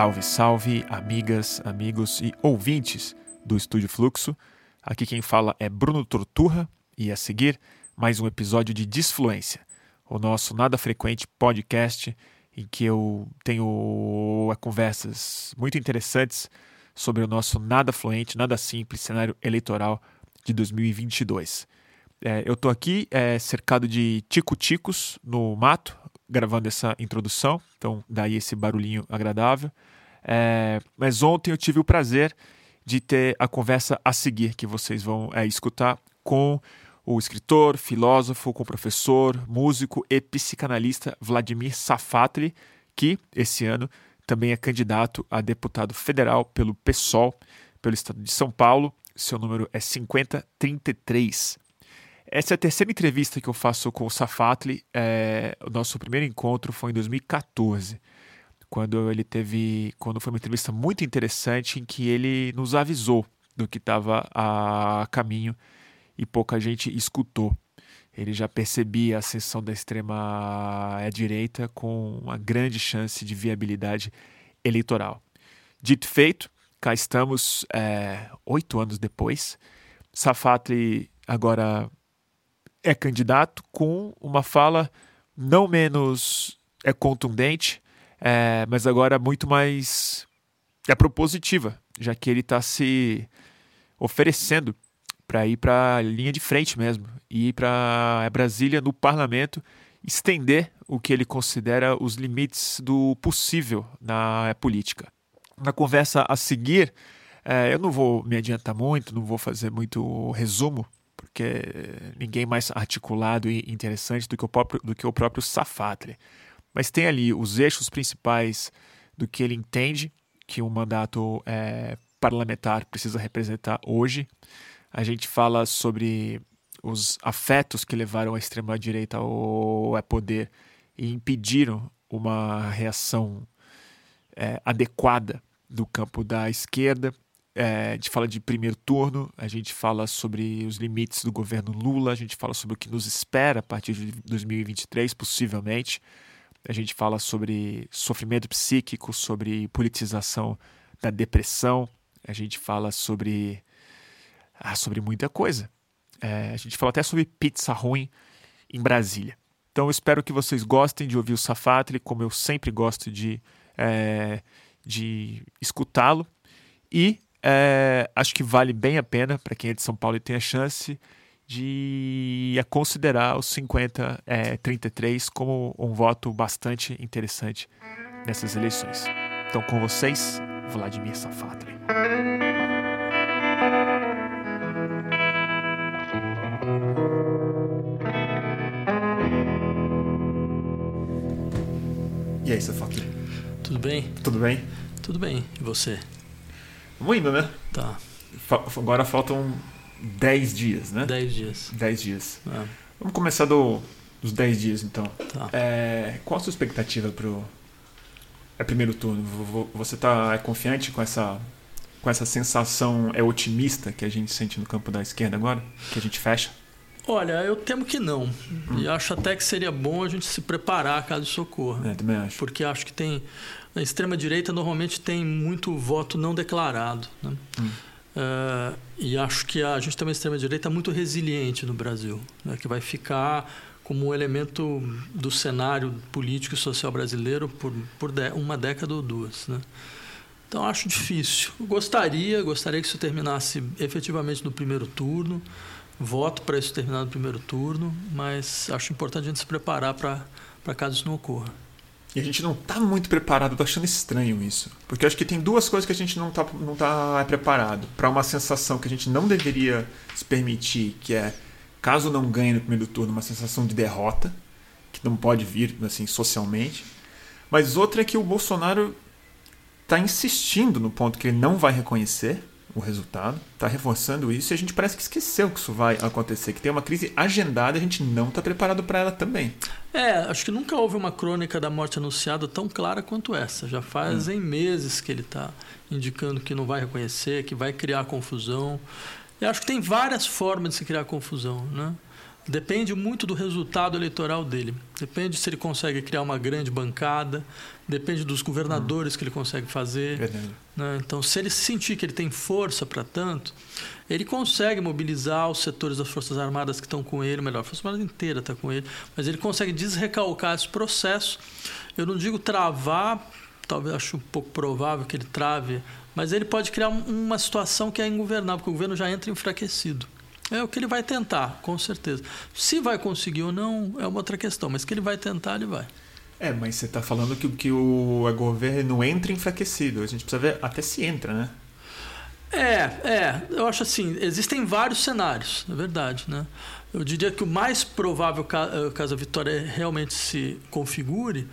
Salve, salve, amigas, amigos e ouvintes do Estúdio Fluxo. Aqui quem fala é Bruno Torturra e a seguir mais um episódio de Disfluência, o nosso nada frequente podcast em que eu tenho conversas muito interessantes sobre o nosso nada fluente, nada simples cenário eleitoral de 2022. É, eu estou aqui é, cercado de tico-ticos no mato, gravando essa introdução, então daí esse barulhinho agradável. É, mas ontem eu tive o prazer de ter a conversa a seguir, que vocês vão é, escutar com o escritor, filósofo, com professor, músico e psicanalista Vladimir Safatli, que esse ano também é candidato a deputado federal pelo PSOL, pelo estado de São Paulo. Seu número é 5033. Essa é a terceira entrevista que eu faço com o Safatli. É, o nosso primeiro encontro foi em 2014, quando ele teve, quando foi uma entrevista muito interessante em que ele nos avisou do que estava a caminho e pouca gente escutou. Ele já percebia a ascensão da extrema direita com uma grande chance de viabilidade eleitoral. Dito feito, cá estamos é, oito anos depois. Safatli agora é candidato com uma fala não menos é contundente, é, mas agora muito mais é propositiva, já que ele está se oferecendo para ir para a linha de frente mesmo, ir para Brasília no parlamento estender o que ele considera os limites do possível na política. Na conversa a seguir, é, eu não vou me adiantar muito, não vou fazer muito resumo, porque ninguém mais articulado e interessante do que o próprio, do que o próprio Safatli. Mas tem ali os eixos principais do que ele entende que um mandato é, parlamentar precisa representar hoje. A gente fala sobre os afetos que levaram a extrema-direita ao poder e impediram uma reação é, adequada do campo da esquerda é, a gente fala de primeiro turno, a gente fala sobre os limites do governo Lula, a gente fala sobre o que nos espera a partir de 2023, possivelmente. A gente fala sobre sofrimento psíquico, sobre politização da depressão, a gente fala sobre, ah, sobre muita coisa. É, a gente fala até sobre pizza ruim em Brasília. Então eu espero que vocês gostem de ouvir o Safatli, como eu sempre gosto de, é, de escutá-lo. E é, acho que vale bem a pena para quem é de São Paulo e tem a chance de considerar os 50 é, 33 como um voto bastante interessante nessas eleições. Então, com vocês, Vladimir Safatli. E aí, Safatli? Tudo bem? Tudo bem? Tudo bem. E você? Vamos indo, né? Tá. Agora faltam 10 dias, né? 10 dias. 10 dias. É. Vamos começar do, dos 10 dias, então. Tá. É, qual a sua expectativa pro é primeiro turno? Você tá é confiante com essa com essa sensação é otimista que a gente sente no campo da esquerda agora, que a gente fecha? Olha, eu temo que não. Hum. E acho até que seria bom a gente se preparar caso isso ocorra. É, também acho. Porque acho que tem a extrema-direita normalmente tem muito voto não declarado. Né? Hum. Uh, e acho que a gente tem uma extrema-direita muito resiliente no Brasil, né? que vai ficar como um elemento do cenário político e social brasileiro por, por uma década ou duas. Né? Então acho difícil. Gostaria, gostaria que isso terminasse efetivamente no primeiro turno. Voto para isso terminar no primeiro turno, mas acho importante a gente se preparar para caso isso não ocorra. E a gente não tá muito preparado, tô achando estranho isso. Porque eu acho que tem duas coisas que a gente não tá, não tá preparado. para uma sensação que a gente não deveria se permitir, que é, caso não ganhe no primeiro turno, uma sensação de derrota, que não pode vir, assim, socialmente. Mas outra é que o Bolsonaro tá insistindo no ponto que ele não vai reconhecer o resultado, está reforçando isso e a gente parece que esqueceu que isso vai acontecer, que tem uma crise agendada e a gente não está preparado para ela também. É, acho que nunca houve uma crônica da morte anunciada tão clara quanto essa. Já fazem hum. meses que ele está indicando que não vai reconhecer, que vai criar confusão. E acho que tem várias formas de se criar confusão, né? Depende muito do resultado eleitoral dele. Depende se ele consegue criar uma grande bancada, depende dos governadores que ele consegue fazer. Né? Então, se ele sentir que ele tem força para tanto, ele consegue mobilizar os setores das Forças Armadas que estão com ele, melhor, a Força Armada inteira está com ele, mas ele consegue desrecalcar esse processo. Eu não digo travar, talvez acho um pouco provável que ele trave, mas ele pode criar uma situação que é ingovernável, porque o governo já entra enfraquecido. É o que ele vai tentar, com certeza. Se vai conseguir ou não é uma outra questão, mas que ele vai tentar, ele vai. É, mas você está falando que, que o governo entra enfraquecido. A gente precisa ver até se entra, né? É, é. Eu acho assim, existem vários cenários, na verdade, né? Eu diria que o mais provável, eh, caso a vitória realmente se configure,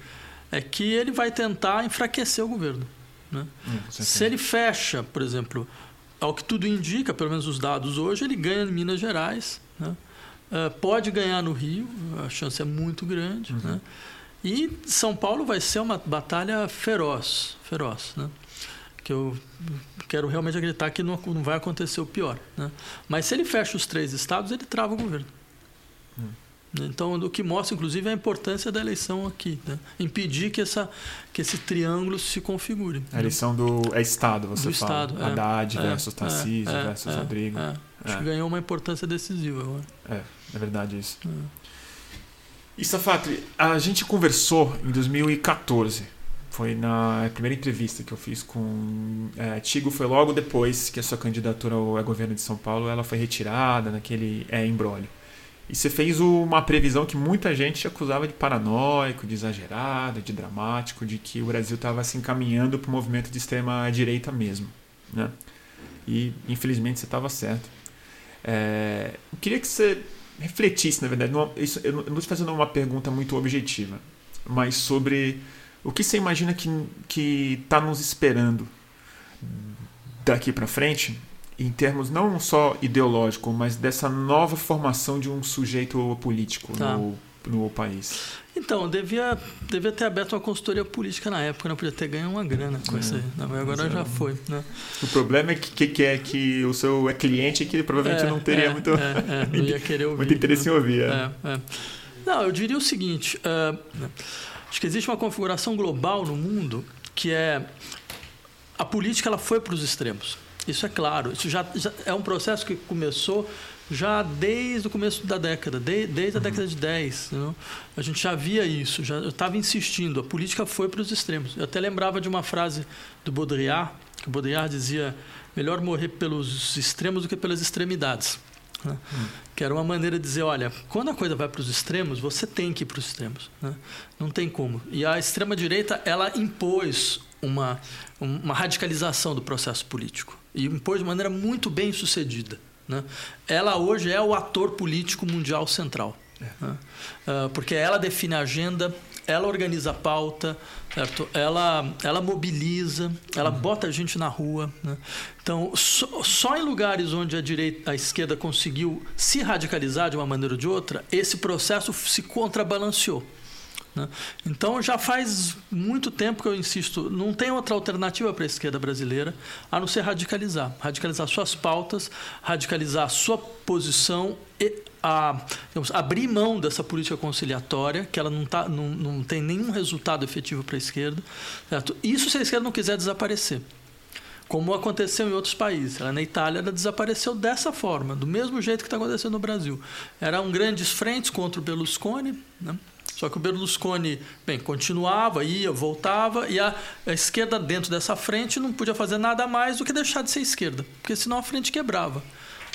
é que ele vai tentar enfraquecer o governo. Né? Hum, se ele fecha, por exemplo, ao que tudo indica, pelo menos os dados hoje, ele ganha em Minas Gerais. Né? Uh, pode ganhar no Rio, a chance é muito grande. Uhum. Né? E São Paulo vai ser uma batalha feroz, feroz, né? Que eu quero realmente acreditar que não, não vai acontecer o pior, né? Mas se ele fecha os três estados, ele trava o governo. Uhum. Então, o que mostra, inclusive, a importância da eleição aqui. Né? Impedir que, essa, que esse triângulo se configure. A eleição do é Estado, você do fala. Estado, é, Haddad é, versus é, Tarcísio é, versus é, Rodrigo. É. Acho que ganhou uma importância decisiva agora. É, é verdade isso. E, Safatri, a gente conversou em 2014. Foi na primeira entrevista que eu fiz com é, Tigo. Foi logo depois que a sua candidatura ao governo de São Paulo ela foi retirada naquele é, embrólio. E você fez uma previsão que muita gente acusava de paranoico, de exagerado, de dramático, de que o Brasil estava se encaminhando para o movimento de extrema direita mesmo. Né? E infelizmente você estava certo. É, eu queria que você refletisse, na verdade, numa, isso, eu não estou fazendo uma pergunta muito objetiva, mas sobre o que você imagina que está nos esperando daqui para frente em termos não só ideológico, mas dessa nova formação de um sujeito político tá. no, no país? Então, devia, devia ter aberto uma consultoria política na época, não né? podia ter ganho uma grana com é, isso aí. Não, agora já foi. Né? O problema é que, que, é que o seu é cliente que provavelmente é, não teria é, muito, é, é, não ia querer ouvir, muito interesse né? em ouvir. Não, eu diria o seguinte: uh, acho que existe uma configuração global no mundo que é a política ela foi para os extremos. Isso é claro. Isso já, já, é um processo que começou já desde o começo da década, de, desde a uhum. década de 10. Não? A gente já via isso, já estava insistindo. A política foi para os extremos. Eu até lembrava de uma frase do Baudrillard, que o Baudrillard dizia: melhor morrer pelos extremos do que pelas extremidades. Né? Hum. Que era uma maneira de dizer, olha, quando a coisa vai para os extremos, você tem que ir para os extremos. Né? Não tem como. E a extrema-direita, ela impôs uma, uma radicalização do processo político e impôs de maneira muito bem sucedida. Né? Ela hoje é o ator político mundial central. É. Né? Uh, porque ela define a agenda, ela organiza a pauta, certo? Ela, ela mobiliza, ela uhum. bota a gente na rua. Né? Então, só, só, em lugares onde a direita, a esquerda conseguiu se radicalizar de uma maneira ou de outra, esse processo se contrabalanceou. Né? Então já faz muito tempo que eu insisto, não tem outra alternativa para a esquerda brasileira a não ser radicalizar, radicalizar suas pautas, radicalizar sua posição e a, digamos, abrir mão dessa política conciliatória, que ela não, tá, não, não tem nenhum resultado efetivo para a esquerda. Certo? Isso se a esquerda não quiser desaparecer como aconteceu em outros países. Na Itália, ela desapareceu dessa forma, do mesmo jeito que está acontecendo no Brasil. Eram grandes frentes contra o Berlusconi, né? Só que o Berlusconi, bem, continuava, ia, voltava, e a, a, esquerda dentro dessa frente não podia fazer nada mais do que deixar de ser esquerda, porque senão a frente quebrava.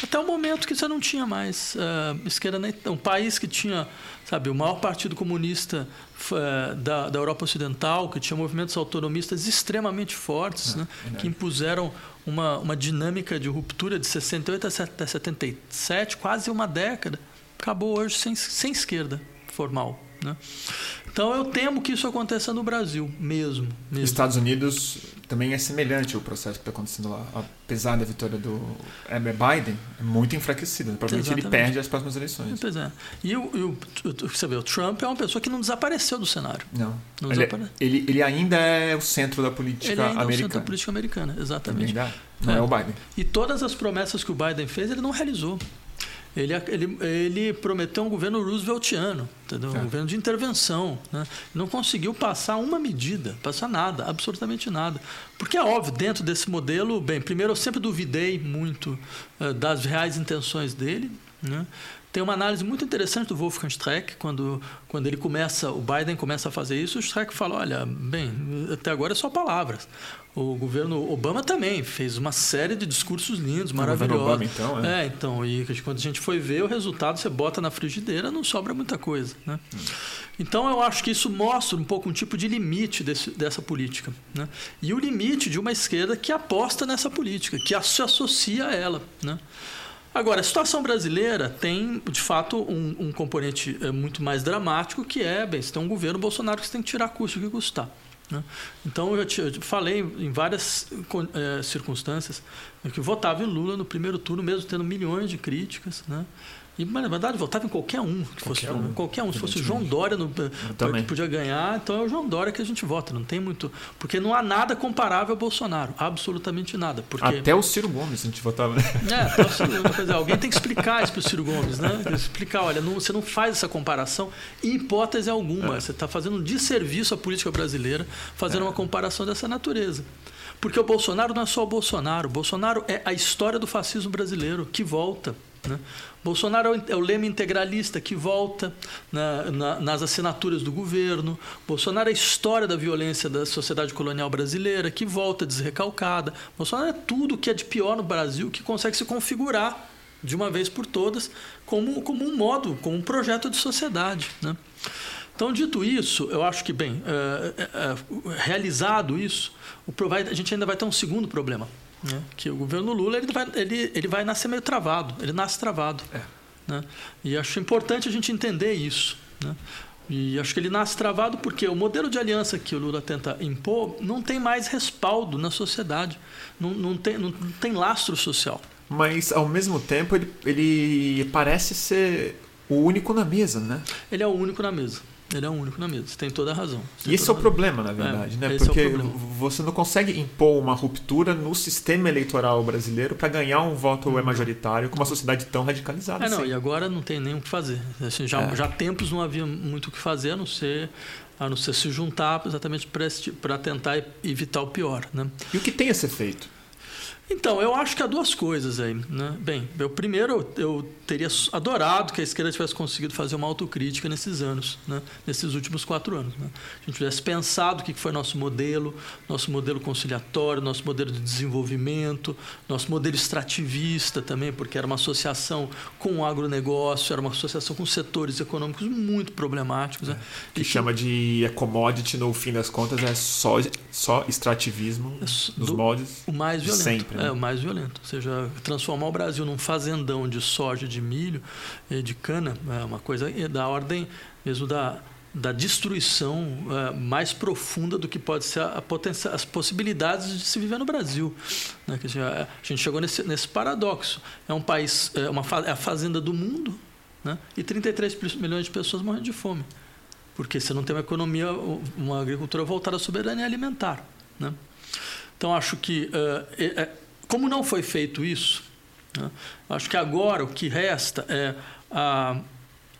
Até o momento que você não tinha mais uh, esquerda, um país que tinha, sabe, o maior partido comunista uh, da, da Europa Ocidental, que tinha movimentos autonomistas extremamente fortes, é, né, que impuseram uma, uma dinâmica de ruptura de 68 até 77, quase uma década. Acabou hoje sem, sem esquerda formal. Né? Então eu temo que isso aconteça no Brasil mesmo. mesmo. Estados Unidos também é semelhante o processo que está acontecendo lá. Apesar da vitória do Biden, é muito enfraquecido. Provavelmente Exatamente. ele perde as próximas eleições. Pois é. E o, o, o, você vê, o Trump é uma pessoa que não desapareceu do cenário. Não. não ele, desapare... ele, ele, ainda é o centro da política ele ainda americana. É o centro da política americana, exatamente. Não é. é o Biden. E todas as promessas que o Biden fez, ele não realizou. Ele, ele, ele prometeu um governo rooseveltiano, entendeu? um é. governo de intervenção. Né? Não conseguiu passar uma medida, passar nada, absolutamente nada. Porque é óbvio, dentro desse modelo, bem, primeiro eu sempre duvidei muito uh, das reais intenções dele. Né? Tem uma análise muito interessante do Wolfgang Streck, quando, quando ele começa, o Biden começa a fazer isso, o Streck fala, olha, bem, até agora é só palavras. O governo Obama também fez uma série de discursos lindos, maravilhosos. Obama, então, é. é, então, e quando a gente foi ver o resultado, você bota na frigideira, não sobra muita coisa, né? Hum. Então, eu acho que isso mostra um pouco um tipo de limite desse, dessa política, né? E o limite de uma esquerda que aposta nessa política, que se associa a ela, né? Agora, a situação brasileira tem, de fato, um, um componente é, muito mais dramático, que é, bem, você tem um governo Bolsonaro que você tem que tirar custo que custar. Né? Então, eu, te, eu, falei em várias é, circunstâncias que votava em Lula no primeiro turno, mesmo tendo milhões de críticas. Né? E, na verdade, votava em qualquer um. Que fosse, qualquer um. Qualquer um. Se fosse o João Dória no, que podia ganhar, então é o João Dória que a gente vota. Não tem muito. Porque não há nada comparável ao Bolsonaro. Absolutamente nada. Porque... Até o Ciro Gomes a gente votava. É, até o Ciro, dizer, alguém tem que explicar isso para o Ciro Gomes, né? Explicar, olha, não, você não faz essa comparação em hipótese alguma. É. Você está fazendo um desserviço à política brasileira fazendo é. uma comparação dessa natureza. Porque o Bolsonaro não é só o Bolsonaro. O Bolsonaro é a história do fascismo brasileiro que volta. Né? Bolsonaro é o lema integralista que volta na, na, nas assinaturas do governo. Bolsonaro é a história da violência da sociedade colonial brasileira que volta desrecalcada. Bolsonaro é tudo que é de pior no Brasil que consegue se configurar de uma vez por todas como, como um modo, como um projeto de sociedade. Né? Então, dito isso, eu acho que, bem, é, é, é realizado isso, a gente ainda vai ter um segundo problema né? Que o governo Lula ele vai, ele, ele vai nascer meio travado, ele nasce travado. É. Né? E acho importante a gente entender isso. Né? E acho que ele nasce travado porque o modelo de aliança que o Lula tenta impor não tem mais respaldo na sociedade, não, não, tem, não, não tem lastro social. Mas, ao mesmo tempo, ele, ele parece ser o único na mesa, né? Ele é o único na mesa. Ele é o único na mesa, você tem toda a razão. E esse é o problema, na verdade, é, né? Porque é você não consegue impor uma ruptura no sistema eleitoral brasileiro para ganhar um voto uhum. majoritário com uma sociedade tão radicalizada. É, não, assim. e agora não tem nem o que fazer. Assim, já, é. já há tempos não havia muito o que fazer, a não ser a não ser se juntar exatamente para tentar evitar o pior. Né? E o que tem a ser feito? Então, eu acho que há duas coisas aí. Né? Bem, eu primeiro eu teria adorado que a esquerda tivesse conseguido fazer uma autocrítica nesses anos, né? nesses últimos quatro anos. Né? A gente tivesse pensado o que foi nosso modelo, nosso modelo conciliatório, nosso modelo de desenvolvimento, nosso modelo extrativista também, porque era uma associação com o agronegócio, era uma associação com setores econômicos muito problemáticos. Né? É, que chama de commodity, no fim das contas, é só, só extrativismo é, nos moldes o mais violento. sempre. Né? É, o mais violento. Ou seja, transformar o Brasil num fazendão de soja, de milho, de cana, é uma coisa da ordem mesmo da, da destruição é, mais profunda do que pode ser a, a as possibilidades de se viver no Brasil. Né? A gente chegou nesse, nesse paradoxo. É um país, é, uma, é a fazenda do mundo né? e 33 milhões de pessoas morrendo de fome. Porque você não tem uma economia, uma agricultura voltada à soberania alimentar. Né? Então, acho que, uh, como não foi feito isso, né, acho que agora o que resta é a,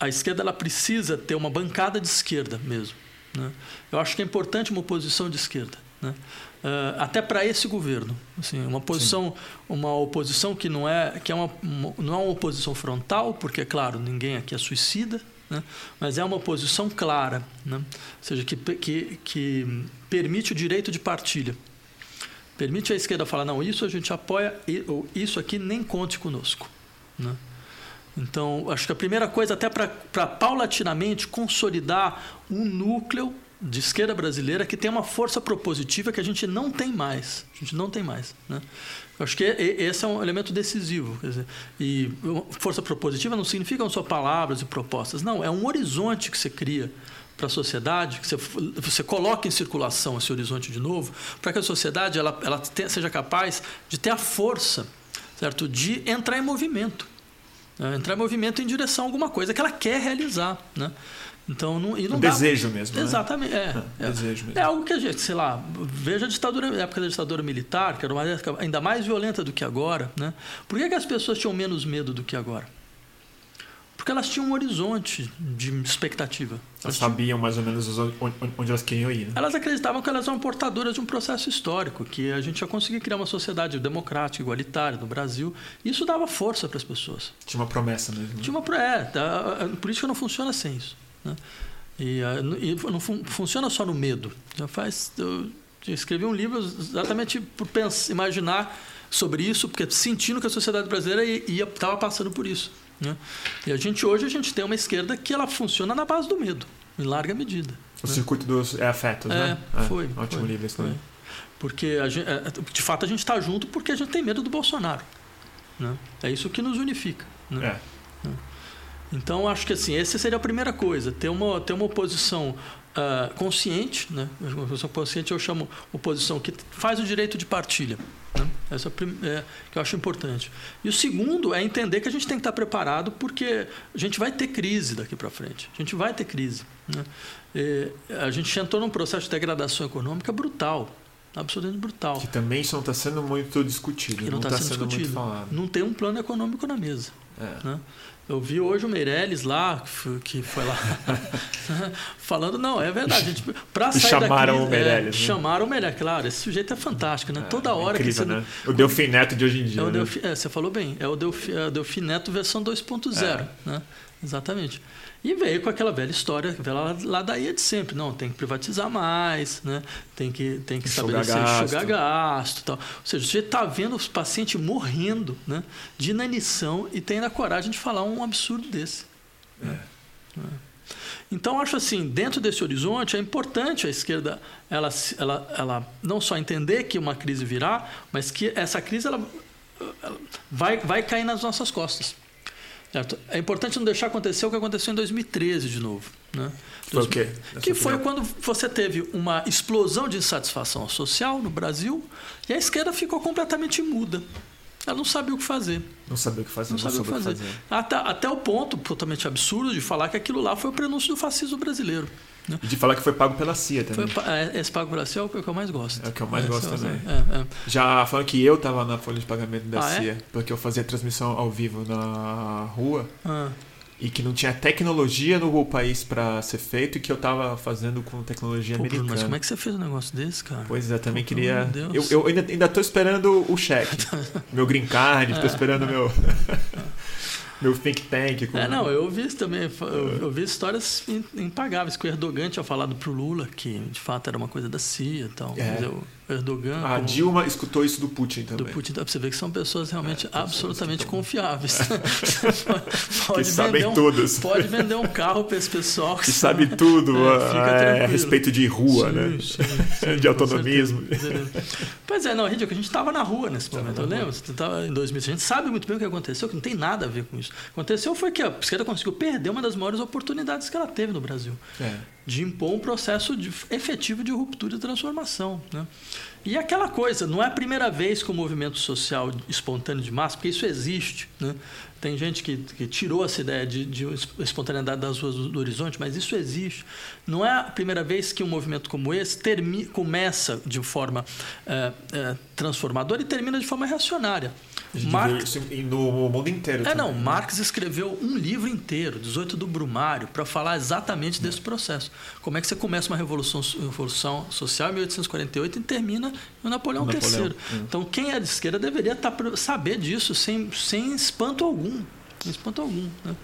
a esquerda ela precisa ter uma bancada de esquerda mesmo. Né? Eu acho que é importante uma oposição de esquerda. Né? Uh, até para esse governo, assim, uma posição, uma oposição que não é que é uma, não é uma oposição frontal, porque claro ninguém aqui é suicida, né? mas é uma posição clara, né? ou seja, que, que, que permite o direito de partilha. Permite a esquerda falar, não, isso a gente apoia, isso aqui nem conte conosco. Né? Então, acho que a primeira coisa, até para paulatinamente consolidar um núcleo de esquerda brasileira que tem uma força propositiva que a gente não tem mais. A gente não tem mais. Né? Acho que esse é um elemento decisivo. Dizer, e força propositiva não significa só palavras e propostas. Não, é um horizonte que você cria para a sociedade, que você, você coloque em circulação esse horizonte de novo, para que a sociedade ela, ela tenha, seja capaz de ter a força certo? de entrar em movimento. Né? Entrar em movimento em direção a alguma coisa que ela quer realizar. Né? Então, não, e não um dá... desejo mesmo. Né? Exatamente. É, é, é, desejo mesmo. é algo que a gente, sei lá, veja a ditadura, a época da ditadura militar, que era uma época ainda mais violenta do que agora. Né? Por que, que as pessoas tinham menos medo do que agora? Porque elas tinham um horizonte de expectativa. Elas, elas sabiam mais ou menos onde elas queriam ir. Né? Elas acreditavam que elas eram portadoras de um processo histórico, que a gente ia conseguir criar uma sociedade democrática, igualitária no Brasil. Isso dava força para as pessoas. Tinha uma promessa mesmo. Né? Tinha uma é, a, a política não funciona sem isso. Né? E, e, não fun, funciona só no medo. Já faz. Eu escrevi um livro exatamente por pensar, imaginar sobre isso, porque sentindo que a sociedade brasileira estava passando por isso. Né? E a gente hoje a gente tem uma esquerda que ela funciona na base do medo, em larga medida. O né? circuito dos é afetos, é, né? É, foi. Ótimo foi, livro esse também. Porque gente, é, de fato a gente está junto porque a gente tem medo do Bolsonaro. Né? É isso que nos unifica. Né? É. Né? Então acho que assim essa seria a primeira coisa, ter uma ter uma oposição uh, consciente, né? Uma oposição consciente eu chamo oposição que faz o direito de partilha. Né? Essa é, é que eu acho importante. E o segundo é entender que a gente tem que estar preparado porque a gente vai ter crise daqui para frente. A gente vai ter crise. Né? a gente entrou num processo de degradação econômica brutal. Absolutamente brutal. Que também isso não está sendo muito discutido. Que não está tá sendo, sendo, discutido. muito falado. Não tem um plano econômico na mesa. É. Né? Eu vi hoje o Meirelles lá, que foi lá, falando, não, é verdade. Gente, pra sair chamaram daqui, o Meirelles. É, né? Chamaram o Meirelles, claro. Esse sujeito é fantástico, né? É, Toda hora incrível, que você. Né? O Delfim Neto de hoje em dia. É o né? Delfim, é, você falou bem, é o Delfim, é Delfim Neto versão 2.0. É. Né? Exatamente. E veio com aquela velha história, velha ladaia de sempre. Não, tem que privatizar mais, né? tem que, tem que estabelecer gasto. enxugar gasto. Tal. Ou seja, você está vendo os pacientes morrendo né? de inanição e tem a coragem de falar um absurdo desse. É. É. Então, acho assim, dentro desse horizonte, é importante a esquerda ela, ela, ela não só entender que uma crise virá, mas que essa crise ela, ela vai, vai cair nas nossas costas. É importante não deixar acontecer o que aconteceu em 2013 de novo. Né? Foi o quê? Que foi quando você teve uma explosão de insatisfação social no Brasil e a esquerda ficou completamente muda. Ela não sabia o que fazer. Não sabia o que fazer. Não, não sabia o que fazer. fazer. Até, até o ponto totalmente absurdo de falar que aquilo lá foi o prenúncio do fascismo brasileiro. Né? E de falar que foi pago pela CIA também. Foi, é, esse pago pela CIA é o que eu mais gosto. É o que eu mais é, gosto também. É, é. Já falando que eu estava na folha de pagamento da ah, CIA, é? porque eu fazia transmissão ao vivo na rua. Ah. E que não tinha tecnologia no país para ser feito e que eu estava fazendo com tecnologia Pô, americana. Mas como é que você fez um negócio desse, cara? Pois é, também Pô, queria. Eu, eu ainda, ainda tô esperando o cheque. meu green card, estou esperando meu. meu think tank. Com... É, não, eu vi também, eu, eu, vi histórias impagáveis que o Erdogan tinha falado pro Lula, que de fato era uma coisa da CIA e tal. É. Mas eu, Erdogan. A. Dilma escutou isso do Putin também. Do Putin, dá pra você ver que são pessoas realmente é, absolutamente confiáveis. pode que sabem um, todas. Pode vender um carro para esse pessoal que, que sabe tudo é, é, a respeito de rua, sim, né? Sim, sim, de autonomismo. Pois é, não, Ridículo, a gente estava na rua nesse momento, eu lembro. Você tava em 2000, a gente sabe muito bem o que aconteceu, que não tem nada a ver com isso. O que aconteceu foi que a esquerda conseguiu perder uma das maiores oportunidades que ela teve no Brasil. É. De impor um processo de, efetivo de ruptura e transformação. Né? E aquela coisa, não é a primeira vez que o movimento social espontâneo de massa, porque isso existe. Né? Tem gente que, que tirou essa ideia de, de, espontaneidade das ruas do, horizonte, mas isso existe. Não é a primeira vez que um movimento como esse termi, começa de forma é, é, transformadora e termina de forma reacionária. Marx, no mundo inteiro. É, também. não. Marx escreveu um livro inteiro, 18 do Brumário, para falar exatamente desse processo. Como é que você começa uma revolução, revolução social em 1848 e termina no Napoleão, Napoleão. III. Hum. Então, quem é de esquerda deveria tá, saber disso sem, sem espanto algum. Sem espanto algum. Né?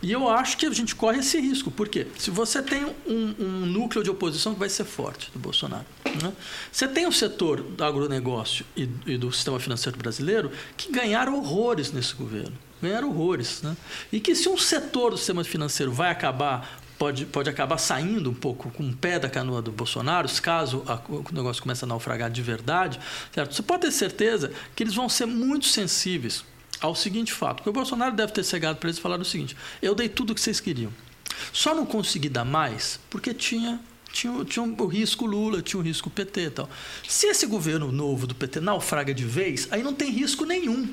E eu acho que a gente corre esse risco. Por quê? Se você tem um, um núcleo de oposição que vai ser forte do Bolsonaro, né? você tem o setor do agronegócio e, e do sistema financeiro brasileiro que ganharam horrores nesse governo ganharam horrores. Né? E que se um setor do sistema financeiro vai acabar, pode, pode acabar saindo um pouco com o pé da canoa do Bolsonaro, caso a, o negócio comece a naufragar de verdade, certo? você pode ter certeza que eles vão ser muito sensíveis ao seguinte fato, que o Bolsonaro deve ter chegado para eles e falado o seguinte: eu dei tudo o que vocês queriam. Só não consegui dar mais porque tinha tinha, tinha o risco Lula, tinha o risco PT e tal. Se esse governo novo do PT naufraga de vez, aí não tem risco nenhum.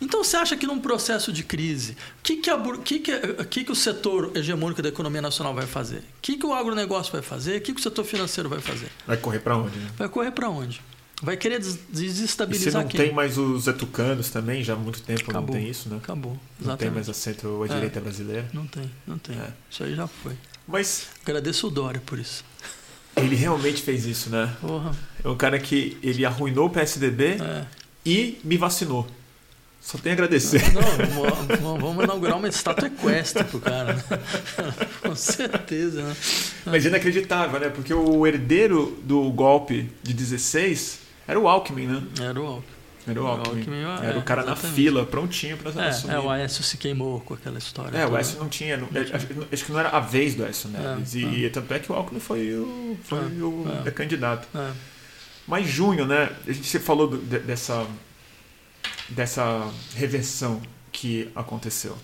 Então você acha que num processo de crise, o que, que, que, que, que, que o setor hegemônico da economia nacional vai fazer? O que, que o agronegócio vai fazer? O que, que o setor financeiro vai fazer? Vai correr para onde? Né? Vai correr para onde? Vai querer desestabilizar e você não quem? tem mais os etucanos também, já há muito tempo Acabou. não tem isso, né? Acabou. Exatamente. Não tem mais a centro-direita é. brasileira. Não tem, não tem. É. Isso aí já foi. Mas. Agradeço o Dória por isso. Ele realmente fez isso, né? Porra. É um cara que ele arruinou o PSDB É. e me vacinou. Só tenho a agradecer. Não, vamos, vamos inaugurar uma estátua equestre pro cara. Né? Com certeza. Né? Mas inacreditável, né? Porque o herdeiro do golpe de 16 era o Alckmin, né? Era o Alckmin. Era o Alckmin. Alckmin, era é, o cara exatamente. na fila, prontinho pra É, assumir. é, o Aécio se queimou com aquela história. É, o toda. Aécio não tinha. não- acho, que não era a vez do Aécio Neves. É, e tanto é que o Alckmin foi o, foi É, o é. candidato. É. Mas junho, né? A gente você falou do- de- dessa, dessa reversão que aconteceu.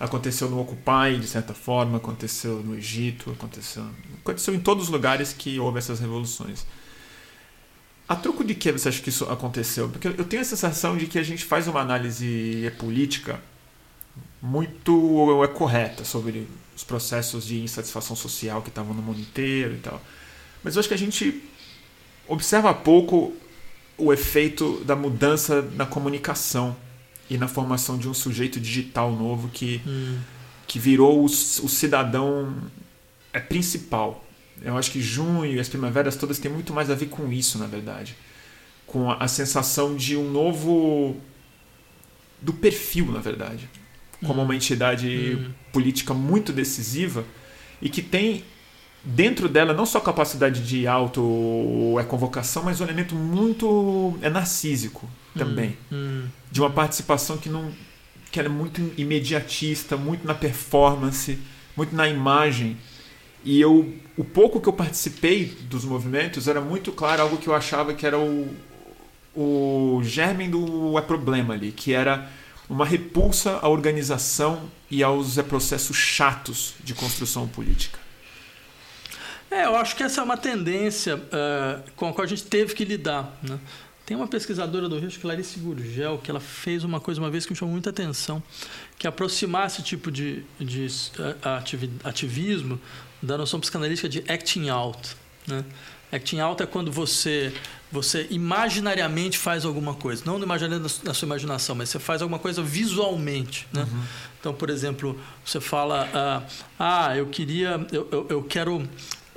Aconteceu no Occupy, de certa forma, aconteceu no Egito, aconteceu, aconteceu em todos os lugares que houve essas revoluções. A troco de que você acha que isso aconteceu? Porque eu tenho a sensação de que a gente faz uma análise política muito é, correta sobre os processos de insatisfação social que estavam no mundo inteiro e tal. Mas eu acho que a gente observa pouco o efeito da mudança na comunicação e na formação de um sujeito digital novo que, Hum, que virou o, o cidadão é, principal. Eu acho que junho e as primaveras todas têm muito mais a ver com isso, na verdade. Com a, a sensação de um novo. do perfil, na verdade. Como Hum. uma entidade hum, política muito decisiva e que tem dentro dela não só capacidade de auto é convocação, mas um elemento muito é narcísico também, hum, de uma participação que não que era muito imediatista, muito na performance, muito na imagem. E eu o pouco que eu participei dos movimentos era muito claro algo que eu achava que era o o germen do é problema ali, que era uma repulsa à organização e aos é, processos chatos de construção política. É, eu acho que essa é uma tendência eh, com a qual a gente teve que lidar. Né? Tem uma pesquisadora do Rio, acho que Clarice Gurgel, que ela fez uma coisa uma vez que me chamou muita atenção, que aproximar esse tipo de, de eh, ativi- ativismo da noção psicanalítica de acting out. Né? Acting out é quando você você imaginariamente faz alguma coisa, não imaginariamente na sua imaginação, mas você faz alguma coisa visualmente, né? Então, por exemplo, você fala, ah, ah eu queria, eu, eu, eu quero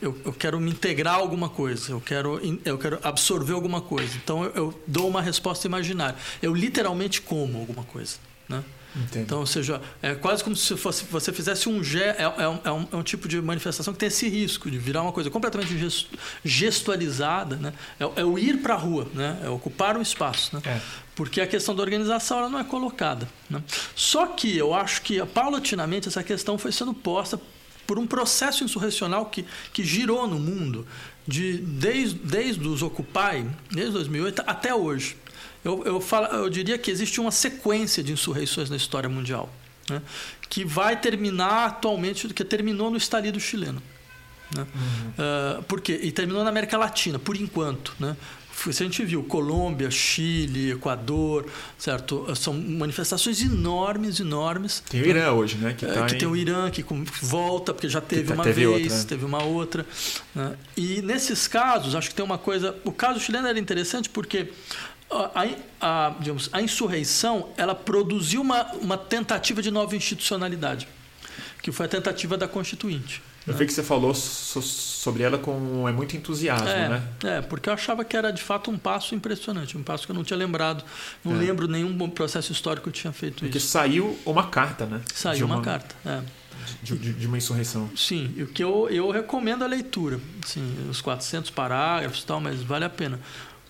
eu, eu quero me integrar a alguma coisa, eu quero, eu quero absorver alguma coisa. Então eu, eu dou uma resposta imaginária. Eu literalmente como alguma coisa. Né? Entendo. Então, ou seja, é quase como se fosse, você fizesse um ge é, é um, é um- é um tipo de manifestação que tem esse risco de virar uma coisa completamente ges- gestualizada. Né? É, é o ir para a rua, né? é ocupar um espaço. Né? É. Porque a questão da organização ela não é colocada. Né? Só que eu acho que paulatinamente essa questão foi sendo posta por um processo insurrecional que, que girou no mundo de, desde, desde os Occupy, desde 2008 até hoje. Eu, eu, falo, eu diria que existe uma sequência de insurreições na história mundial, né? que vai terminar atualmente, que terminou no estalido chileno. Né? Ah, por quê? E terminou na América Latina, por enquanto. Né? Se a gente viu Colômbia, Chile, Equador, certo? São manifestações enormes, enormes. Tem o Irã hoje, né? Que, É, tá que em- tem o Irã que volta, porque já teve tá- uma teve vez, outra, né? teve uma outra. né? E nesses casos, acho que tem uma coisa. O caso chileno era interessante porque a, a- digamos, a insurreição ela produziu uma, uma tentativa de nova institucionalidade, que foi a tentativa da Constituinte. Eu vi que você falou so- sobre ela com é muito entusiasmo, É, né? é, porque eu achava que era de fato um passo impressionante, um passo que eu não tinha lembrado. Não É. lembro nenhum processo histórico que tinha feito Porque isso. saiu uma carta, né? Saiu uma, carta. É. De, de- de uma insurreição. Sim, e o que eu, eu recomendo a leitura. Assim, os 400 parágrafos e tal, mas vale a pena.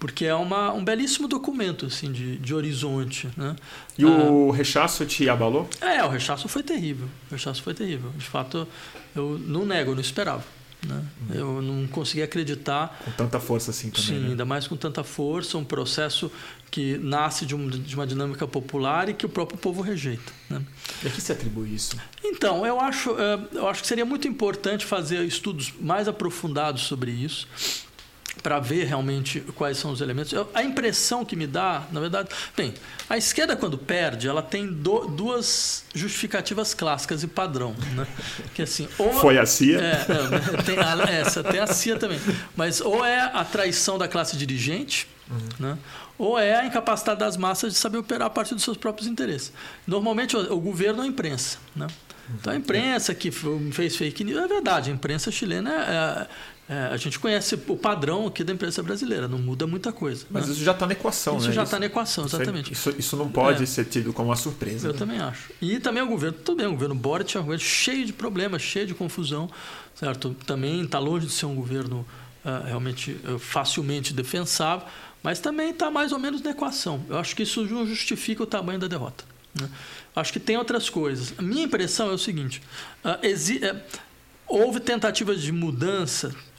Porque é uma, um belíssimo documento assim, de, de horizonte. Né? E o rechaço te abalou? É, o rechaço foi terrível. O rechaço foi terrível. De fato, eu não nego, eu não esperava. Né? Eu não conseguia acreditar Com tanta força assim também, Sim, né? ainda mais com tanta força, um processo que nasce de, um- de uma dinâmica popular e que o próprio povo rejeita. Né? E a que se atribui isso? Então, eu acho, eh, eu acho que seria muito importante fazer estudos mais aprofundados sobre isso, para ver realmente quais são os elementos. Eu- a impressão que me dá, na verdade, bem, a esquerda quando perde, ela tem do- duas justificativas clássicas e padrão, né? Que assim, ou Foi a CIA? é, não, tem a, essa tem a CIA também. Mas ou é a traição da classe dirigente, Uhum. Né? Ou é a incapacidade das massas de saber operar a partir dos seus próprios interesses. Normalmente o, o governo é a imprensa. Né? Então a imprensa que fez fake news, é verdade, a imprensa chilena é, é, a gente conhece o padrão aqui da imprensa brasileira, não muda muita coisa. Mas né? isso já está na equação, isso né? já está na equação, exatamente. Isso, isso não pode é. ser tido como uma surpresa. Eu né? também acho. E também o governo, também o governo Boric é um governo cheio de problemas, cheio de confusão, certo? Também está longe de ser um governo uh, realmente uh, facilmente defensável, mas também está mais ou menos na equação. Eu acho que isso não justifica o tamanho da derrota. Né? Acho que tem outras coisas. A minha impressão é o seguinte: uh, houve tentativas de mudança é,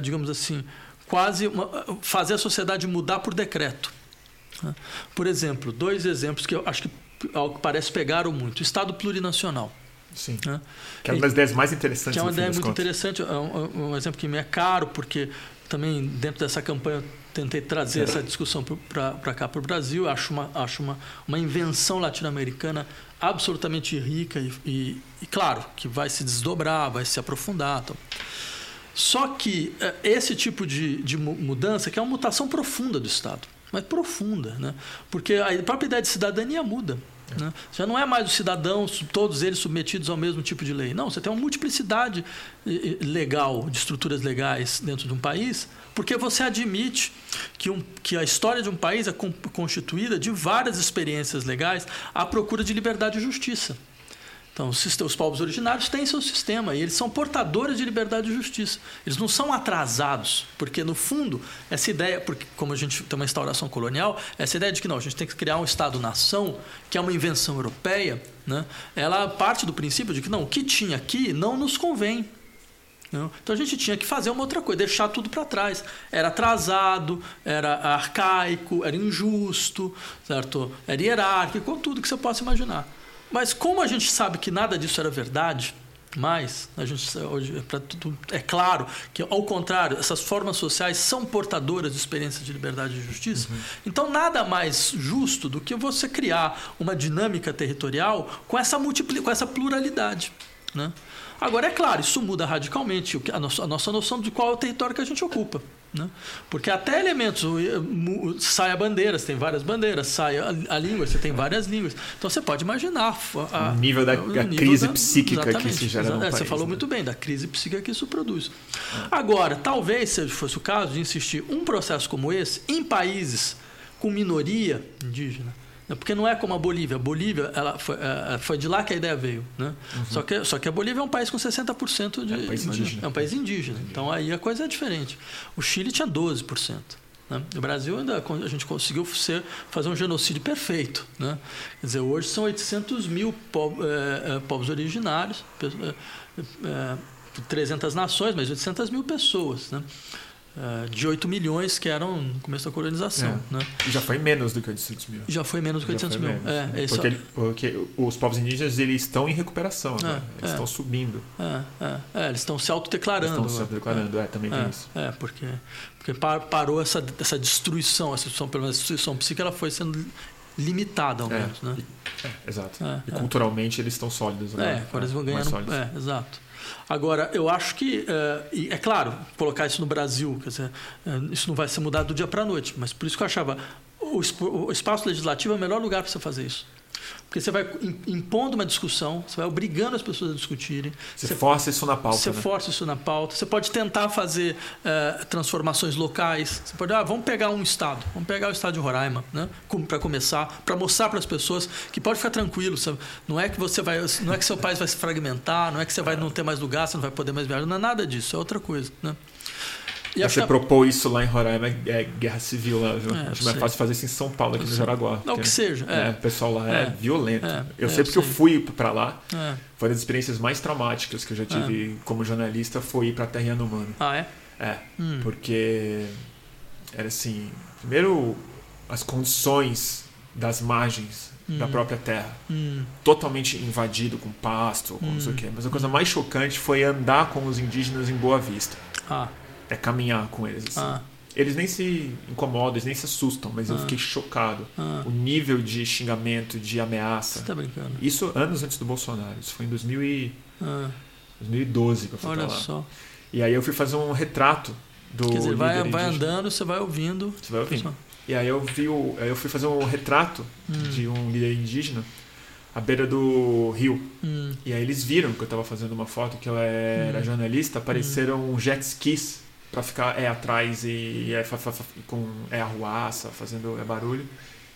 digamos assim, quase uma, fazer a sociedade mudar por decreto. Né? Por exemplo, dois exemplos que eu acho que, ao que parece, pegaram muito. Estado plurinacional. Sim. Né? Que é uma das ideias mais interessantes. Que é uma ideia muito contas. interessante. É um, um, exemplo que me é caro, porque também dentro dessa campanha eu tentei trazer é. essa discussão para cá, para o Brasil. Acho uma, acho uma, uma invenção latino-americana absolutamente rica e, e, e, claro, que vai se desdobrar, vai se aprofundar. Então. Só que eh, esse tipo de, de mudança, que é uma mutação profunda do Estado, mas profunda, né? porque a própria ideia de cidadania muda. Né? Já não é mais os cidadãos, todos eles submetidos ao mesmo tipo de lei. Não, você tem uma multiplicidade legal, de estruturas legais dentro de um país, porque você admite que, um, que a história de um país é constituída de várias experiências legais à procura de liberdade e justiça. Então, os povos originários têm seu sistema e eles são portadores de liberdade e justiça. Eles não são atrasados, porque no fundo, essa ideia, porque como a gente tem uma instauração colonial, essa ideia de que não, a gente tem que criar um Estado-nação, que é uma invenção europeia, né? ela parte do princípio de que não, o que tinha aqui não nos convém. Não? Então a gente tinha que fazer uma outra coisa, deixar tudo para trás. Era atrasado, era arcaico, era injusto, certo? era hierárquico, tudo que você possa imaginar. Mas como a gente sabe que nada disso era verdade, mas a gente hoje é claro que ao contrário essas formas sociais são portadoras de experiências de liberdade e justiça uhum. então nada mais justo do que você criar uma dinâmica territorial com essa com essa pluralidade né? Agora, é claro, isso muda radicalmente a nossa, a nossa noção de qual é o território que a gente ocupa. Né? Porque até elementos, sai a bandeira, você tem várias bandeiras, sai a, a, língua, você tem várias línguas. Então você pode imaginar. A, o nível da o nível crise da, psíquica que isso gera no é, país, Você falou né? muito bem, da crise psíquica que isso produz. Agora, talvez, se fosse o caso de insistir um processo como esse em países com minoria indígena, porque não é como a Bolívia. A Bolívia ela foi, é, é, foi de lá que a ideia veio. Né? Uhum. Só, que, só que a Bolívia é um país com 60% de. É um país indígena. É um país indígena. Então aí a coisa é diferente. O Chile tinha 12%. Né? O Brasil ainda a gente conseguiu ser, fazer um genocídio perfeito. Né? Quer dizer, hoje são 800 mil povos, é, povos originários, é, 300 nações, mas 800 mil pessoas. Né? Uh, de 8 milhões que eram no começo da colonização. É. Né? E já foi menos do que 800 mil. Já foi menos do que 800 mil. Menos, é, né? porque, porque, os povos indígenas eles estão em recuperação, né? eles estão subindo. É, eles estão se autodeclarando. Estão se autodeclarando, é, também tem isso. É, porque, porque parou essa, essa destruição, essa destruição, pelo menos a destruição psíquica, ela foi sendo limitada ao menos. Né? E, exato. e culturalmente eles estão sólidos agora. É, agora eles vão ganhando. É, exato. Agora, eu acho que, é, é claro, colocar isso no Brasil, dizer, é, isso não vai ser mudado do dia para a noite, mas por isso que eu achava o, o espaço legislativo é o melhor lugar para você fazer isso. Porque você vai impondo uma discussão, você vai obrigando as pessoas a discutirem. Você, você força isso na pauta. Você né? força isso na pauta. Você pode tentar fazer uh, transformações locais. Você pode, ah, vamos pegar um estado, vamos pegar o estado de Roraima, né? para começar, para mostrar para as pessoas que pode ficar tranquilo. Sabe? Não é que você vai, não é que seu país vai se fragmentar, não é que você vai não ter mais lugar, você não vai poder mais viajar, não é nada disso, é outra coisa, né? E Você propôs isso lá em Roraima, é guerra civil lá, viu? É, Acho mais fácil fazer isso em São Paulo, aqui no Jaraguá. Não, que seja. É. o pessoal lá é, é violento. É, eu sei porque eu, eu fui para lá. Foi uma das experiências mais traumáticas que eu já tive como jornalista, foi ir para Terra Yanomami. Ah, é? É, hum. porque era assim, primeiro as condições das margens hum. da própria terra. Hum. Totalmente invadido com pasto, com não sei o hum. quê. Mas a coisa mais chocante foi andar com os indígenas em Boa Vista. Ah é caminhar com eles. Assim. Ah. Eles nem se incomodam, eles nem se assustam, mas ah. eu fiquei chocado. Ah. O nível de xingamento, de ameaça. Você tá brincando. Isso anos antes do Bolsonaro. Isso foi em 2000 e... 2012 ah. que eu fui Olha lá. Só. E aí eu fui fazer um retrato do Quer dizer, vai, vai andando, você vai ouvindo. Você vai ouvindo. E aí eu vi o, eu fui fazer um retrato Hum. de um líder indígena à beira do rio. Hum, E aí eles viram que eu tava fazendo uma foto que eu era Hum. jornalista, apareceram jet skis pra ficar é atrás e, é, fa- fa- fa- com é arruaça, fazendo é barulho.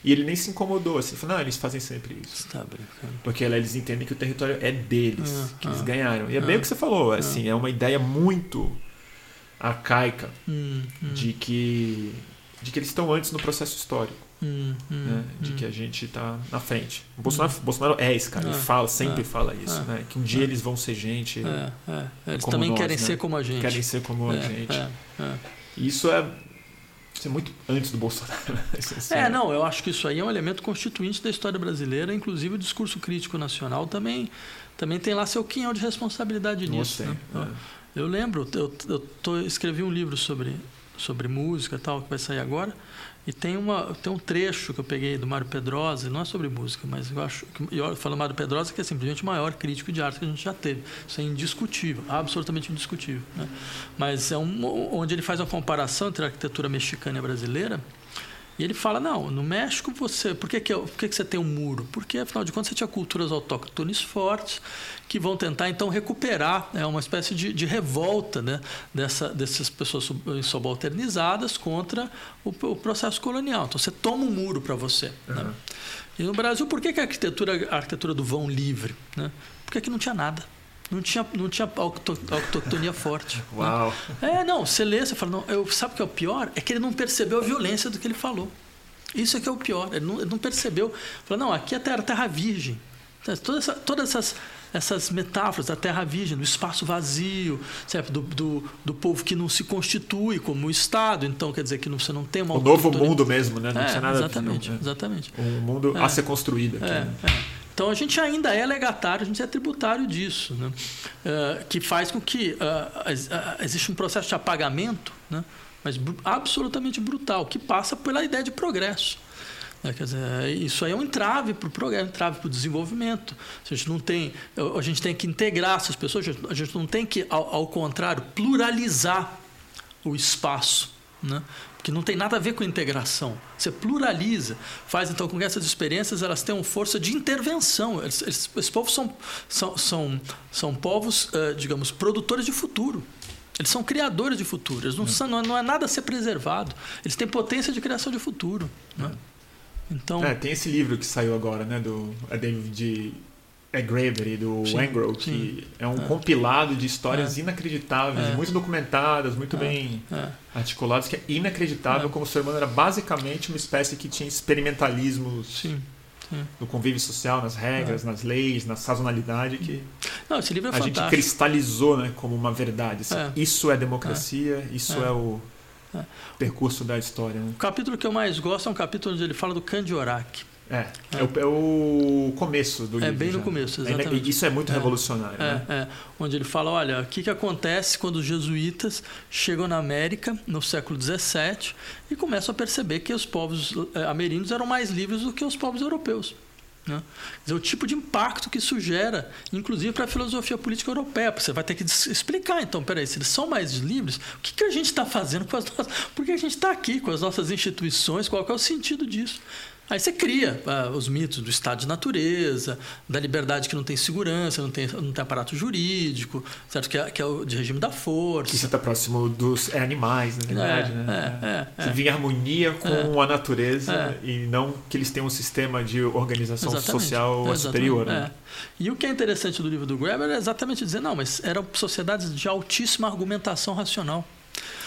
E ele nem se incomodou assim, falou: "Não, eles fazem sempre isso". tá. Porque eles entendem que o território é deles, Ah, que eles ah, ganharam. E é ah, bem o que você falou, assim, é uma ideia muito arcaica Hum, hum, de que de que eles estão antes no processo histórico, hum, hum, né? De hum. que a gente está na frente. O Bolsonaro, Bolsonaro é esse cara, ele Ah, fala, sempre ah, fala isso, ah, né? Que um dia eles vão ser gente, É, é. Eles também nós, querem né? ser como a gente. querem ser como a é, gente. É, é. Isso é isso é muito antes do Bolsonaro. É, não, eu acho que isso aí é um elemento constituinte da história brasileira, inclusive o discurso crítico nacional também, também tem lá seu quinhão de responsabilidade nisso. Né? Eu lembro, eu, eu tô, escrevi um livro sobre, sobre música tal, que vai sair agora, e tem, uma, tem um trecho que eu peguei do Mário Pedrosa, não é sobre música, mas eu acho que eu falo Mário Pedrosa que é simplesmente o maior crítico de arte que a gente já teve. Isso é indiscutível, absolutamente indiscutível. Né? Mas é um, onde ele faz uma comparação entre a arquitetura mexicana e a brasileira, e ele fala, não, no México você. Por que, que, por que, que você tem um muro? Porque, afinal de contas, você tinha culturas autóctones fortes que vão tentar, então, recuperar é, uma espécie de, de revolta né, dessa, dessas pessoas sub- subalternizadas contra o, o processo colonial. Então, você toma um muro para você. Né? Uhum. E no Brasil, por que, que a, arquitetura, a arquitetura do vão livre? Né? Porque aqui não tinha nada. Não tinha, não tinha auto- autoctonia forte. né? Uau. É, não, você lê, você fala, não, eu, sabe o que é o pior? É que ele não percebeu a violência do que ele falou. Isso é que é o pior. Ele não, ele não percebeu. Falou, não, aqui é terra, terra virgem. Então, toda essa- todas essas, essas metáforas da terra virgem, do espaço vazio, certo? Do, do, do povo que não se constitui como Estado. Então, quer dizer que não, você não tem uma O novo mundo mesmo, né? Não É, tinha nada exatamente, né? exatamente. Um mundo É. a ser construído aqui. É, né? é. Então a gente ainda é legatário, a gente é tributário disso, né? Eh, que faz com que ah, existe um processo de apagamento, né? mas absolutamente brutal, que passa pela ideia de progresso. né? Quer dizer, isso aí é um entrave para o progresso, um entrave para o desenvolvimento. A gente não tem, a gente tem que integrar essas pessoas, a gente não tem que, ao, ao contrário, pluralizar o espaço, né? que não tem nada a ver com integração. Você pluraliza, faz então com que essas experiências elas tenham força de intervenção. Eles, eles, esses povos são, são, são, são povos, eh, digamos, produtores de futuro. Eles são criadores de futuro. Eles não, são, não, é- não é nada a ser preservado. Eles têm potência de criação de futuro. Né? Então, É, tem esse livro que saiu agora, né? Do é David é Graeber e do Sim, Engro, que sim. é um É. compilado de histórias inacreditáveis, É. muito documentadas, muito É. bem é, articuladas, que é inacreditável É. como o ser humano era basicamente uma espécie que tinha experimentalismos sim. no convívio social, nas regras, nas leis, na sazonalidade, que Não, esse livro é a gente fantástico. cristalizou né, como uma verdade. assim, É. Isso é democracia, isso É. é, o É. percurso da história. Né? O capítulo que eu mais gosto é um capítulo onde ele fala do Candioraki. É, é, o, é o começo do É livro. bem no já. começo, É, exatamente. Isso é muito É. revolucionário. né? É, é, onde ele fala, olha, o que, que acontece quando os jesuítas chegam na América no século XVII e começam a perceber que os povos eh, ameríndios eram mais livres do que os povos europeus. Né? Dizer, o tipo de impacto que isso gera, inclusive para a filosofia política europeia. Você vai ter que explicar, então, peraí, se eles são mais livres, o que, que a gente está fazendo com as nossas. Por que a gente está aqui com as nossas instituições? Qual é o sentido disso? Aí você cria ah, os mitos do estado de natureza, da liberdade que não tem segurança, não tem, não tem aparato jurídico, certo? Que é, que é o de regime da força. Que você está próximo dos é, animais, na verdade. É, né? é, é, Você é. vive em harmonia com a natureza É. e não que eles tenham um sistema de organização Exatamente, social superior. é. Né? E o que é interessante do livro do Graeber é exatamente dizer, não, mas eram sociedades de altíssima argumentação racional.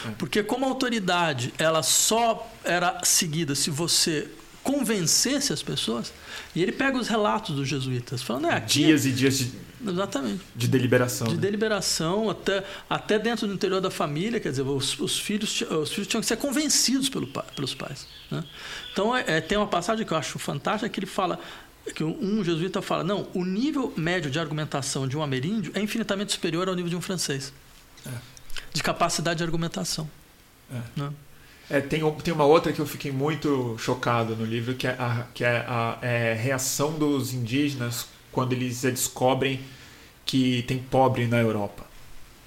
É. Porque como a autoridade, ela só era seguida se você convencesse as pessoas, e ele pega os relatos dos jesuítas, falando, é, aqui... Dias e dias de, Exatamente. de deliberação. De né? deliberação, até, até dentro do interior da família, quer dizer, os, os filhos, os filhos tinham que ser convencidos pelo, pelos pais. né? Então, é, é, tem uma passagem que eu acho fantástica que ele fala, que um, um jesuíta fala, não, o nível médio de argumentação de um ameríndio é infinitamente superior ao nível de um francês. É. De capacidade de argumentação. É. Né? É, tem, tem uma outra que eu fiquei muito chocado no livro, que é a, que é a é, reação dos indígenas quando eles descobrem que tem pobre na Europa.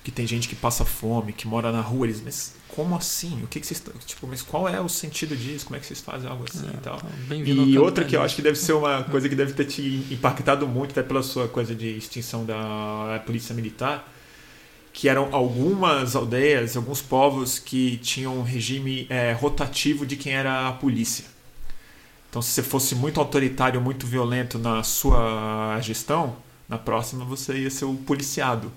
Que tem gente que passa fome, que mora na rua. Eles, mas como assim? O que, que vocês tipo, mas qual é o sentido disso? Como é que vocês fazem algo assim é, e tal? E outra que eu acho que deve ser uma coisa que deve ter te impactado muito, até pela sua coisa de extinção da polícia militar, que eram algumas aldeias, alguns povos que tinham um regime é, rotativo de quem era a polícia. Então, se você fosse muito autoritário, muito violento na sua gestão, na próxima você ia ser o policiado.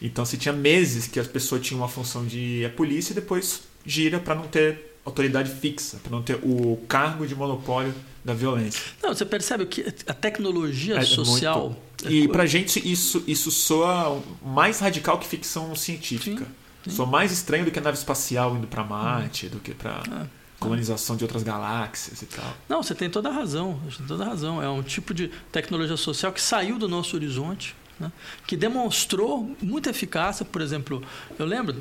Então se tinha meses que as pessoas tinham uma função de polícia e depois gira para não ter autoridade fixa, para não ter o cargo de monopólio da violência. Não, você percebe que a tecnologia é, social. Muito... E para gente isso, isso soa mais radical que ficção científica. Sim, sim. Soa mais estranho do que a nave espacial indo para Marte, hum. do que para é, colonização de outras galáxias e tal. Não, você tem toda a razão. Você tem toda a razão. É um tipo de tecnologia social que saiu do nosso horizonte né? que demonstrou muita eficácia. Por exemplo, eu lembro,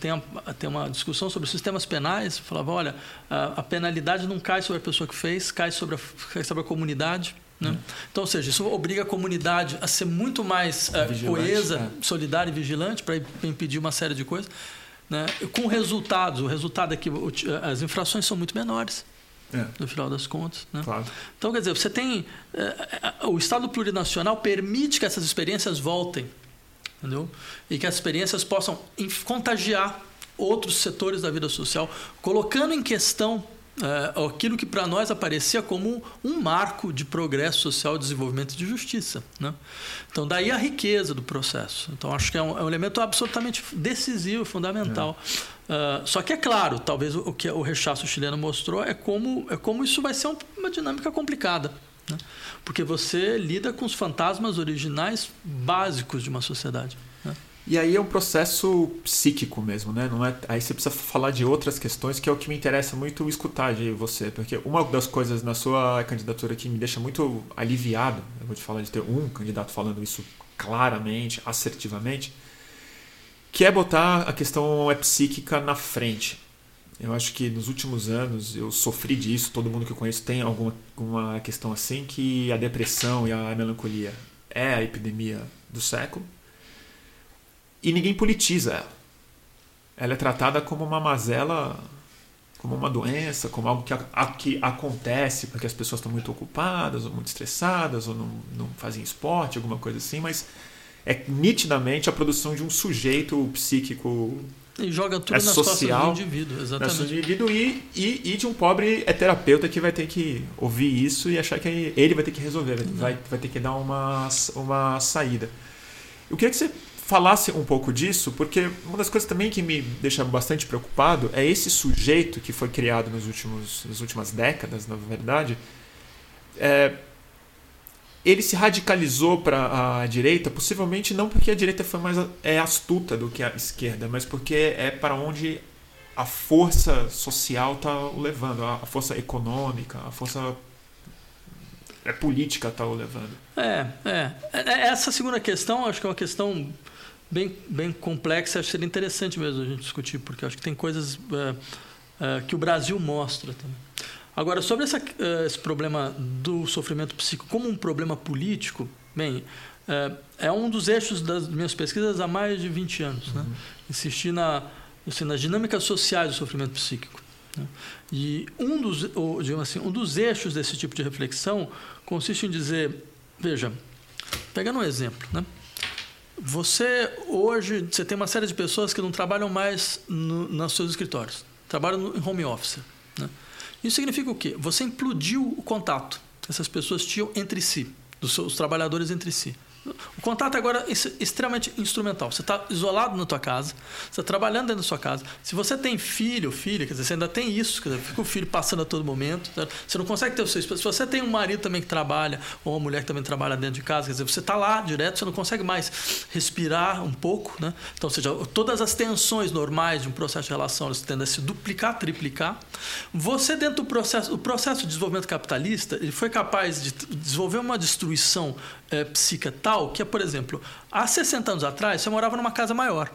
tem, tem uma discussão sobre sistemas penais, falava, olha, a, a, penalidade não cai sobre a pessoa que fez, cai sobre a, cai sobre a comunidade. Né? Hum. Então, ou seja, isso obriga a comunidade a ser muito mais uh, coesa, é. solidária e vigilante para impedir uma série de coisas. Né? Com resultados, o resultado é que as infrações são muito menores é. no final das contas. Né? Claro. Então, quer dizer, você tem. É, o Estado plurinacional permite que essas experiências voltem, entendeu? E que as experiências possam contagiar outros setores da vida social, colocando em questão é, aquilo que para nós aparecia como um marco de progresso social, desenvolvimento e de justiça. Né? Então, daí a riqueza do processo. Então, acho que é um, é um elemento absolutamente decisivo, fundamental. É. Uh, só que é claro, talvez o, que o rechaço chileno mostrou é como, é como isso vai ser um, uma dinâmica complicada. Né? Porque você lida com os fantasmas originais básicos de uma sociedade. E aí é um processo psíquico mesmo, né? Não é, aí você precisa falar de outras questões que é o que me interessa muito escutar de você, porque uma das coisas na sua candidatura que me deixa muito aliviado, eu vou te falar de ter um candidato falando isso claramente, assertivamente, que é botar a questão é psíquica na frente. Eu acho que nos últimos anos eu sofri disso, todo mundo que eu conheço tem alguma, alguma questão assim, que a depressão e a melancolia é a epidemia do século e ninguém politiza ela. Ela é tratada como uma mazela, como uma doença, como algo que, a, que acontece porque as pessoas estão muito ocupadas, ou muito estressadas, ou não, não fazem esporte, alguma coisa assim, mas é nitidamente a produção de um sujeito psíquico e joga tudo é nas social, costas do indivíduo, exatamente. Do indivíduo e, e, e, de um pobre é terapeuta que vai ter que ouvir isso e achar que ele vai ter que resolver, vai, vai ter que dar uma, uma saída. Eu queria que você falasse um pouco disso, porque uma das coisas também que me deixa bastante preocupado é esse sujeito que foi criado nos últimos, nas últimas décadas, na verdade. É, ele se radicalizou para a direita, possivelmente não porque a direita foi mais é astuta do que a esquerda, mas porque é para onde a força social está o levando, a força econômica, a força é política está o levando. É, é, é. Essa segunda questão, acho que é uma questão bem, bem complexa. Acho que seria interessante mesmo a gente discutir, porque acho que tem coisas é, é, que o Brasil mostra também. Agora, sobre essa, é, esse problema do sofrimento psíquico como um problema político, bem, é, um dos eixos das minhas pesquisas há mais de 20 anos. Né? Uhum. Né? Insistir na, assim, nas dinâmicas sociais do sofrimento psíquico. Né? E um dos, ou, assim, um dos eixos desse tipo de reflexão consiste em dizer, veja, pegando um exemplo, né? Você hoje você tem uma série de pessoas que não trabalham mais no, nos seus escritórios, trabalham em home office. Né? Isso significa o quê? Você implodiu o contato que essas pessoas tinham entre si, dos seus trabalhadores entre si. O contato agora é extremamente instrumental. Você está isolado na tua casa, você está trabalhando dentro da sua casa. Se você tem filho, filha, quer dizer, você ainda tem isso, quer dizer, fica o filho passando a todo momento. Certo? Você não consegue ter o seu Se você tem um marido também que trabalha, ou uma mulher que também trabalha dentro de casa, quer dizer, você está lá direto, você não consegue mais respirar um pouco. Né? Então, ou seja, todas as tensões normais de um processo de relação elas tendem a se duplicar, triplicar. Você, dentro do processo, o processo de desenvolvimento capitalista, ele foi capaz de desenvolver uma destruição é, tal que, por exemplo, há 60 anos atrás você morava numa casa maior.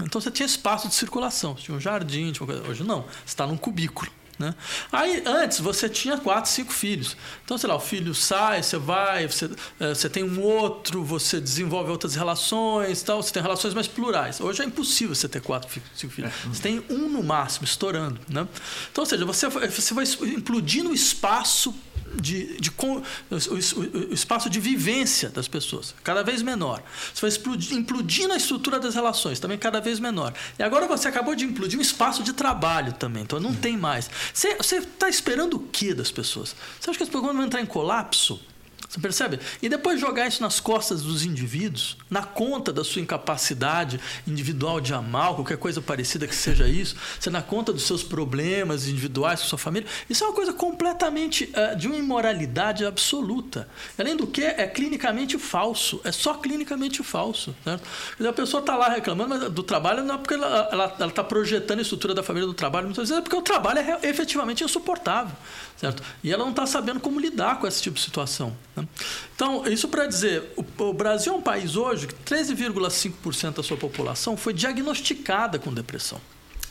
Então você tinha espaço de circulação, você tinha um jardim, tinha coisa. hoje não, você está num cubículo. Né? Aí, antes, você tinha quatro, cinco filhos. Então, sei lá, o filho sai, você vai, você, eh, você tem um outro, você desenvolve outras relações, tal, você tem relações mais plurais. Hoje é impossível você ter quatro, cinco filhos. É. Você tem um no máximo, estourando. Né? Então, ou seja, você, você vai implodindo o espaço de, de, o, o, o, espaço de vivência das pessoas, cada vez menor. Você vai explodir, implodindo a estrutura das relações, também cada vez menor. E agora você acabou de implodir um espaço de trabalho também, então não tem mais. Você está esperando o que das pessoas? Você acha que as pessoas vão entrar em colapso? Você percebe? E depois jogar isso nas costas dos indivíduos, na conta da sua incapacidade individual de amar, qualquer coisa parecida que seja isso, você na conta dos seus problemas individuais com sua família, isso é uma coisa completamente uh, de uma imoralidade absoluta. Além do que, é clinicamente falso. É só clinicamente falso. Certo? A pessoa está lá reclamando do trabalho, não é porque ela está projetando a estrutura da família do trabalho, muitas vezes é porque o trabalho é efetivamente insuportável. Certo? E ela não está sabendo como lidar com esse tipo de situação. Né? Então, isso para dizer, o, o, Brasil é um país hoje que 13,5% da sua população foi diagnosticada com depressão.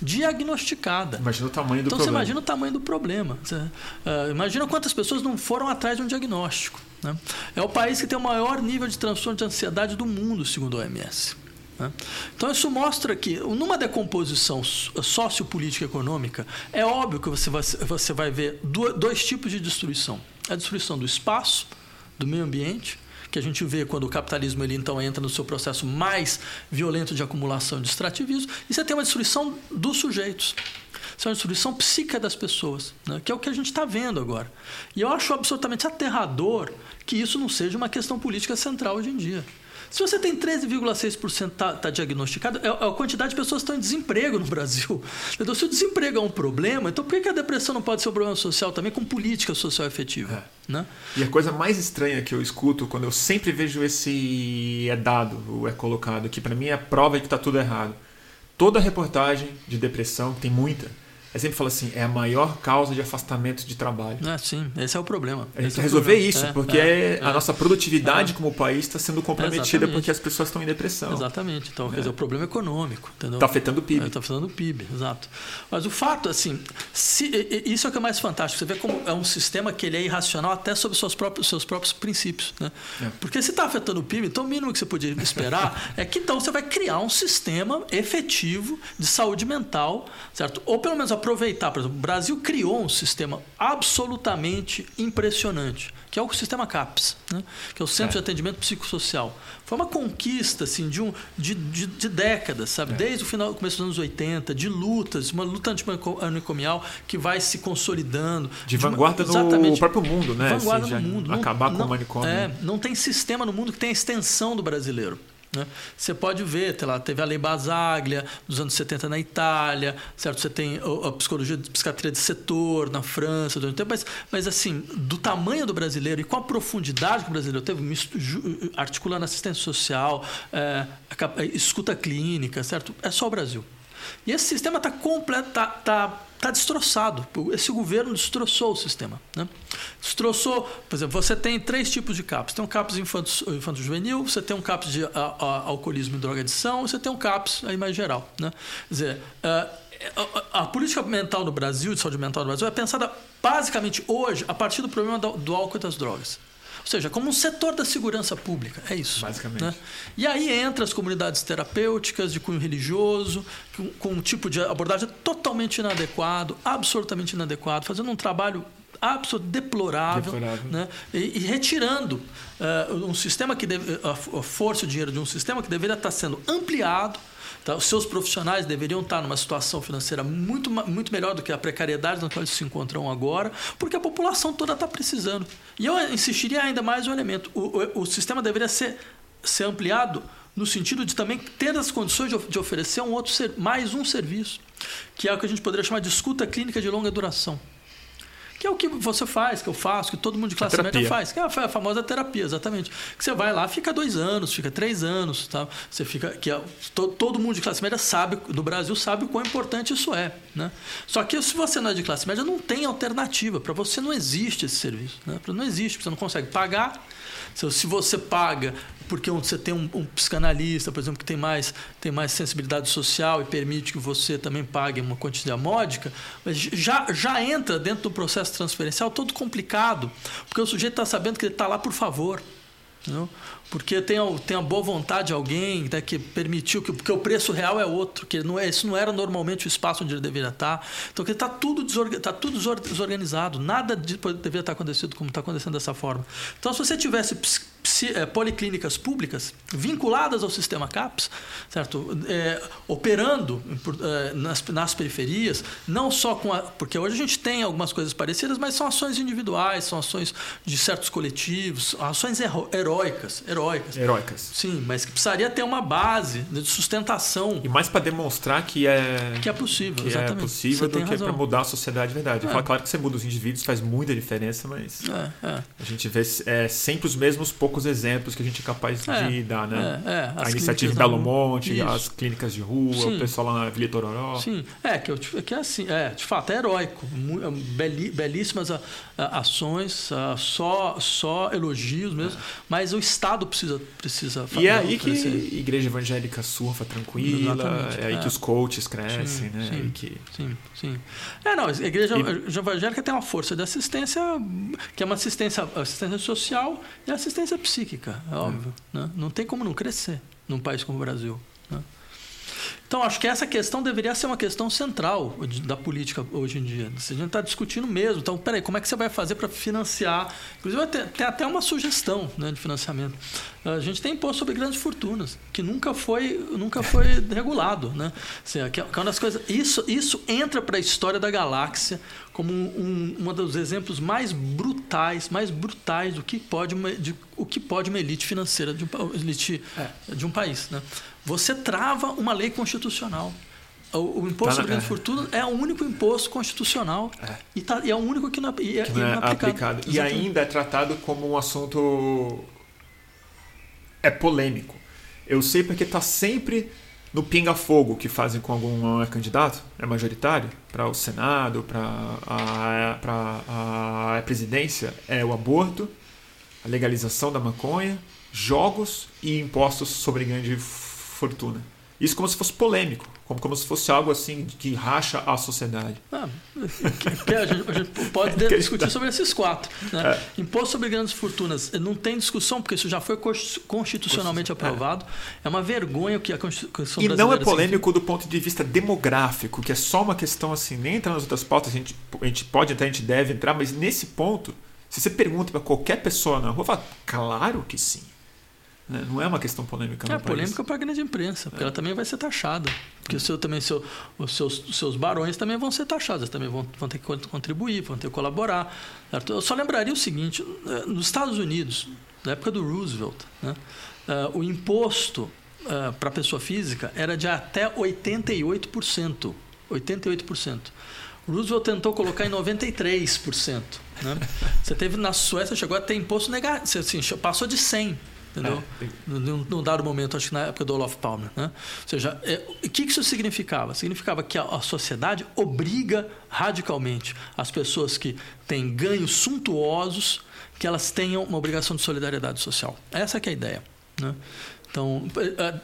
Diagnosticada. Imagina o tamanho do então, problema. Então, você imagina o tamanho do problema. Você, uh, imagina quantas pessoas não foram atrás de um diagnóstico. Né? É o país que tem o maior nível de transtorno de ansiedade do mundo, segundo a OMS. Né? Então, isso mostra que, numa decomposição sociopolítica econômica, é óbvio que você vai, você vai ver dois tipos de destruição: a destruição do espaço, do meio ambiente, que a gente vê quando o capitalismo ele então entra no seu processo mais violento de acumulação de extrativismo, e você tem uma destruição dos sujeitos. Isso é uma destruição psíquica das pessoas, né? que é o que a gente está vendo agora. E eu acho absolutamente aterrador que isso não seja uma questão política central hoje em dia. Se você tem 13,6% tá, tá diagnosticado, é, é a quantidade de pessoas que estão em desemprego no Brasil. Então, se o desemprego é um problema, então por que a depressão não pode ser um problema social também com política social efetiva? É. Né? E a coisa mais estranha que eu escuto quando eu sempre vejo esse é dado, é colocado, que para mim é a prova de que está tudo errado. Toda reportagem de depressão, tem muita, é sempre fala assim, é a maior causa de afastamento de trabalho. Ah, sim, esse é o problema. A gente é resolver isso, é, porque é, a é. nossa produtividade como país está sendo comprometida porque as pessoas estão em depressão. Exatamente. Então, quer dizer, o problema é econômico. Está afetando o PIB. Está afetando o PIB, exato. Mas o fato, assim, se, isso é o que é mais fantástico. Você vê como é um sistema que ele é irracional até sobre seus próprios, seus próprios princípios. Né? Porque se está afetando o PIB, então o mínimo que você podia esperar é que então você vai criar um sistema efetivo de saúde mental, certo? Ou pelo menos aproveitar, por exemplo, o Brasil criou um sistema absolutamente impressionante, que é o sistema CAPS, né? que é o Centro é. de Atendimento Psicossocial. Foi uma conquista assim, de, um, de, de, de décadas, sabe? É. Desde o final, começo dos anos 80, de lutas, uma luta antimanicomial que vai se consolidando. De, de vanguarda uma, no próprio mundo, né? Vanguarda no mundo. Acabar não, com o manicômio. É, não tem sistema no mundo que tenha extensão do brasileiro. Né? Você pode ver, lá, teve a Lei Basaglia nos anos 70 na Itália, certo? Você tem a psicologia de psiquiatria de setor na França, mas, mas assim, do tamanho do brasileiro e com a profundidade que o brasileiro teve, articulando assistência social, é, escuta clínica, certo? É só o Brasil. E esse sistema está completo, está tá, tá destroçado. Esse governo destroçou o sistema. Né? Destroçou, por exemplo, você tem três tipos de CAPS. Tem um CAPS infanto-juvenil, você tem um CAPS de a, a, alcoolismo e drogadição, você tem um CAPS aí mais geral. Né? Quer dizer, uh, a, a, política mental no Brasil, de saúde mental no Brasil, é pensada basicamente hoje a partir do problema do, do álcool e das drogas. Ou seja, como um setor da segurança pública. É isso. Basicamente. Né? E aí entra as comunidades terapêuticas de cunho religioso, com, com um tipo de abordagem totalmente inadequado, absolutamente inadequado, fazendo um trabalho absolutamente deplorável, deplorável. Né? E, e retirando uh, um sistema que deve, a força, o dinheiro de um sistema que deveria estar sendo ampliado Tá? Os seus profissionais deveriam estar numa situação financeira muito, muito melhor do que a precariedade na qual eles se encontram agora, porque a população toda está precisando. E eu insistiria ainda mais um elemento: o, o, o sistema deveria ser, ser ampliado no sentido de também ter as condições de, de oferecer um outro mais um serviço, que é o que a gente poderia chamar de escuta clínica de longa duração que é o que você faz, que eu faço, que todo mundo de classe média faz, que é a famosa terapia, exatamente. Que você vai lá, fica dois anos, fica três anos, tá? Você fica, que é, todo, todo mundo de classe média sabe, do Brasil sabe o quão importante isso é. Né? Só que se você não é de classe média, não tem alternativa. Para você não existe esse serviço. Né? Não existe, você não consegue pagar. Se você paga porque você tem um, um, psicanalista, por exemplo, que tem mais, tem mais sensibilidade social e permite que você também pague uma quantidade módica, mas já, já entra dentro do processo transferencial todo complicado, porque o sujeito está sabendo que ele está lá por favor. Não? Porque tem, tem a boa vontade de alguém né, que permitiu, que, porque o preço real é outro, que não é, isso não era normalmente o espaço onde ele deveria estar. Então, está tudo, desorga, tá tudo desorganizado, nada de, deveria estar acontecendo como está acontecendo dessa forma. Então, se você tivesse policlínicas públicas vinculadas ao sistema CAPS, certo? É, operando é, nas, nas, periferias, não só com a. Porque hoje a gente tem algumas coisas parecidas, mas são ações individuais, são ações de certos coletivos, ações heróicas. Heróicas. Heróicas. Sim, mas que precisaria ter uma base de sustentação. E mais para demonstrar que é. Que é possível, que é exatamente. é possível você do que para mudar a sociedade de verdade. É. Falo, claro que você muda os indivíduos, faz muita diferença, mas. É, é. A gente vê é, sempre os mesmos poucos poucos exemplos que a gente é capaz é, de dar, né? É, é, a iniciativa Belo Monte, isso. as clínicas de rua, Sim. o pessoal lá na Vila Tororó. Sim, é que, eu, que é assim, é, de fato, é heróico. Belíssimas ações, só, só elogios mesmo, é. mas o Estado precisa, precisa E é aí que a igreja evangélica surfa tranquila, Exatamente, é aí que é. os coaches crescem, sim, né? Sim, que... sim, sim. É, não, a igreja e... evangélica tem uma força de assistência, que é uma assistência, assistência social e assistência psíquica, é óbvio. Né? Não tem como não crescer num país como o Brasil. Então, acho que essa questão deveria ser uma questão central da política hoje em dia. A gente está discutindo mesmo. Então, peraí, como é que você vai fazer para financiar? Inclusive, tem até uma sugestão né, de financiamento. A gente tem imposto sobre grandes fortunas, que nunca foi, nunca foi regulado. Né? Assim, que é uma das coisas, isso, isso entra para a história da galáxia como um, um, um dos exemplos mais brutais, mais brutais do que pode uma, de, o que pode uma elite financeira de um, elite, é. de um país. Né? Você trava uma lei constitucional. O, o imposto tá sobre grande é. fortuna é o único imposto constitucional é. E, tá, e, é o único que não, é, que não é, aplicado. aplicado. E ainda é tratado como um assunto é polêmico. Eu sei porque está sempre no pinga-fogo que fazem com algum candidato, é majoritário, para o Senado, para a, a, a presidência, é o aborto, a legalização da maconha, jogos e impostos sobre grande fortuna. Isso como se fosse polêmico, como, como se fosse algo assim que racha a sociedade. Ah, a, gente, a, gente, pode discutir sobre esses quatro. Né? É. Imposto sobre grandes fortunas não tem discussão, porque isso já foi constitucionalmente aprovado. É. é uma vergonha que a Constituição E não é polêmico do ponto de vista demográfico, que é só uma questão assim, nem entra nas outras pautas, a gente, a gente pode entrar, a gente deve entrar, mas nesse ponto, se você pergunta para qualquer pessoa na rua, fala, claro que sim. Né? Não é uma questão polêmica. É polêmica para a grande imprensa, porque é. ela também vai ser taxada. Porque o seu, também, seu, os, seus, os seus barões também vão ser taxados, também vão, vão ter que contribuir, vão ter que colaborar. Certo? Eu só lembraria o seguinte: eh, nos Estados Unidos, na época do Roosevelt, né, uh, o imposto uh, para a pessoa física era de até 88%. 88%. Roosevelt tentou colocar em 93%. Né? Você teve na Suécia, chegou a ter imposto negativo, assim, passou de 100%. Entendeu? É. Num, num, dado momento, acho que na época do Olof Palmer. Né? Ou seja, é, o que isso significava? Significava que a, a, sociedade obriga radicalmente as pessoas que têm ganhos suntuosos que elas tenham uma obrigação de solidariedade social. Essa é a ideia. Né? Então,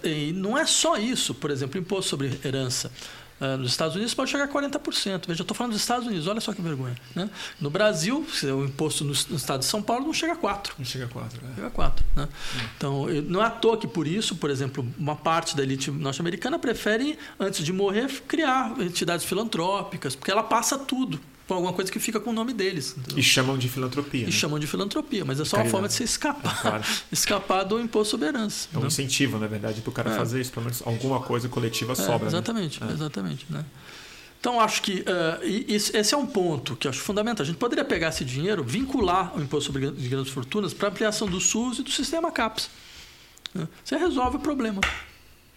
é, é, não é só isso. Por exemplo, imposto sobre herança. Uh, nos Estados Unidos pode chegar a 40%. Veja, eu estou falando dos Estados Unidos, olha só que vergonha. Né? No Brasil, o imposto no, no, estado de São Paulo não chega a 4%. Não chega a 4%. É. Chega a 4%. Né? Hum. Então, não é à toa que por isso, por exemplo, uma parte da elite norte-americana prefere, antes de morrer, criar entidades filantrópicas, porque ela passa tudo por alguma coisa que fica com o nome deles. Entendeu? E chamam de filantropia. E né? chamam de filantropia, mas é só uma forma de você escapar. É, claro. escapar do imposto sobre herança. É um né? incentivo, na verdade, para o cara é. fazer isso. Pelo menos alguma coisa coletiva é, sobra. Né? Exatamente, né? exatamente. Né? Então, acho que uh, isso, esse é um ponto que acho fundamental. A gente poderia pegar esse dinheiro, vincular o imposto sobre grandes fortunas para ampliação do SUS e do sistema CAPS. Né? Você resolve o problema.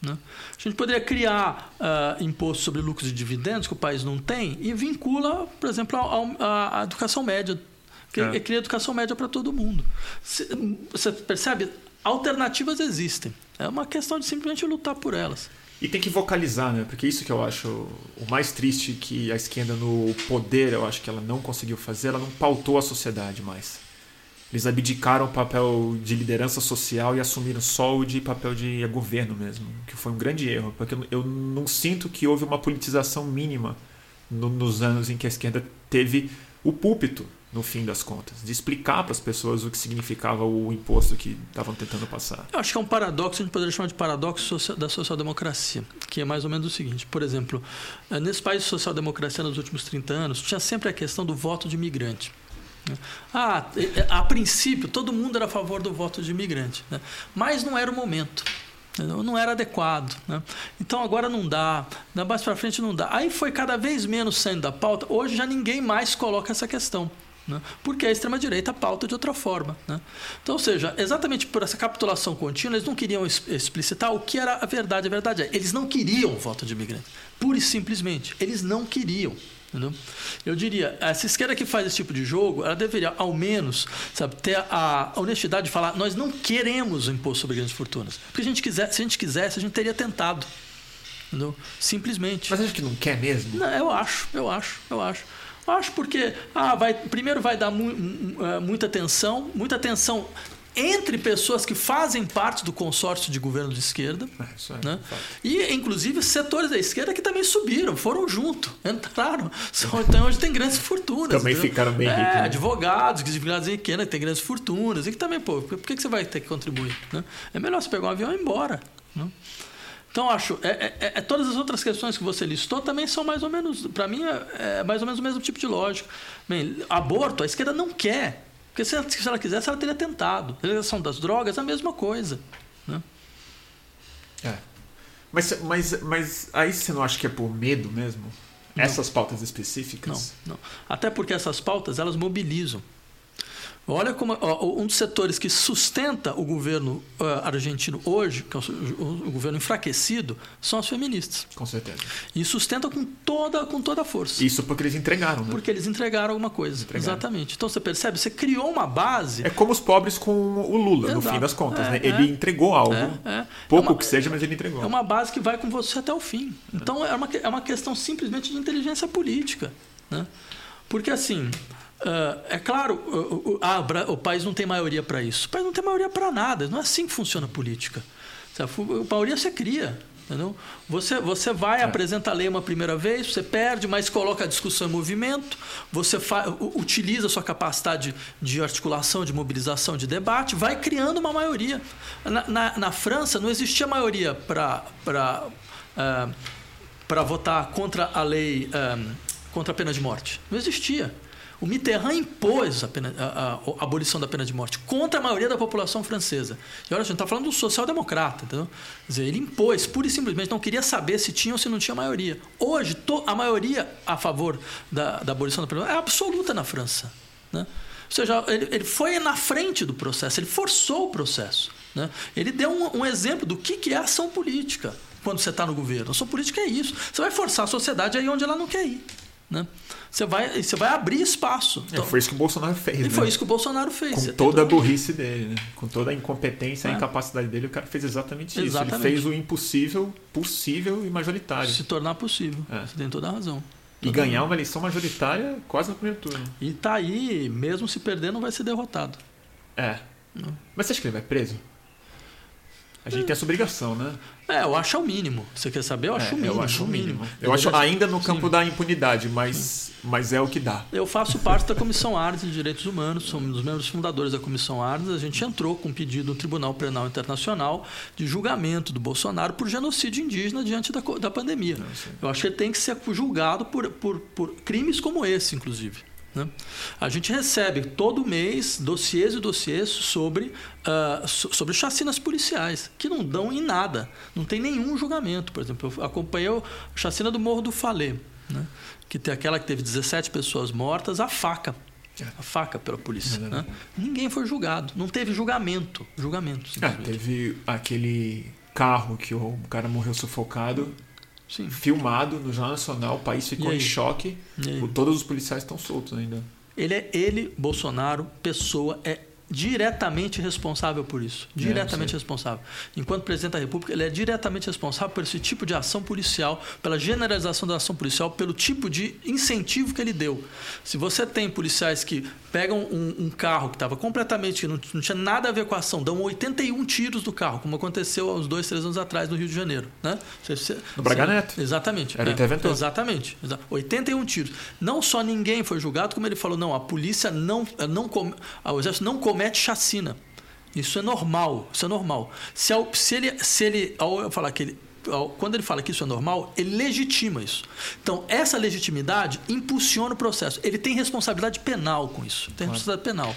Né? A gente poderia criar uh, imposto sobre lucros e dividendos que o país não tem e vincula, por exemplo, a, a educação média. É. Cria educação média para todo mundo. Você percebe? Alternativas existem. É uma questão de simplesmente lutar por elas. E tem que vocalizar, né? Porque isso que eu acho o mais triste que a esquerda no poder, eu acho que ela não conseguiu fazer, ela não pautou a sociedade mais. Eles abdicaram o papel de liderança social e assumiram só o de papel de governo mesmo, que foi um grande erro, porque eu não sinto que houve uma politização mínima no, nos anos em que a esquerda teve o púlpito no fim das contas, de explicar para as pessoas o que significava o imposto que estavam tentando passar. Eu acho que é um paradoxo, a gente poderia chamar de paradoxo da social-democracia, que é mais ou menos o seguinte: por exemplo, eh, nesse país de social-democracia nos últimos 30 anos, tinha sempre a questão do voto de imigrante. Né? Ah, a princípio, todo mundo era a favor do voto de imigrante, né? mas não era o momento. Não era adequado. Né? Então agora não dá, mais para frente não dá. Aí foi cada vez menos saindo da pauta. Hoje já ninguém mais coloca essa questão. Né? Porque a extrema-direita pauta de outra forma. Né? Então, ou seja, exatamente por essa capitulação contínua, eles não queriam explicitar o que era a verdade. A verdade é, eles não queriam voto de imigrante. Pura e simplesmente, eles não queriam. Entendeu? Eu diria, essa esquerda que faz esse tipo de jogo, ela deveria, ao menos, sabe, ter a honestidade de falar: nós não queremos o imposto sobre grandes fortunas. Porque a gente quiser, se a gente quisesse, a gente teria tentado. Entendeu? Simplesmente. Mas acha que não quer mesmo? Não, eu acho, eu acho, eu acho. Acho porque ah, vai, primeiro vai dar mu é, muita atenção, muita atenção entre pessoas que fazem parte do consórcio de governo de esquerda. É, é né? E, inclusive, setores da esquerda que também subiram, foram junto, entraram. Então, hoje tem grandes fortunas. Também entendeu? ficaram bem é, ricos. Né? Advogados, advogados em que tem grandes fortunas. E que também, pô, por que você vai ter que contribuir? Né? É melhor você pegar um avião e ir embora. Né? Então, acho, é, é, é, todas as outras questões que você listou também são mais ou menos, para mim, é, é, mais ou menos o mesmo tipo de lógica. Bem, aborto, a esquerda não quer. Porque se ela, se ela quisesse, ela teria tentado. A legalização das drogas, a mesma coisa. Né? É. Mas, mas, mas aí você não acha que é por medo mesmo? Não. Essas pautas específicas? Não, não. Até porque essas pautas, elas mobilizam. Olha como ó, um dos setores que sustenta o governo uh, argentino hoje, que é o, o, o, governo enfraquecido, são as feministas. Com certeza. E sustenta com toda, com toda a força. Isso porque eles entregaram, né? Porque eles entregaram alguma coisa. Entregaram. Exatamente. Então você percebe, você criou uma base. É como os pobres com o Lula, Exato. no fim das contas. É, né? Ele é, entregou algo. É, é. Pouco é uma, que seja, mas ele entregou. É uma base que vai com você até o fim. Então é uma, é uma questão simplesmente de inteligência política. Né? Porque assim. Uh, é claro, o, o, ah, o país não tem maioria para isso. O país não tem maioria para nada. Não é assim que funciona a política. A maioria você cria. Entendeu? Você, você vai, é. apresenta a lei uma primeira vez, você perde, mas coloca a discussão em movimento, você utiliza a sua capacidade de articulação, de mobilização, de debate, vai criando uma maioria. Na, na, na França não existia maioria para uh, para votar contra a lei, um, ah, contra a pena de morte. Não existia. O Mitterrand impôs a, pena, a, a, abolição da pena de morte contra a maioria da população francesa. E olha, a gente está falando do social-democrata, entendeu? Quer dizer, ele impôs, pura e simplesmente, não queria saber se tinha ou se não tinha maioria. Hoje, to, a maioria a favor da, da abolição da pena de morte é absoluta na França. Né? Ou seja, ele, ele foi na frente do processo, ele forçou o processo. Né? Ele deu um, um exemplo do que, que é ação política quando você está no governo. Ação política é isso. Você vai forçar a sociedade aí onde ela não quer ir. Né? Você vai, você vai abrir espaço. Então, é, foi isso que o Bolsonaro fez. E né? foi isso que o Bolsonaro fez. Com você toda a burrice dele, né? com toda a incompetência, é. a incapacidade dele, o cara fez exatamente, exatamente, isso. Ele fez o impossível possível e majoritário. Se tornar possível. É. Você tem toda a razão. E ganhar uma eleição majoritária quase no primeiro turno. E tá aí, mesmo se perder, não vai ser derrotado. É. Não. Mas você acha que ele vai preso? A gente tem essa obrigação, né? É, eu acho o mínimo. Você quer saber? Eu acho é, o mínimo. Eu acho o mínimo. Eu, eu acho ainda no campo Sim. da impunidade, mas, mas é o que dá. Eu faço parte da Comissão Arnes de Direitos Humanos, sou um dos membros fundadores da Comissão Arnes. A gente entrou com um pedido no Tribunal Penal Internacional de julgamento do Bolsonaro por genocídio indígena diante da, da pandemia. Eu acho que ele tem que ser julgado por, por, por crimes como esse, inclusive. Né? A gente recebe todo mês dossiês e dossiês sobre, uh, sobre chacinas policiais, que não dão em nada, não tem nenhum julgamento. Por exemplo, eu acompanhei a chacina do Morro do Falê, né? que tem aquela que teve 17 pessoas mortas, a faca. A faca pela polícia. Né? Ninguém foi julgado, não teve julgamento. julgamento ah, teve aquele carro que o cara morreu sufocado Sim. filmado no Jornal Nacional, o país ficou em choque. Todos os policiais estão soltos ainda. Ele é ele, Bolsonaro, pessoa, é diretamente responsável por isso. É, Diretamente responsável. Enquanto presidente da República, ele é diretamente responsável por esse tipo de ação policial, pela generalização da ação policial, pelo tipo de incentivo que ele deu. Se você tem policiais que pegam um, um carro que estava completamente, não, não tinha nada a ver com a ação, dão 81 tiros do carro, como aconteceu há uns dois, três anos atrás no Rio de Janeiro. Né? Você, você, No Braga Neto. Exatamente. Era o interventor. Exatamente. exa- 81 tiros. Não só ninguém foi julgado, como ele falou, não, a polícia não, não o exército não comete chacina. Isso é normal, isso é normal. Se, se ele, se ele, ao eu falar que ele, quando ele fala que isso é normal, ele legitima isso. Então, essa legitimidade impulsiona o processo. Ele tem responsabilidade penal com isso. Tem responsabilidade penal.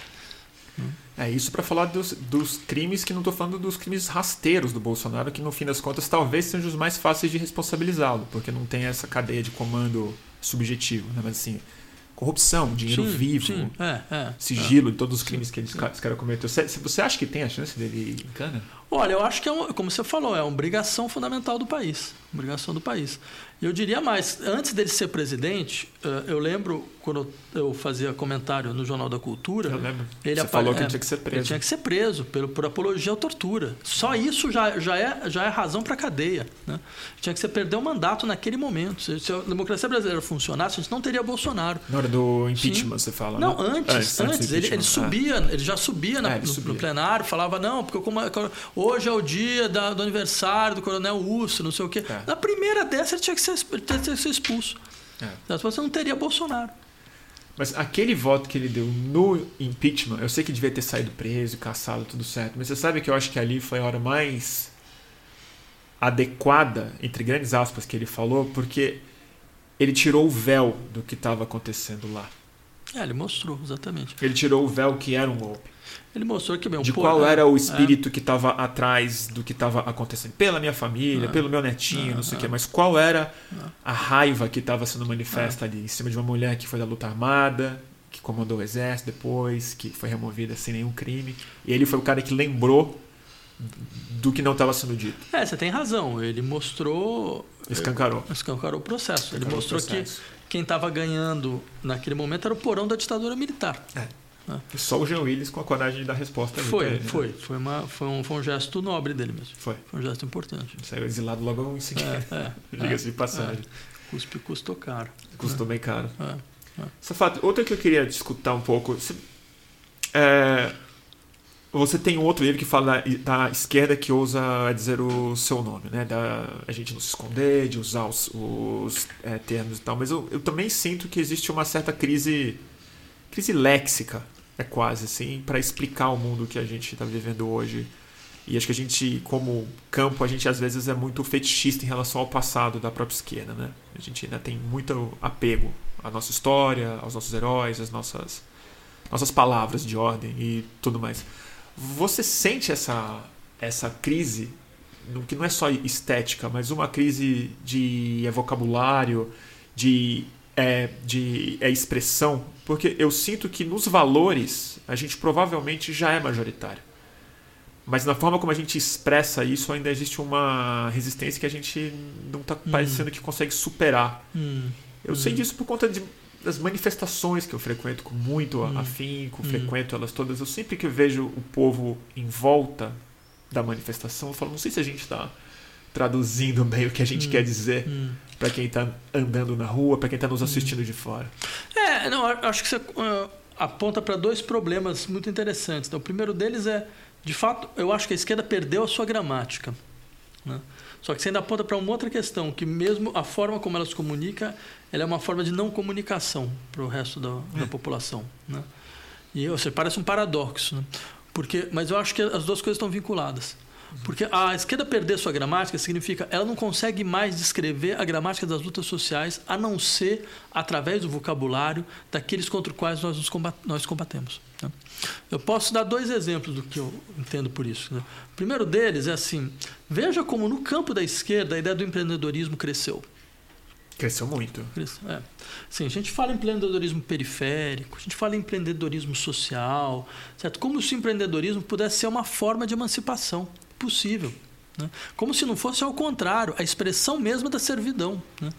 É isso para falar dos, dos crimes que não estou falando dos crimes rasteiros do Bolsonaro, que no fim das contas talvez sejam os mais fáceis de responsabilizá-lo, porque não tem essa cadeia de comando subjetivo, né? Mas assim, corrupção, dinheiro Sim, vivo, sim, é, é. sigilo de todos os crimes que eles, esse cara cometeu. Você, você acha que tem a chance dele ir em cana? Olha, eu acho que é, um- como você falou, é uma obrigação fundamental do país. Obrigação do país. E eu diria mais, antes dele ser presidente, eh, eu lembro quando eu fazia comentário no Jornal da Cultura. Eu lembro. Ele Você falou que é, tinha que ser preso. Ele tinha que ser preso pelo, por apologia à tortura. Só isso já, já, é, já é razão para cadeia. Né? Tinha que ser perder o mandato naquele momento. Se, se a democracia brasileira funcionasse, a gente não teria Bolsonaro. Na hora do impeachment, você fala. Não, né? antes, É, antes, do ele, ele impeachment. subia, ele já subia, na- É, ele no, subia. no plenário, falava, não, porque como, hoje é o dia da- do aniversário do coronel Urso, não sei o quê. É. Na primeira dessa ele tinha que ser, tinha que ser expulso. É. Você não teria Bolsonaro. Mas aquele voto que ele deu no impeachment, eu sei que devia ter saído preso, caçado, tudo certo, mas você sabe que eu acho que ali foi a hora mais adequada, entre grandes aspas, que ele falou, porque ele tirou o véu do que estava acontecendo lá. É, ele mostrou, exatamente. Ele tirou o véu que era um golpe. Ele mostrou que, bem, De pô, qual é, era o espírito que estava atrás do que estava acontecendo. Pela minha família, É. pelo meu netinho, É, não sei o é. quê. Mas qual era a raiva que estava sendo manifesta ali em cima de uma mulher que foi da luta armada, que comandou o exército depois, que foi removida sem nenhum crime. E ele foi o cara que lembrou do que não estava sendo dito. É, você tem razão. Ele mostrou. Escancarou. Escancarou o processo. Ele Escancarou o mostrou processo. que quem estava ganhando naquele momento era o porão da ditadura militar. E Só o Jean Willis com a coragem de dar resposta Foi, ele, né? foi. Foi, uma, foi, um, foi um gesto nobre dele mesmo. Foi. Foi um gesto importante. Saiu exilado logo em seguida. É, é, Diga-se de passagem. Cuspe custou caro. Custou bem caro. É. Safato, outra que eu queria discutir um pouco. É, você tem outro livro que fala da, da esquerda que ousa dizer o seu nome, né? Da, a gente não se esconder, de usar os, os, é, termos e tal. Mas eu, eu também sinto que existe uma certa crise, crise léxica, é quase assim, para explicar o mundo que a gente está vivendo hoje. E acho que a gente, como campo, a gente às vezes é muito fetichista em relação ao passado da própria esquerda, né? A gente ainda tem muito apego à nossa história, aos nossos heróis, às nossas, nossas palavras de ordem e tudo mais. Você sente essa, essa crise, que não é só estética, mas uma crise de é, vocabulário, de, é, de é, expressão? Porque eu sinto que nos valores a gente provavelmente já é majoritário. Mas na forma como a gente expressa isso, ainda existe uma resistência que a gente não está parecendo que consegue superar. Hum, Eu sei disso por conta de, das manifestações que eu frequento com muito Hum. afinco, Hum. frequento elas todas. Eu sempre que vejo o povo em volta da manifestação, eu falo, não sei se a gente está traduzindo bem o que a gente Hum. quer dizer hum. para quem está andando na rua, para quem está nos assistindo de fora. É, não, acho que você ah, aponta para dois problemas muito interessantes. Então, o primeiro deles é, de fato, eu acho que a esquerda perdeu a sua gramática. né? Só que você ainda aponta para uma outra questão, que mesmo a forma como ela se comunica, ela é uma forma de não comunicação para o resto da, da população. Né? E seja, parece um paradoxo. Né? Porque, mas eu acho que as duas coisas estão vinculadas. Porque a esquerda perder sua gramática significa ela não consegue mais descrever a gramática das lutas sociais a não ser através do vocabulário daqueles contra os quais nós nos combat nós combatemos. né? Eu posso dar dois exemplos do que eu entendo por isso. né? O primeiro deles é assim: veja como no campo da esquerda a ideia do empreendedorismo cresceu. Cresceu muito. É. Sim, a gente fala em empreendedorismo periférico, a gente fala em empreendedorismo social, certo? Como se o empreendedorismo pudesse ser uma forma de emancipação possível. Né? Como se não fosse ao contrário, a expressão mesma da servidão. Né?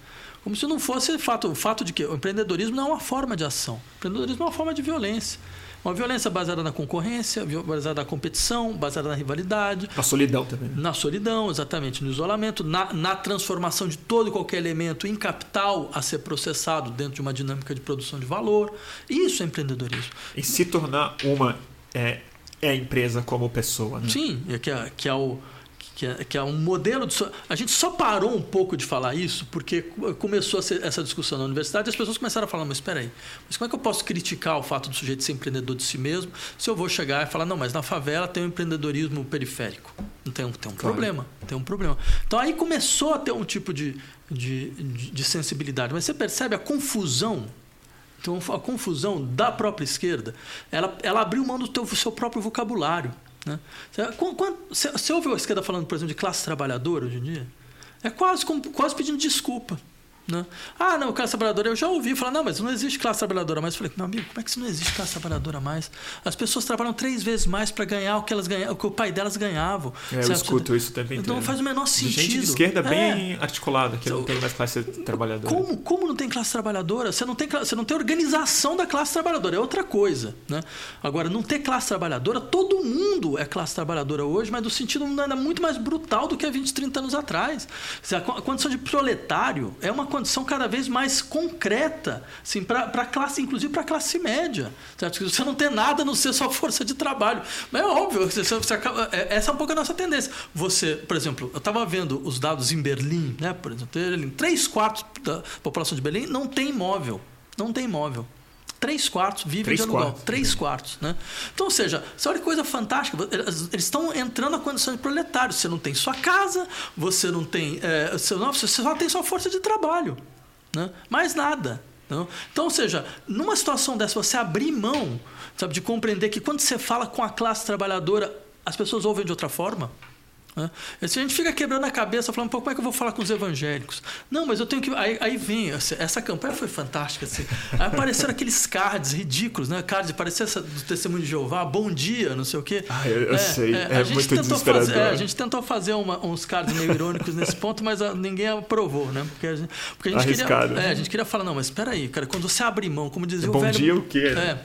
Como se não fosse fato, o fato de que o empreendedorismo não é uma forma de ação. O empreendedorismo é uma forma de violência. Uma violência baseada na concorrência, baseada na competição, baseada na rivalidade. Na solidão também. Né? Na solidão, exatamente, no isolamento, na, na transformação de todo e qualquer elemento em capital a ser processado dentro de uma dinâmica de produção de valor. Isso é empreendedorismo. E se tornar uma é, é a empresa como pessoa. Né? Sim, que é, que é o que é, que é um modelo de. A gente só parou um pouco de falar isso porque começou essa discussão na universidade e as pessoas começaram a falar: mas espera aí, mas como é que eu posso criticar o fato do sujeito ser empreendedor de si mesmo se eu vou chegar e falar: não, mas na favela tem um empreendedorismo periférico? Não tem um, tem um claro. problema, tem um problema. Então aí começou a ter um tipo de, de, de, de sensibilidade. Mas você percebe a confusão então, a confusão da própria esquerda, ela, ela abriu mão do teu, seu próprio vocabulário. Né? Você, você ouve a esquerda falando, por exemplo, de classe trabalhadora hoje em dia? É quase, quase pedindo desculpa. Né? Ah, não, classe trabalhadora, eu já ouvi falar, não, mas não existe classe trabalhadora mais. Eu falei, meu amigo, como é que isso não existe classe trabalhadora mais? As pessoas trabalham três vezes mais para ganhar o que elas ganhavam, o que o pai delas ganhavam. É, eu escuto isso também. Então faz o menor sentido. De gente de esquerda bem é. articulada, que não tem mais classe trabalhadora. Como, como não tem classe trabalhadora? Você não tem, você não tem organização da classe trabalhadora, é outra coisa. Né? Agora, não ter classe trabalhadora, todo mundo é classe trabalhadora hoje, mas no sentido ainda muito mais brutal do que há 20, 30 anos atrás. A condição de proletário é uma condição cada vez mais concreta, assim, para a classe, inclusive para a classe média. Certo? Você não tem nada a não ser sua força de trabalho. Mas é óbvio, você, você acaba, é, essa é um pouco a nossa tendência. Você, por exemplo, eu estava vendo os dados em Berlim, né? por exemplo, três quartos da população de Berlim não tem imóvel. Não tem imóvel. Três quartos vivem Três de aluguel. Quartos. Três quartos. Né? Então, ou seja, você olha que coisa fantástica. Eles estão entrando na condição de proletário. Você não tem sua casa, você não tem. É, você só tem sua força de trabalho. Né? Mais nada. Não? Então, ou seja, numa situação dessa, você abrir mão sabe, de compreender que quando você fala com a classe trabalhadora, as pessoas ouvem de outra forma. Né? Se a gente fica quebrando a cabeça, falando, Pô, como é que eu vou falar com os evangélicos? Não, mas eu tenho que. Aí, aí vem, essa campanha foi fantástica. Assim. Aí apareceram aqueles cards ridículos, né? Cards, parecia do Testemunho de Jeová, bom dia, não sei o quê. Ah, eu, eu é, sei, é, é muito desesperador. Fazer, é, a gente tentou fazer uma, uns cards meio irônicos nesse ponto, mas a, ninguém aprovou, né? Porque a gente, porque a gente Arriscado, queria. Né? É, a gente queria falar, não, mas espera aí, cara, quando você abre mão, como dizia bom o velho. Bom dia o quê? É.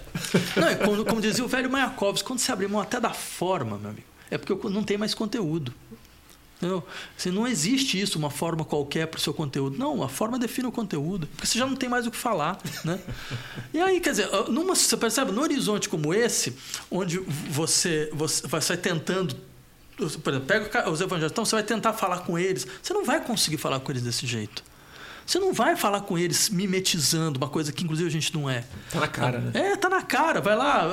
Não, é, como, como dizia o velho Mayakovsky, quando você abre mão até da forma, meu amigo, é porque não tem mais conteúdo. Não, assim, não existe isso, uma forma qualquer para o seu conteúdo. Não, a forma define o conteúdo, porque você já não tem mais o que falar. Né? E aí, quer dizer, numa, você percebe, no horizonte como esse, onde você, você vai sair tentando. Por exemplo, pega os evangélicos, então você vai tentar falar com eles. Você não vai conseguir falar com eles desse jeito. Você não vai falar com eles mimetizando, uma coisa que inclusive a gente não é. Tá na cara, né? É, tá na cara. Vai lá,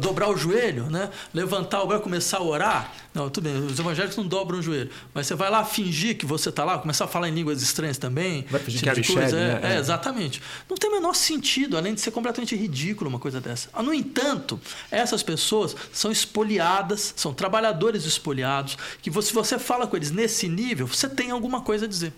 dobrar o joelho, né? Levantar o braço, começar a orar. Não, tudo bem, os evangélicos não dobram o joelho. Mas você vai lá fingir que você tá lá, começar a falar em línguas estranhas também. Vai fingir tipo que é, coisa. É, é, é, exatamente. Não tem o menor sentido, além de ser completamente ridículo uma coisa dessa. No entanto, essas pessoas são espoliadas, são trabalhadores espoliados, que se você fala com eles nesse nível, você tem alguma coisa a dizer.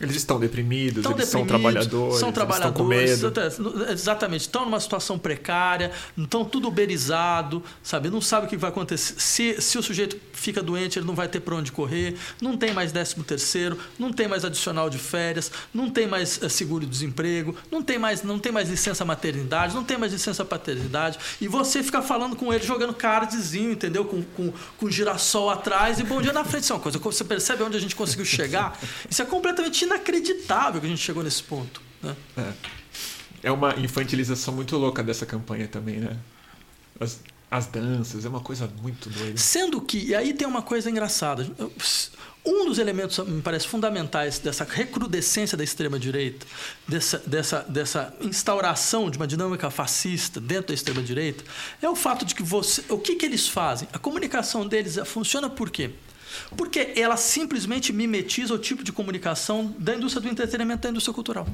Eles estão deprimidos, estão eles deprimidos, são trabalhadores, são trabalhadores, estão com medo. Exatamente, estão numa situação precária, estão tudo uberizado, sabe? Não sabe o que vai acontecer. Se, se o sujeito fica doente, ele não vai ter para onde correr, não tem mais décimo terceiro, não tem mais adicional de férias, não tem mais eh, seguro-desemprego, não tem mais não tem mais licença maternidade, não tem mais licença paternidade, e você fica falando com ele, jogando cardzinho, entendeu? Com, com, com girassol atrás e bom dia na frente. Isso é uma coisa, você percebe onde a gente conseguiu chegar? Isso é completamente inacreditável que a gente chegou nesse ponto. Né? É. é uma infantilização muito louca dessa campanha também, né? As, as danças, é uma coisa muito doida. Sendo que, e aí tem uma coisa engraçada. Um dos elementos, me parece, fundamentais dessa recrudescência da extrema-direita, dessa, dessa, dessa instauração de uma dinâmica fascista dentro da extrema-direita, é o fato de que você. O que, que eles fazem? A comunicação deles funciona por quê? Porque ela simplesmente mimetiza o tipo de comunicação da indústria do entretenimento, da indústria cultural.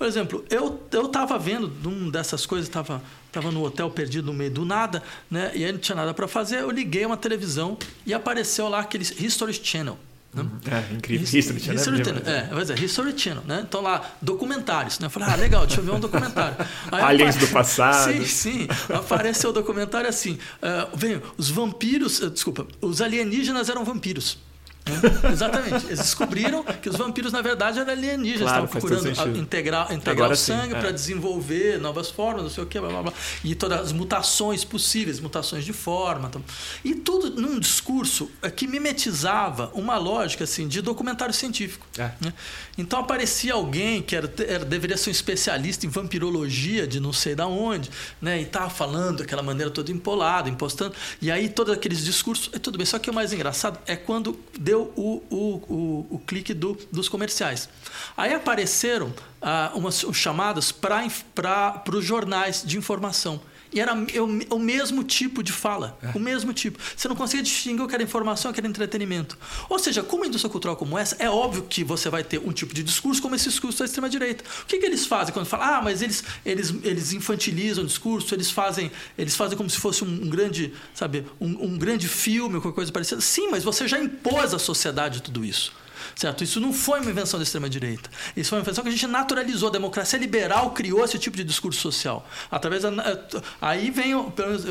Por exemplo, eu eu estava vendo uma dessas coisas, estava tava no hotel perdido no meio do nada, né? E aí não tinha nada para fazer. Eu liguei uma televisão e apareceu lá aquele History Channel. Né? É, incrível. History Channel. History Channel, é, vai dizer, History Channel, né? Então lá, documentários, né? Eu falei, ah, legal, deixa eu ver um documentário. Aí, Aliens do passado. Sim, sim. Apareceu o documentário assim, uh, vem, os vampiros, uh, desculpa, os alienígenas eram vampiros. Né? Exatamente. Eles descobriram que os vampiros, na verdade, eram alienígenas. Claro, estavam procurando integrar, integrar o sangue é. para desenvolver novas formas, não sei o que, blá, blá, blá. E todas as mutações possíveis, mutações de forma. Então. E tudo num discurso que mimetizava uma lógica assim, de documentário científico. É. Né? Então aparecia alguém que era, era, deveria ser um especialista em vampirologia de não sei da onde, né? e estava falando daquela maneira toda empolada, impostando. E aí todos aqueles discursos. É tudo bem. Só que o mais engraçado é quando deu o, o, o, o clique do, dos comerciais. Aí apareceram ah, umas chamadas para os jornais de informação. E era o, o mesmo tipo de fala, é. o mesmo tipo. Você não conseguia distinguir o que era informação e o que era entretenimento. Ou seja, com uma indústria cultural como essa, é óbvio que você vai ter um tipo de discurso como esse discurso da extrema-direita. O que, que eles fazem quando falam, ah, mas eles, eles, eles infantilizam o discurso, eles fazem, eles fazem como se fosse um, um grande, sabe, um, um grande filme ou qualquer coisa parecida. Sim, mas você já impôs à sociedade tudo isso. Certo? Isso não foi uma invenção da extrema-direita. Isso foi uma invenção que a gente naturalizou. A democracia liberal criou esse tipo de discurso social. Através da, eh, aí vem, menos,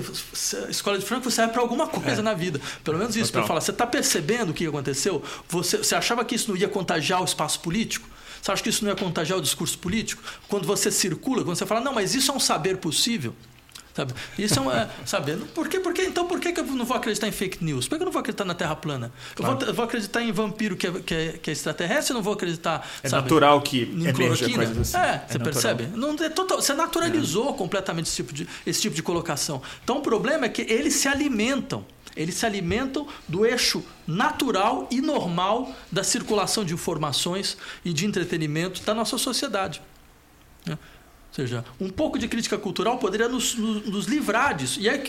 a escola de Frankfurt serve para alguma coisa é. na vida. Pelo menos isso, para falar. Você está percebendo o que aconteceu? Você, você achava que isso não ia contagiar o espaço político? Você acha que isso não ia contagiar o discurso político? Quando você circula, quando você fala, não, mas isso é um saber possível. Sabe? Isso é uma. sabe? Por quê? Por quê? Então por que, que eu não vou acreditar em fake news? Por que eu não vou acreditar na Terra plana? Claro. Eu, vou, eu, vou, acreditar em vampiro que é, que é, que é extraterrestre, eu não vou acreditar. É sabe, natural que emerja coisas assim. É, é você natural. percebe? Não, é total, você naturalizou é. completamente esse tipo, de, esse tipo de colocação. Então o problema é que eles se alimentam. Eles se alimentam do eixo natural e normal da circulação de informações e de entretenimento da nossa sociedade. Né? Ou seja, um pouco de crítica cultural poderia nos, nos, livrar disso. E aí,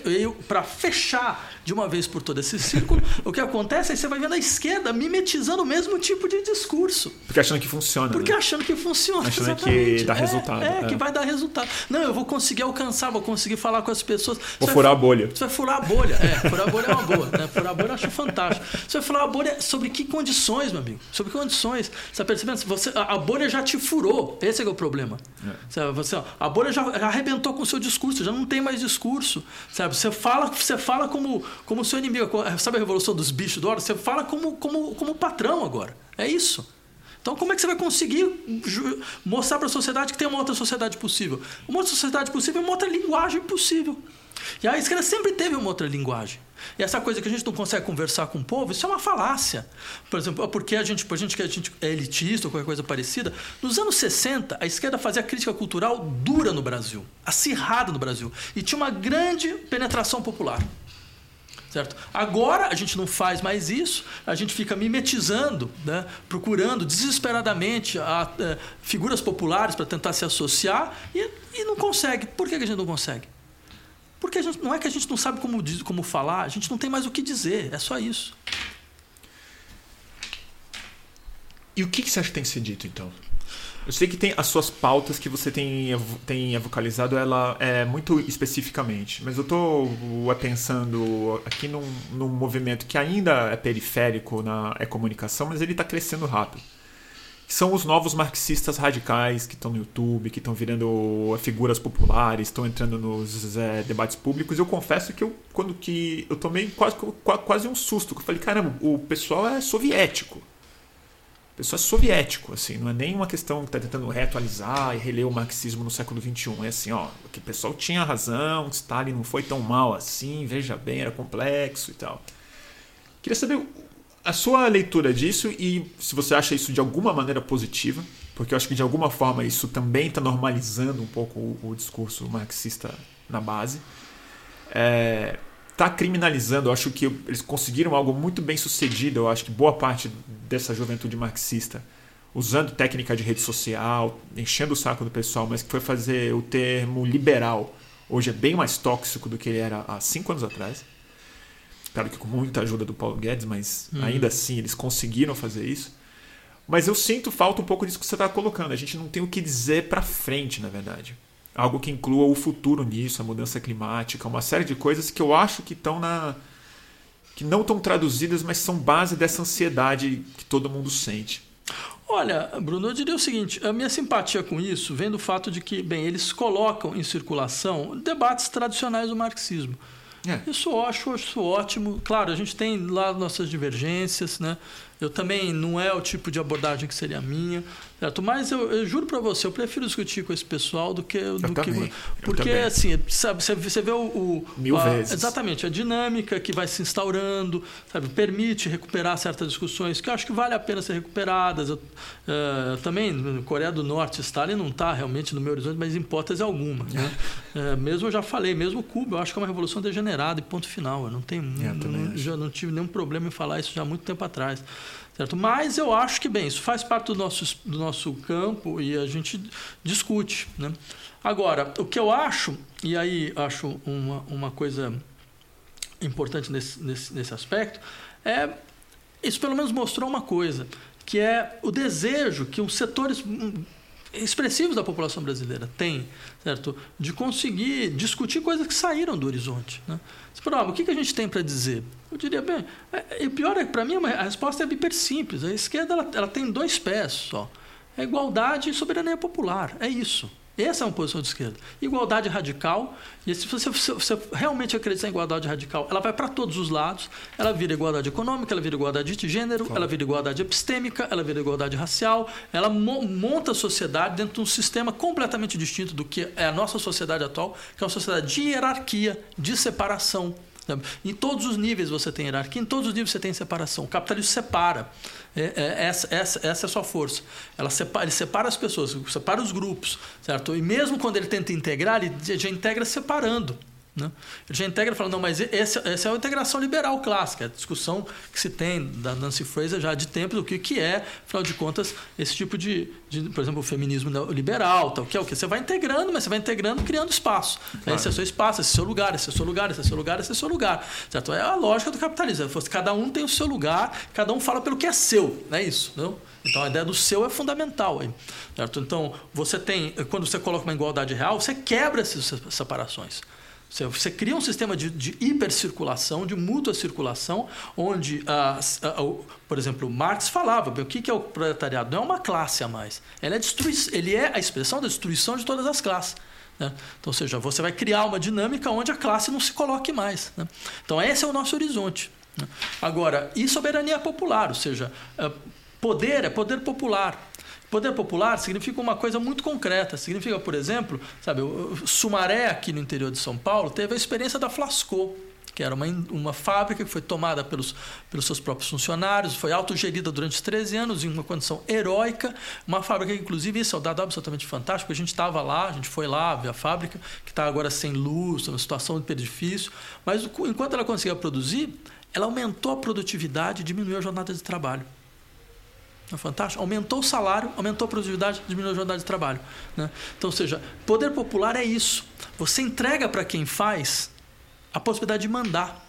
para fechar de uma vez por todo esse círculo, o que acontece é que você vai vendo a esquerda mimetizando o mesmo tipo de discurso. Porque achando que funciona. Porque né? achando que funciona. Achando exatamente. que dá é, resultado. É, é, que vai dar resultado. Não, eu vou conseguir alcançar, vou conseguir falar com as pessoas. Vou você furar vai, a bolha. Você vai furar a bolha. É, furar a bolha é uma boa. Né? Furar a bolha eu acho fantástico. Você vai furar a bolha sobre que condições, meu amigo? Sobre que condições? Você está percebendo? Você, a, a, bolha já te furou. Esse é, é o problema. É. Você, você, a bolha já, arrebentou com o seu discurso, já não tem mais discurso. Sabe? Você fala, você fala como, como seu inimigo. Sabe a revolução dos bichos do hora? Você fala como, como, como patrão agora. É isso. Então, como é que você vai conseguir mostrar para a sociedade que tem uma outra sociedade possível? Uma outra sociedade possível é uma outra linguagem possível. E a esquerda sempre teve uma outra linguagem. E essa coisa que a gente não consegue conversar com o povo, isso é uma falácia. Por exemplo, porque a gente, a gente que a gente é elitista ou qualquer coisa parecida, nos anos 60, a esquerda fazia crítica cultural dura no Brasil, acirrada no Brasil, e tinha uma grande penetração popular. Certo? Agora a gente não faz mais isso, a gente fica mimetizando, né? procurando desesperadamente a, a, é, figuras populares para tentar se associar e, e não consegue. Por que a gente não consegue? Porque a gente, não é que a gente não sabe como, como falar, a gente não tem mais o que dizer, é só isso. E o que, que você acha que tem que ser dito, então? Eu sei que tem as suas pautas que você tem, tem vocalizado ela é muito especificamente, mas eu estou pensando aqui num, num movimento que ainda é periférico na é comunicação, mas ele está crescendo rápido são os novos marxistas radicais que estão no YouTube, que estão virando figuras populares, estão entrando nos é, debates públicos. Eu confesso que eu, quando que eu tomei quase, quase um susto, que eu falei, caramba, o pessoal é soviético. O pessoal é soviético, assim, não é nem uma questão que está tentando reatualizar e reler o marxismo no século XXI. É assim, ó, que o pessoal tinha razão, Stalin não foi tão mal assim, veja bem, era complexo e tal. Queria saber a sua leitura disso e se você acha isso de alguma maneira positiva, porque eu acho que de alguma forma isso também está normalizando um pouco o, o, discurso marxista na base. Está é, criminalizando, eu acho que eles conseguiram algo muito bem sucedido, eu acho que boa parte dessa juventude marxista, usando técnica de rede social, enchendo o saco do pessoal, mas que foi fazer o termo liberal. Hoje é bem mais tóxico do que ele era há cinco anos atrás. Claro que com muita ajuda do Paulo Guedes, mas uhum. ainda assim eles conseguiram fazer isso. Mas eu sinto falta um pouco disso que você está colocando. A gente não tem o que dizer para frente, na verdade. Algo que inclua o futuro nisso, a mudança climática, uma série de coisas que eu acho que estão na. que não estão traduzidas, mas são base dessa ansiedade que todo mundo sente. Olha, Bruno, eu diria o seguinte: a minha simpatia com isso vem do fato de que, bem, eles colocam em circulação debates tradicionais do marxismo. É. Isso eu acho, acho ótimo. Claro, a gente tem lá nossas divergências, né? Eu também não é o tipo de abordagem que seria a minha, certo? Mas eu, eu juro para você, eu prefiro discutir com esse pessoal do que do que porque assim, sabe, você, vê o, o mil a, vezes exatamente a dinâmica que vai se instaurando, sabe, permite recuperar certas discussões que eu acho que vale a pena ser recuperadas. Eu, uh, também Coreia do Norte, Stalin não está realmente no meu horizonte, mas em hipótese alguma. Né? uh, mesmo eu já falei, mesmo Cuba, eu acho que é uma revolução degenerada e ponto final. Eu não tenho, eu não, já não tive nenhum problema em falar isso já há muito tempo atrás. Certo? Mas eu acho que, bem, isso faz parte do nosso, do nosso campo e a gente discute. Né? Agora, o que eu acho, e aí acho uma, uma coisa importante nesse, nesse, nesse aspecto, é isso pelo menos mostrou uma coisa, que é o desejo que os setores expressivos da população brasileira têm, certo? De conseguir discutir coisas que saíram do horizonte. Né? Você fala, ah, o que a gente tem para dizer? Eu diria, bem, é, o pior é que para mim a resposta é hiper simples. A esquerda ela, ela tem dois pés só. É igualdade e soberania popular. É isso. Essa é uma posição de esquerda. Igualdade radical, e se você, se você realmente acreditar em igualdade radical, ela vai para todos os lados. Ela vira igualdade econômica, ela vira igualdade de gênero, claro. ela vira igualdade epistêmica, ela vira igualdade racial. Ela mo monta a sociedade dentro de um sistema completamente distinto do que é a nossa sociedade atual, que é uma sociedade de hierarquia, de separação. Em todos os níveis você tem hierarquia, em todos os níveis você tem separação. O capitalismo separa. É, é, essa, essa, essa é a sua força. Ela separa, ele separa as pessoas, separa os grupos, certo? E mesmo quando ele tenta integrar, ele já integra separando. Né? Ele já integra falando, não, mas essa, essa é a integração liberal clássica, a discussão que se tem da Nancy Fraser já de tempo do que, que é, afinal de contas, esse tipo de, de por exemplo, o feminismo liberal, tal, que é o que? Você vai integrando, mas você vai integrando criando espaço. Claro. Esse é o seu espaço, esse é o seu lugar, esse é o seu lugar, esse é o seu lugar, esse é o seu lugar. Certo? É a lógica do capitalismo. Cada um tem o seu lugar, cada um fala pelo que é seu, não é isso? Não? Então a ideia do seu é fundamental. Certo? Então, você tem, quando você coloca uma igualdade real, você quebra essas separações. Você, você cria um sistema de, de hipercirculação, de mútua circulação, onde, por exemplo, Marx falava, o que é o proletariado? Não é uma classe a mais. Ele é, ele é a expressão da destruição de todas as classes. Né? Então, ou seja, você vai criar uma dinâmica onde a classe não se coloque mais. Né? Então, esse é o nosso horizonte. Né? Agora, e soberania popular, ou seja, ah, poder é poder popular. Poder popular significa uma coisa muito concreta. Significa, por exemplo, sabe, Sumaré, aqui no interior de São Paulo, teve a experiência da Flasco, que era uma, uma fábrica que foi tomada pelos, pelos seus próprios funcionários, foi autogerida durante 13 anos em uma condição heróica. Uma fábrica, inclusive, isso é um dado absolutamente fantástico. A gente estava lá, a gente foi lá ver a fábrica, que está agora sem luz, uma situação hiper difícil. Mas enquanto ela conseguia produzir, ela aumentou a produtividade e diminuiu a jornada de trabalho. É fantástico. Aumentou o salário, aumentou a produtividade, diminuiu a jornada de trabalho. Né? Então, ou seja, poder popular é isso. Você entrega para quem faz a possibilidade de mandar.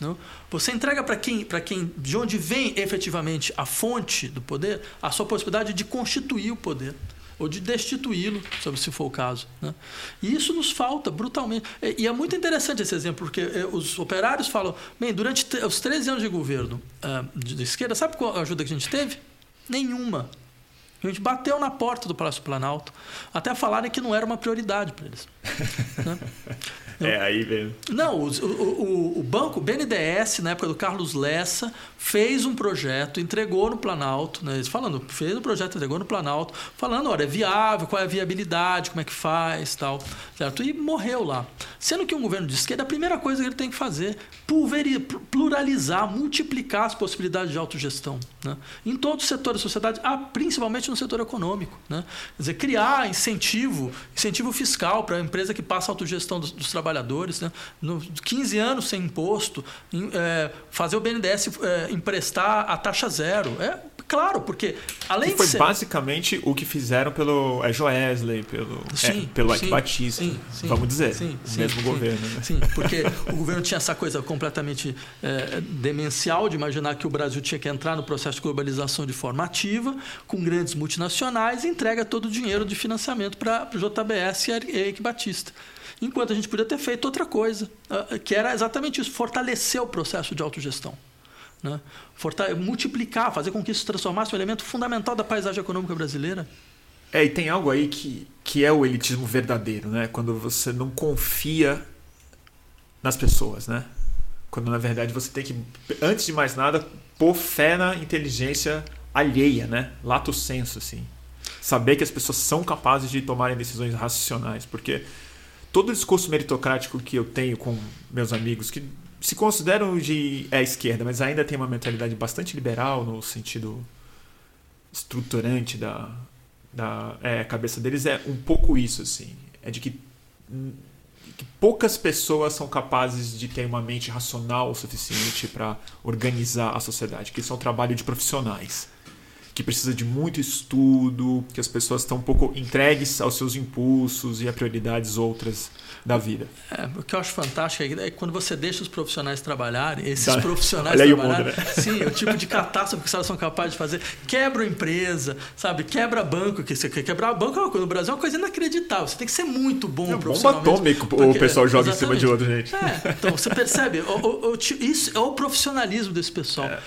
Não? Você entrega para quem, para quem, de onde vem efetivamente a fonte do poder, a sua possibilidade de constituir o poder ou de destituí-lo, se for o caso. Né? E isso nos falta brutalmente. E é muito interessante esse exemplo, porque eh, os operários falam: bem, durante os 13 anos de governo uh, de esquerda, sabe qual a ajuda que a gente teve? Nenhuma. A gente bateu na porta do Palácio Planalto até falarem que não era uma prioridade para eles. né? É, aí mesmo. Não, o, o, o, banco, o BNDES, na época do Carlos Lessa, fez um projeto, entregou no Planalto, né, falando, fez um projeto, entregou no Planalto, falando, olha, é viável, qual é a viabilidade, como é que faz, tal, certo? E morreu lá. Sendo que um governo de esquerda, a primeira coisa que ele tem que fazer, pulverizar, pluralizar, multiplicar as possibilidades de autogestão, né? Em todos os setores da sociedade, principalmente no setor econômico, né? Quer dizer, criar incentivo, incentivo fiscal para a empresa que passa a autogestão dos, dos trabalhadores, né? No, 15 anos sem imposto, é, fazer o BNDES é, emprestar a taxa zero. É claro, porque além e foi de ser... basicamente o que fizeram pelo é, Joesley, pelo, sim, é, pelo Ike Batista, sim, sim, vamos dizer, sim, o mesmo governo. Né? Sim, porque o governo tinha essa coisa completamente é, demencial de imaginar que o Brasil tinha que entrar no processo de globalização de forma ativa, com grandes multinacionais, e entrega todo o dinheiro de financiamento para o JBS e Ike Batista enquanto a gente podia ter feito outra coisa, ah, que era exatamente isso, fortalecer o processo de autogestão. Né? multiplicar, fazer com que isso se transformasse um elemento fundamental da paisagem econômica brasileira. É, e tem algo aí que, que é o elitismo verdadeiro, né? Quando você não confia nas pessoas, né? Quando na verdade você tem que, antes de mais nada, pôr fé na inteligência alheia, né? Lato senso, assim. Saber que as pessoas são capazes de tomarem decisões racionais. Porque todo o discurso meritocrático que eu tenho com meus amigos, que se consideram de é, esquerda, mas ainda tem uma mentalidade bastante liberal no sentido estruturante da, da é, cabeça deles, é um pouco isso, assim. É de que que poucas pessoas são capazes de ter uma mente racional o suficiente para organizar a sociedade, que isso é um trabalho de profissionais que precisa de muito estudo, que as pessoas estão um pouco entregues aos seus impulsos e a prioridades outras da vida. É, o que eu acho fantástico é quando você deixa os profissionais trabalharem, esses tá. profissionais trabalharem, mundo, né? sim, o tipo de catástrofe que elas são capazes de fazer, quebra a empresa, sabe, quebra banco, que você quer quebrar banco é uma coisa, no Brasil é uma coisa inacreditável, você tem que ser muito bom é, profissionalmente. Bomba atômico porque, o pessoal joga exatamente. em cima de outro, gente. É, então você percebe, o, o, o, isso é o profissionalismo desse pessoal. É,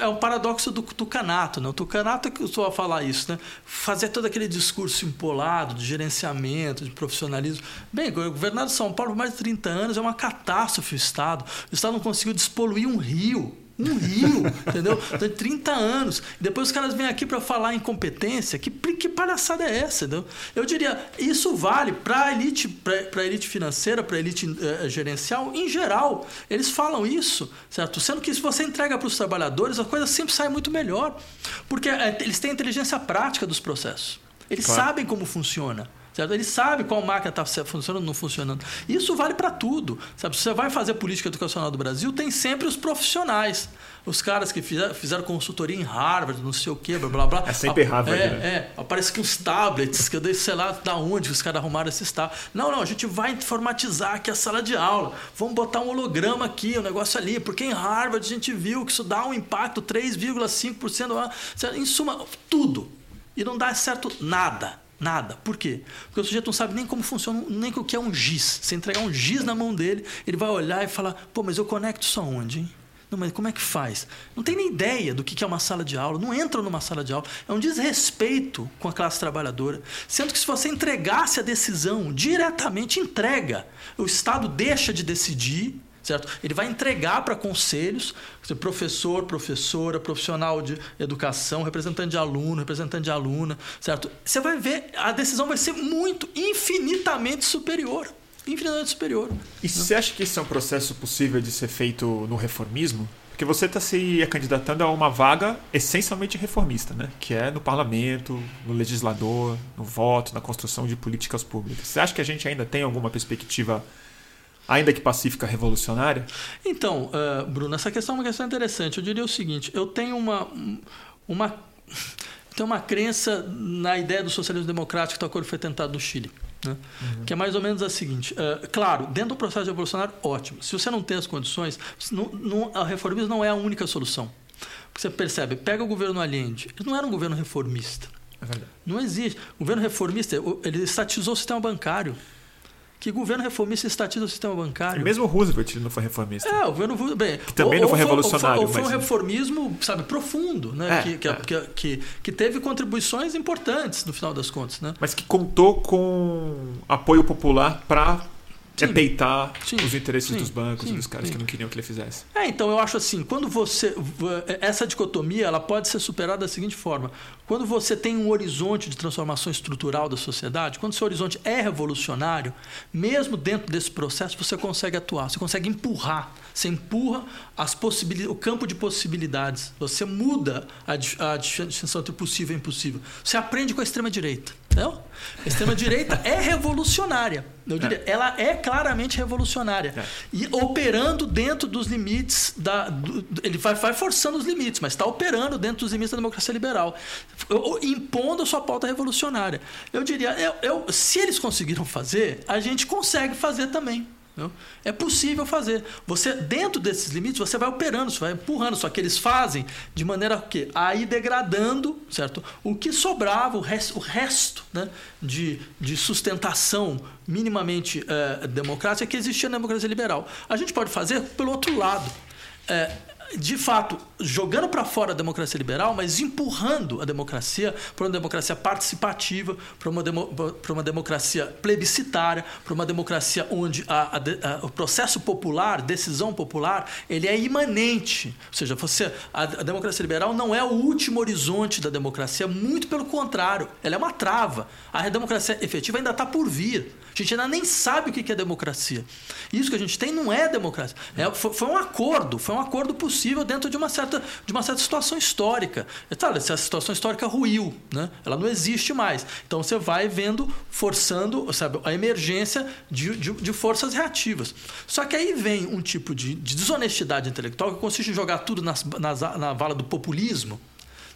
é o paradoxo do tucanato, né? O tucanato Renato que eu a falar isso, né? Fazer todo aquele discurso empolado de gerenciamento, de profissionalismo. Bem, o governador de São Paulo por mais de 30 anos é uma catástrofe o Estado. O Estado não conseguiu despoluir um rio um rio, entendeu? Tem 30 anos. Depois os caras vêm aqui para falar em competência. Que, que palhaçada é essa, entendeu? Eu diria, isso vale para a elite, pra, elite financeira, para a elite uh, gerencial em geral. Eles falam isso, certo? Sendo que se você entrega para os trabalhadores, a coisa sempre sai muito melhor. Porque uh, eles têm inteligência prática dos processos. Eles claro. sabem como funciona. Certo? Ele sabe qual máquina está funcionando ou não funcionando. Isso vale para tudo. Sabe? Se você vai fazer política educacional do Brasil, tem sempre os profissionais. Os caras que fizeram, fizeram consultoria em Harvard, não sei o quê, blá blá blá. É sempre Harvard. É, né? é. Aparece que os tablets, que eu dei, sei lá da onde os caras arrumaram esses tablets. Não, não, a gente vai informatizar aqui a sala de aula. Vamos botar um holograma aqui, um negócio ali. Porque em Harvard a gente viu que isso dá um impacto 3,5%. Em suma, tudo. E não dá certo nada. Nada. Por quê? Porque o sujeito não sabe nem como funciona, nem o que é um giz. Se entregar um giz na mão dele, ele vai olhar e falar: pô, mas eu conecto isso aonde, hein? Não, mas como é que faz? Não tem nem ideia do que é uma sala de aula, não entra numa sala de aula. É um desrespeito com a classe trabalhadora. Sendo que se você entregasse a decisão diretamente, entrega. O Estado deixa de decidir certo? Ele vai entregar para conselhos, professor, professora, profissional de educação, representante de aluno, representante de aluna, certo? Você vai ver, a decisão vai ser muito, infinitamente superior. Infinitamente superior. E você acha que isso é um processo possível de ser feito no reformismo? Porque você está se candidatando a uma vaga essencialmente reformista, né? que é no parlamento, no legislador, no voto, na construção de políticas públicas. Você acha que a gente ainda tem alguma perspectiva ainda que pacífica, revolucionária? Então, uh, Bruno, essa questão é uma questão interessante. Eu diria o seguinte: eu tenho uma. uma tenho uma crença na ideia do socialismo democrático que tal foi tentado no Chile. Né? Uhum. Que é mais ou menos a seguinte: uh, claro, dentro do processo revolucionário, ótimo. Se você não tem as condições, não, não, a reformismo não é a única solução. Porque você percebe, pega o governo Allende, ele não era um governo reformista. É. Não existe. O governo reformista, ele estatizou o sistema bancário que governo reformista estatiza o sistema bancário. Mesmo Roosevelt não foi reformista. É, o governo bem, que também ou, não foi revolucionário. Ou foi, ou foi um reformismo, sabe, profundo, né? É, que, que, é. que, que, que, teve contribuições importantes no final das contas, né? Mas que contou com apoio popular para é peitar sim, os interesses sim, dos bancos sim, e dos caras que não queriam que ele fizesse. É, então eu acho assim, quando você essa dicotomia, ela pode ser superada da seguinte forma: quando você tem um horizonte de transformação estrutural da sociedade, quando seu horizonte é revolucionário, mesmo dentro desse processo você consegue atuar, você consegue empurrar, você empurra as possibilidades, o campo de possibilidades, você muda a, a distinção entre possível e impossível. Você aprende com a extrema direita. Não? A extrema-direita é revolucionária. Eu diria, é. ela é claramente revolucionária. É. E operando dentro dos limites da. Do, ele vai, vai, forçando os limites, mas está operando dentro dos limites da democracia liberal. Impondo a sua pauta revolucionária. Eu diria, eu, eu, se eles conseguiram fazer, a gente consegue fazer também. É possível fazer. Você dentro desses limites você vai operando, você vai empurrando, só que eles fazem de maneira que aí degradando, certo? O que sobrava, o resto, o resto né, de, de sustentação minimamente é, democrática que existia na democracia liberal. A gente pode fazer pelo outro lado. É, de fato, jogando para fora a democracia liberal, mas empurrando a democracia para uma democracia participativa, para uma, demo, uma democracia plebiscitária, para uma democracia onde a, a, a, o processo popular, decisão popular, ele é imanente. Ou seja, você, a, democracia liberal não é o último horizonte da democracia, muito pelo contrário, ela é uma trava. A democracia efetiva ainda está por vir. A gente ainda nem sabe o que é democracia. Isso que a gente tem não é democracia. É, foi, foi, um acordo, foi um acordo possível dentro de uma certa, de uma certa situação histórica. Claro, se a situação histórica ruiu, né? ela não existe mais. Então você vai vendo, forçando sabe, a emergência de, de, de forças reativas. Só que aí vem um tipo de, de desonestidade intelectual que consiste em jogar tudo nas, nas, na vala do populismo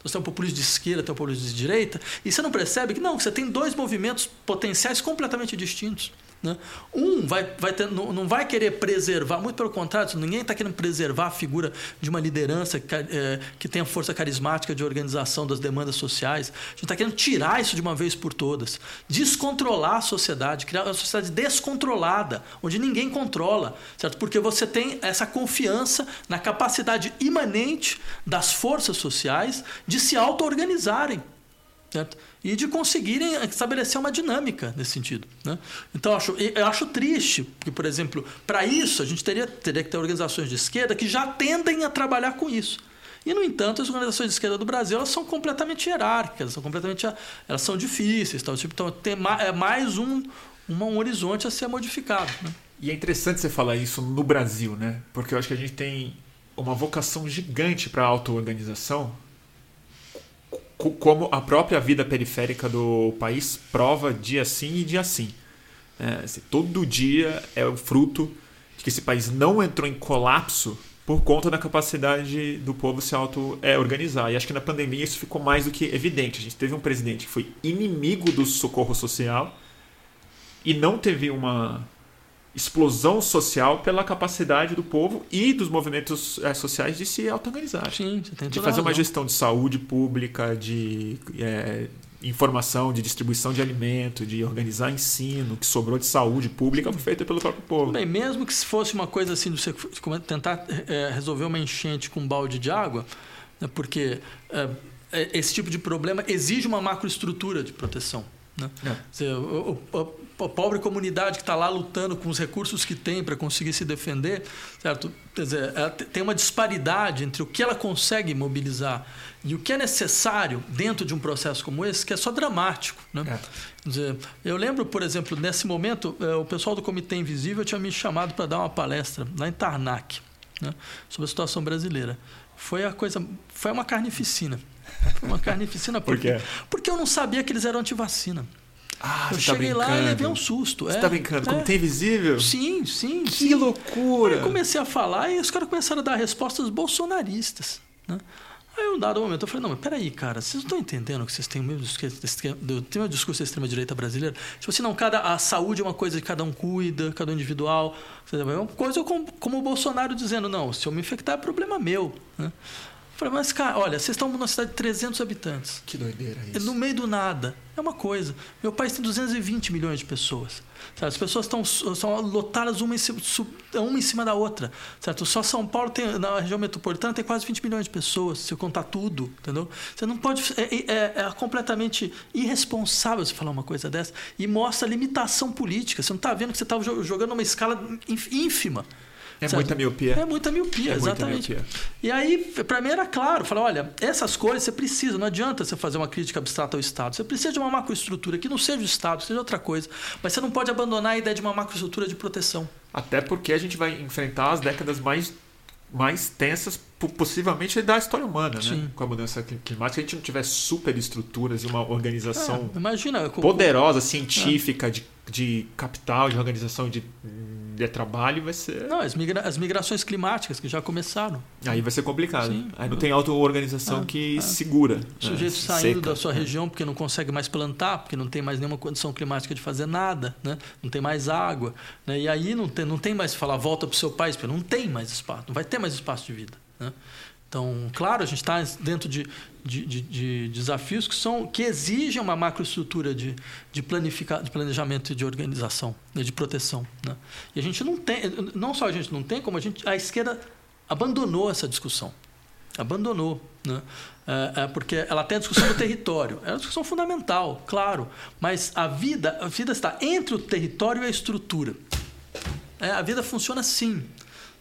você tem um populismo de esquerda, tem um populismo de direita, e você não percebe que não, você tem dois movimentos potenciais completamente distintos. Né? Um vai, vai ter, não, não, vai querer preservar, muito pelo contrário, ninguém está querendo preservar a figura de uma liderança que, é, que tenha força carismática de organização das demandas sociais. A gente está querendo tirar isso de uma vez por todas, descontrolar a sociedade, criar uma sociedade descontrolada, onde ninguém controla, certo? Porque você tem essa confiança na capacidade imanente das forças sociais de se auto-organizarem. Certo? E de conseguirem estabelecer uma dinâmica nesse sentido. Né? Então, eu acho, eu acho triste, porque, por exemplo, para isso a gente teria, teria que ter organizações de esquerda que já tendem a trabalhar com isso. E, no entanto, as organizações de esquerda do Brasil elas são completamente hierárquicas, são completamente, elas são difíceis. Então, tipo, então tem é mais um, um horizonte a ser modificado. Né? E é interessante você falar isso no Brasil, né? Porque eu acho que a gente tem uma vocação gigante para a auto-organização, como a própria vida periférica do país prova dia sim e dia sim. É, assim, todo dia é o fruto de que esse país não entrou em colapso por conta da capacidade do povo se auto-organizar. e acho que na pandemia isso ficou mais do que evidente. A gente teve um presidente que foi inimigo do socorro social e não teve uma explosão social pela capacidade do povo e dos movimentos é, sociais de se auto-organizar. Sim, você tem De fazer uma gestão de saúde pública, de é, informação, de distribuição de alimento, de organizar ensino, que sobrou de saúde pública, feita pelo próprio povo. Bem, mesmo que se fosse uma coisa assim, de você tentar é, resolver uma enchente com um balde de água, né, porque esse tipo de problema exige uma macroestrutura de proteção. Né? É. Dizer, o, o, pobre comunidade que está lá lutando com os recursos que tem para conseguir se defender, certo? Quer dizer, tem uma disparidade entre o que ela consegue mobilizar e o que é necessário dentro de um processo como esse, que é só dramático. Né? É. Quer dizer, eu lembro, por exemplo, nesse momento, é, o pessoal do Comitê Invisível tinha me chamado para dar uma palestra lá em Tarnac, né? sobre a situação brasileira. Foi a coisa, foi uma carnificina. Foi uma carnificina Por quê? Porque eu não sabia que eles eram antivacina. Ah, eu tá cheguei tá lá e levei um susto. Você é, tá brincando? Como é. tem visível? Sim, sim. Que sim. loucura! Aí eu comecei a falar e os caras começaram a dar respostas bolsonaristas. Né? Aí, um dado momento, eu falei: não, mas peraí, cara, vocês não estão entendendo que vocês têm o mesmo discurso, tem o discurso da extrema-direita brasileira? Tipo assim, não, cada, a saúde é uma coisa que cada um cuida, cada um individual. É uma coisa como, como o Bolsonaro dizendo: não, se eu me infectar é problema meu. Né? Falei, mas cara, olha, vocês estão numa cidade de 300 habitantes. Que doideira isso. É no meio do nada. É uma coisa. Meu país tem 220 milhões de pessoas. Sabe? As pessoas estão são lotadas uma em, cima, uma em cima da outra. Certo? Só São Paulo, tem, na região metropolitana, tem quase 20 milhões de pessoas, se eu contar tudo. Entendeu? Você não pode. É, é, é completamente irresponsável você falar uma coisa dessa. E mostra limitação política. Você não está vendo que você está jogando uma escala ínfima. É muita miopia. É muita miopia, é exatamente. Muita miopia. E aí, para mim era claro, falar, olha, essas coisas você precisa, não adianta você fazer uma crítica abstrata ao Estado. Você precisa de uma macroestrutura que não seja o Estado, seja outra coisa. Mas você não pode abandonar a ideia de uma macroestrutura de proteção. Até porque a gente vai enfrentar as décadas mais mais tensas possivelmente da história humana, Sim. né? Com a mudança climática, se a gente não tiver superestruturas e uma organização é, imagina, poderosa, científica, é. de, de capital, de organização de de trabalho vai ser. Não, as, migra as migrações climáticas que já começaram. Aí vai ser complicado. Sim. Aí não tem auto-organização ah, que ah. segura. O sujeito né? saindo Seca. da sua região porque não consegue mais plantar, porque não tem mais nenhuma condição climática de fazer nada, né? não tem mais água. Né? E aí não tem, não tem mais falar volta para o seu país, porque não tem mais espaço, não vai ter mais espaço de vida. Né? Então, claro, a gente está dentro de, de, de, de, desafios que, são, que exigem uma macroestrutura de, de, planificar, de planejamento e de organização, né, de proteção. Né? E a gente não tem, não só a gente não tem, como a, gente, a esquerda abandonou essa discussão. Abandonou. Né? É, é porque ela tem a discussão do território. É uma discussão fundamental, claro. Mas a vida, a vida está entre o território e a estrutura. É, a vida funciona assim.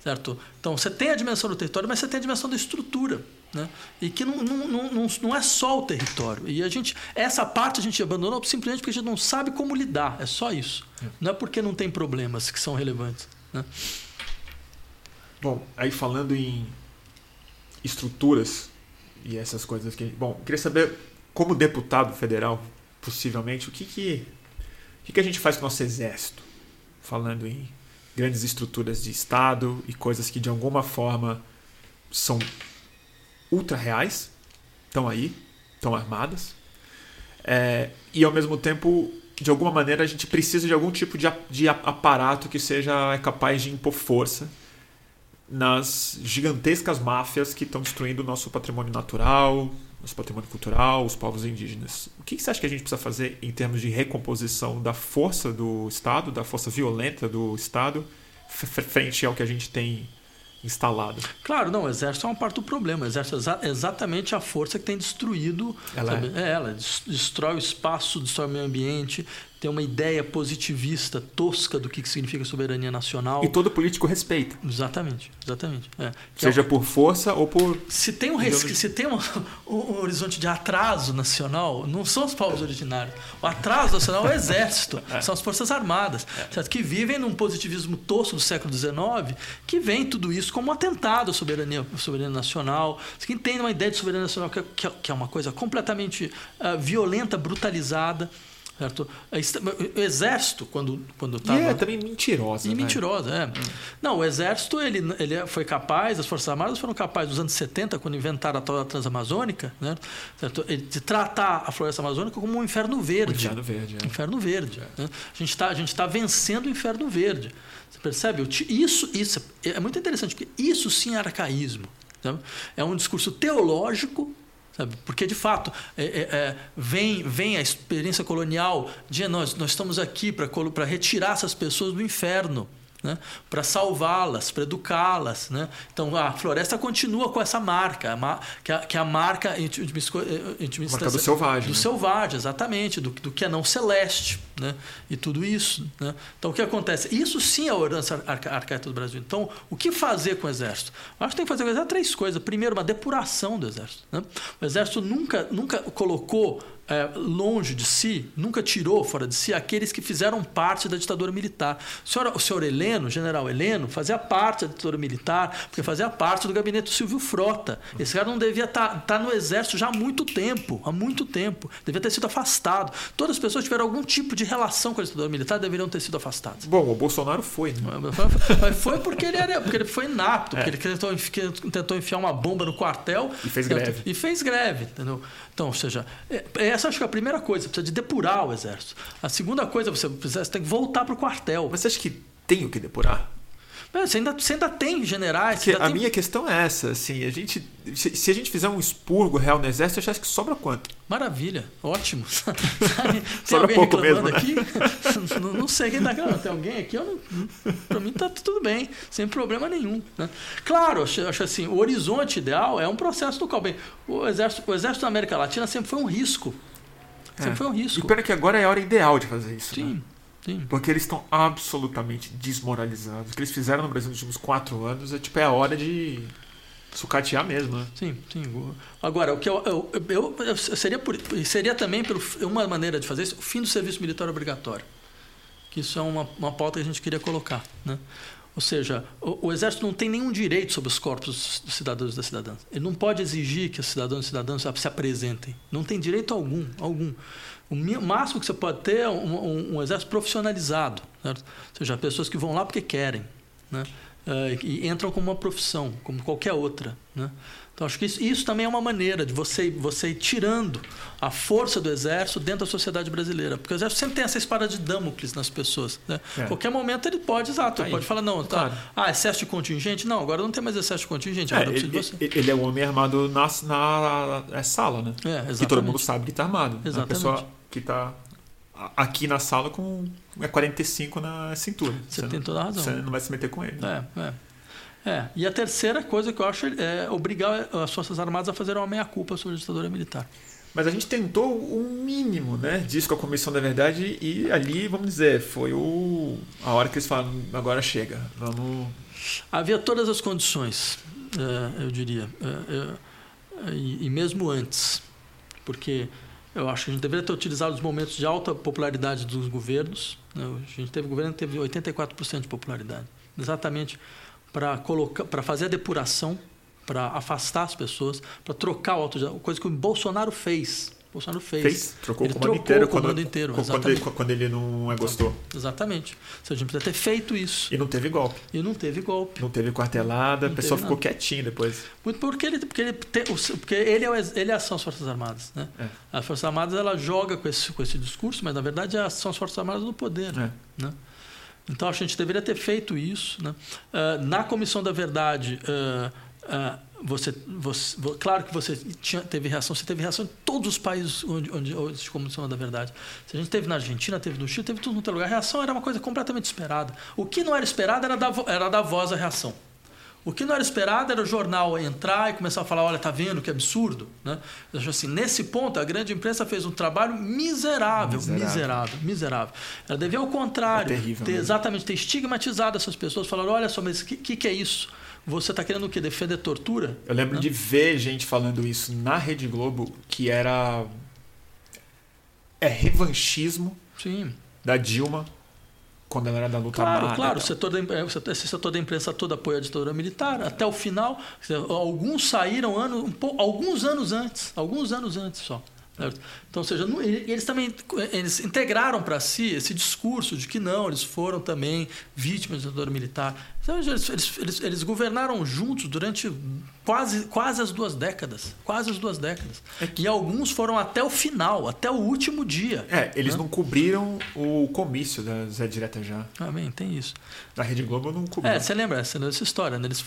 Certo? Então você tem a dimensão do território, mas você tem a dimensão da estrutura. Né? E que não, não, não, não é só o território. E a gente, essa parte a gente abandonou simplesmente porque a gente não sabe como lidar. É só isso. Não é porque não tem problemas que são relevantes. Né? Bom, aí falando em estruturas e essas coisas que. Bom, queria saber, como deputado federal, possivelmente, o que, que, o que, que a gente faz com o nosso exército? Falando em grandes estruturas de Estado e coisas que de alguma forma são ultra reais, estão aí, estão armadas, é, e ao mesmo tempo, de alguma maneira, a gente precisa de algum tipo de, de aparato que seja capaz de impor força nas gigantescas máfias que estão destruindo o nosso patrimônio natural, nosso patrimônio cultural, os povos indígenas. O que você acha que a gente precisa fazer em termos de recomposição da força do Estado, da força violenta do Estado, frente ao que a gente tem instalado. Claro, não, o exército é uma parte do problema. O exército é exatamente a força que tem destruído. Ela é. é. ela destrói o espaço, destrói o meio ambiente, tem uma ideia positivista, tosca do que significa soberania nacional. E todo político respeita. Exatamente, exatamente. É. Seja é por força ou por. Se tem, um, res... se tem um, um, horizonte de atraso nacional, não são os povos originários. O atraso nacional é o exército, é. são as forças armadas, é. certo? que vivem num positivismo tosco do século XIX, que vem tudo isso como um atentado à soberania, à soberania nacional, que entendem uma ideia de soberania nacional que é, que é uma coisa completamente uh, violenta, brutalizada. Certo? O exército, quando quando estava... E é também mentirosa. E né? mentirosa, é. Hum. Não, o exército ele, ele foi capaz, as Forças Armadas foram capazes, nos anos 70, quando inventaram a tal transamazônica, né? certo? de tratar a floresta amazônica como um inferno verde. Inferno verde. É. Inferno verde. É. Né? A gente está tá vencendo o inferno verde. Você percebe? Isso, isso é muito interessante, porque isso sim é arcaísmo. Sabe? É um discurso teológico Sabe? Porque, de fato, é, é, é, vem, vem a experiência colonial de nós, nós estamos aqui para retirar essas pessoas do inferno né? para salvá-las, para educá-las. Né? Então a floresta continua com essa marca, que é, que é a marca a marca do selvagem. Do né? selvagem, exatamente, do, do que é não celeste. Né? E tudo isso. Né? Então o que acontece? Isso sim é a herança arcaica do Brasil. Então, o que fazer com o exército? Eu acho que tem que fazer com o exército três coisas. Primeiro, uma depuração do exército. Né? O exército nunca, nunca colocou é, longe de si, nunca tirou fora de si aqueles que fizeram parte da ditadura militar. O senhor, o senhor Heleno, o general Heleno, fazia parte da ditadura militar, porque fazia parte do gabinete do Silvio Frota. Esse cara não devia estar tá, tá no exército já há muito tempo, há muito tempo. Devia ter sido afastado. Todas as pessoas que tiveram algum tipo de relação com a ditadura militar deveriam ter sido afastadas. Bom, o Bolsonaro foi, né? Mas foi porque ele, era, porque ele foi inapto, é. porque ele tentou, tentou enfiar uma bomba no quartel. E fez greve. E fez greve, entendeu? Então, ou seja, é, essa acho que é a primeira coisa, precisa de depurar o exército. A segunda coisa, você, você tem que voltar para o quartel. Mas você acha que tem o que depurar? Você ainda, você ainda tem generais. a tem... minha questão é essa, assim, a gente, se, se, a gente fizer um expurgo real no exército, acha que sobra quanto? Maravilha, ótimo. tem sobra alguém pouco mesmo, né? aqui? não, não, sei quem reclamando. Tem alguém aqui? Para mim está tudo bem, sem problema nenhum. Né? Claro, acho, acho assim, o horizonte ideal é um processo do qual, bem, o exército, o exército da América Latina sempre foi um risco. Sempre é. foi um risco. E pena que agora é a hora ideal de fazer isso. Sim. Né? Sim. Porque eles estão absolutamente desmoralizados. O que eles fizeram no Brasil nos últimos quatro anos é tipo é a hora de sucatear mesmo, né? Sim, sim. Agora, o que eu, eu, eu, eu seria por, seria também por uma maneira de fazer isso, o fim do serviço militar obrigatório. Que isso é uma, uma pauta que a gente queria colocar, né? Ou seja, o, o, exército não tem nenhum direito sobre os corpos dos cidadãos e das cidadãs. Ele não pode exigir que os cidadãos e cidadãs se apresentem. Não tem direito algum, algum. O máximo que você pode ter é um, um, um exército profissionalizado, certo? ou seja, pessoas que vão lá porque querem, né? Uh, e entram como uma profissão, como qualquer outra. Né? Então, acho que isso, isso, também é uma maneira de você, você ir tirando a força do exército dentro da sociedade brasileira. Porque o exército sempre tem essa espada de Damocles nas pessoas. Né? É. Qualquer momento ele pode, exato, ele pode falar, não, tá, claro. ah, excesso de contingente? Não, agora não tem mais excesso de contingente, é, ele, ele, é o homem armado na, na, na sala, né? É, exatamente. Que todo mundo sabe que está armado. Exatamente. A pessoa que está aqui na sala com é 45 na cintura. Você, você tem toda a razão. Você não vai se meter com ele. É, é. É, e a terceira coisa que eu acho é obrigar as Forças Armadas a fazer uma meia-culpa sobre a ditadura militar. Mas a gente tentou o mínimo né, disso com a Comissão da Verdade e ali, vamos dizer, foi o, a hora que eles falaram, agora chega, vamos... Havia todas as condições, é, eu diria, é, é, e mesmo antes, porque eu acho que a gente deveria ter utilizado os momentos de alta popularidade dos governos. Né? A gente teve governo que teve 84% de popularidade, exatamente para colocar, para fazer a depuração para afastar as pessoas, para trocar o auto coisa que o Bolsonaro fez. O Bolsonaro fez. fez? Trocou ele o comando trocou inteiro, o comando quando, inteiro. Quando ele, quando ele não é gostou. Exatamente. Ou seja, a gente precisa ter feito isso. E não teve golpe. E não teve golpe. Não teve quartelada, Não a pessoa ficou nada. quietinha depois. Muito porque ele, porque ele, tem, porque ele, é, ele é são as Forças Armadas. Né? É. As Forças Armadas ela joga com esse, com esse discurso, mas na verdade é- são as Forças Armadas no poder. É. Né? Então a gente deveria ter feito isso. Né? Ah, na Comissão da Verdade, ah, ah, você, você- vo- claro que você tinha, teve reação, você teve reação em todos os países onde, onde, onde existe Comissão da Verdade. Se a gente teve na Argentina, teve no Chile, teve tudo no outro lugar. A reação era uma coisa completamente esperada. O que não era esperado era dar, era dar voz à reação. O que não era esperado era o jornal entrar e começar a falar, olha, tá vendo que absurdo? Né? Assim, nesse ponto, a grande imprensa fez um trabalho miserável, Miserável. miserável, miserável. Ela devia, ao contrário, É terrível ter, exatamente, ter estigmatizado essas pessoas, falando, olha só, mas o que, que, que é isso? Você está querendo o quê? Defender tortura? Eu lembro Né? de ver gente falando isso na Rede Globo, que era. É revanchismo Sim. da Dilma quando ela era da luta Claro, armada. claro. O tal. setor da, impre- o setor- esse setor da imprensa todo apoia a ditadura militar até o final. Alguns saíram ano, um pou- alguns anos antes, alguns anos antes só. Certo? Então, ou seja, não- eles também eles integraram para si esse discurso de que não, eles foram também vítimas da ditadura militar. Então, eles, eles, eles, eles governaram juntos durante quase, quase as duas décadas. Quase as duas décadas. E alguns foram até o final, até o último dia. É, eles né? não cobriram o comício da Zé Direta já. Ah, bem, tem isso. Na Rede Globo não cobriu. É, você lembra essa, essa história, né? Eles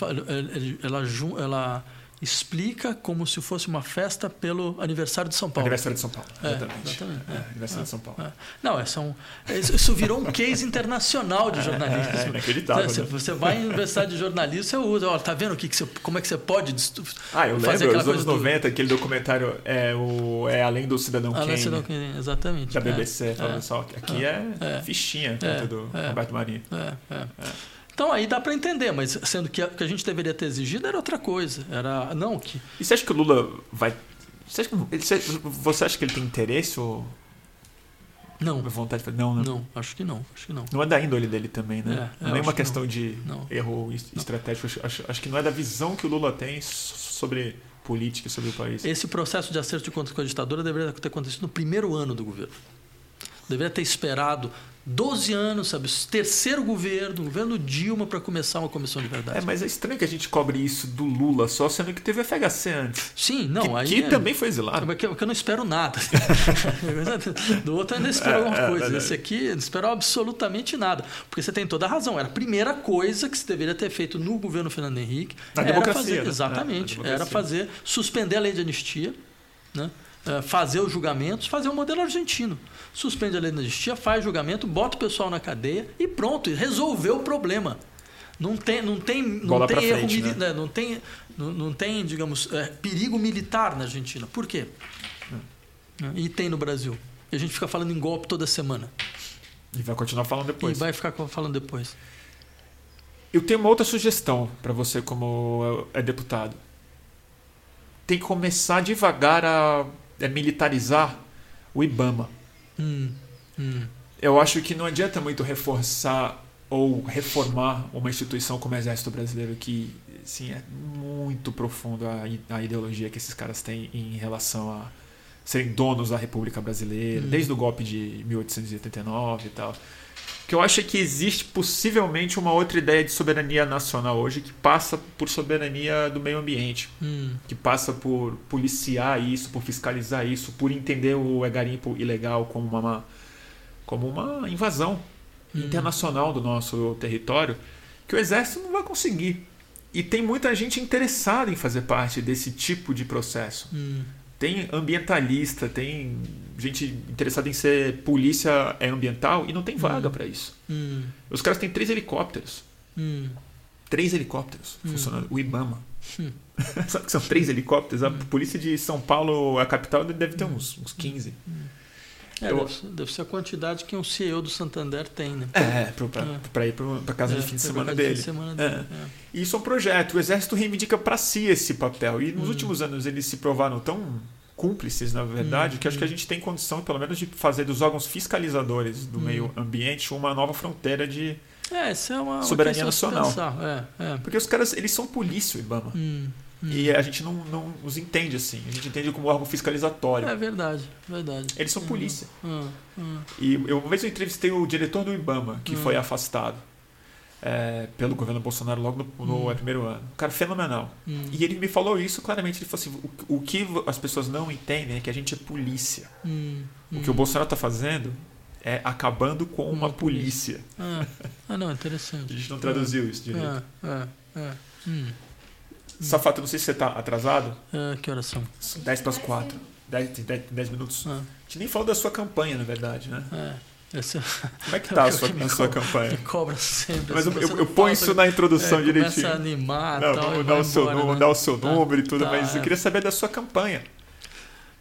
ela, jun- ela explica como se fosse uma festa pelo aniversário de São Paulo. Aniversário de São Paulo. É, exatamente. exatamente, É, é. aniversário de São Paulo. É. Não, é, são, isso virou um case internacional de jornalismo. é inacreditável, Você, né? você vai em universidade de jornalismo, você usa, ó, tá vendo o que, que você, como é que você pode Ah, eu fazer lembro, aquela nos anos coisa do- 90, aquele documentário é, o, é Além do Cidadão sei Kane, do que- exatamente. da é, BBC. falando é. só, aqui é, É. fichinha É. do É. Roberto Marinho. É, é. Então aí dá para entender, mas sendo que o que a gente deveria ter exigido era outra coisa. Era não que E você acha que o Lula vai... Você acha que, ele- você- acha que ele tem interesse ou não, vontade de fazer? Não, não. não, acho que não, acho que não. Não é da índole dele também, né? É, não é uma acho que questão de Não. erro es- estratégico. Acho, acho, que não é da visão que o Lula tem so- sobre política e sobre o país. Esse processo de acerto de contas com a ditadura deveria ter acontecido no primeiro ano do governo. Deveria ter esperado 12 anos, sabe? Terceiro governo, governo Dilma, para começar uma comissão de verdade. É, mas é estranho que a gente cobre isso do Lula só, sendo que teve FHC antes. Sim, não, que, aí. que é- também foi exilado. Porque eu, que eu não espero nada. Do outro eu ainda espero É, alguma é, coisa. Esse aqui eu não espero absolutamente nada. Porque você tem toda a razão. Era a primeira coisa que se deveria ter feito no governo Fernando Henrique. Na era democracia, fazer, né? Exatamente. É, democracia. era fazer, suspender a lei de anistia, né? Eh, fazer os julgamentos, fazer o modelo argentino. Suspende a lei de anistia, faz julgamento, bota o pessoal na cadeia e pronto, resolveu o problema. Não tem, não tem, não tem erro frente, mili- né? né? não tem, não, não tem, digamos, eh, perigo militar na Argentina. Por quê? E tem no Brasil. E a gente fica falando em golpe toda semana. E vai continuar falando depois. E vai ficar falando depois. Eu tenho uma outra sugestão para você como é deputado. Tem que começar devagar a é, militarizar o IBAMA. Hum, hum, Eu acho que não adianta muito reforçar ou reformar uma instituição como o Exército Brasileiro, que assim, é muito profundo a, a ideologia que esses caras têm em relação a serem donos da República Brasileira, Hum. desde o golpe de 1889 e tal. Que eu acho é que existe possivelmente uma outra ideia de soberania nacional hoje que passa por soberania do meio ambiente hum, que passa por policiar isso, por fiscalizar isso, por entender o garimpo ilegal como uma, como uma invasão Hum. internacional do nosso território, que o exército não vai conseguir. E tem muita gente interessada em fazer parte desse tipo de processo. hum, Tem ambientalista, tem gente interessada em ser polícia ambiental e não tem vaga para isso. hum, Os caras têm três helicópteros. hum. três helicópteros hum. funcionando. O Ibama. Hum. Sabe que são três helicópteros? A hum. polícia de São Paulo, a capital, deve ter uns, uns 15. É, eu... deve, ser, deve, ser a quantidade que um CEO do Santander tem, né? É, para é. ir para casa é, de fim de semana dele. De semana dele. É. é. Isso é um projeto. O Exército reivindica para si esse papel. E nos hum. últimos anos eles se provaram tão cúmplices, na verdade, hum. que acho que a hum. gente tem condição, pelo menos, de fazer dos órgãos fiscalizadores do hum. meio ambiente uma nova fronteira de é, essa é uma, soberania uma nacional. É, é. Porque os caras, eles são polícia, o Ibama. Hum. Hum. E a gente não, não os entende assim. A gente entende como órgão fiscalizatório. É verdade, verdade. Eles são hum. polícia. Hum. hum. E eu, uma vez eu entrevistei o diretor do IBAMA, que hum. foi afastado é, pelo governo Bolsonaro logo no, no hum. primeiro ano. Um cara fenomenal. E ele me falou isso claramente. Ele falou assim: o, o, que as pessoas não entendem é que a gente é polícia. O que o Bolsonaro está fazendo é acabando com uma, uma polícia. polícia. Ah. ah, não, interessante. a gente não traduziu isso direito. Ah, ah, ah. Safato, não sei se você está atrasado. É, que horas são? 10 para as 4. 10, 10, 10 minutos. Ah. A gente nem falou da sua campanha, na verdade, né? É. Como é que tá a sua, a sua campanha? Me cobra sempre. Mas eu, eu, eu ponho isso na introdução é, direitinho. Começa a animar não, tal, vamos dar o, seu, embora, número, né? dar o seu tá, número e tudo, tá, mas eu é. queria saber da sua campanha.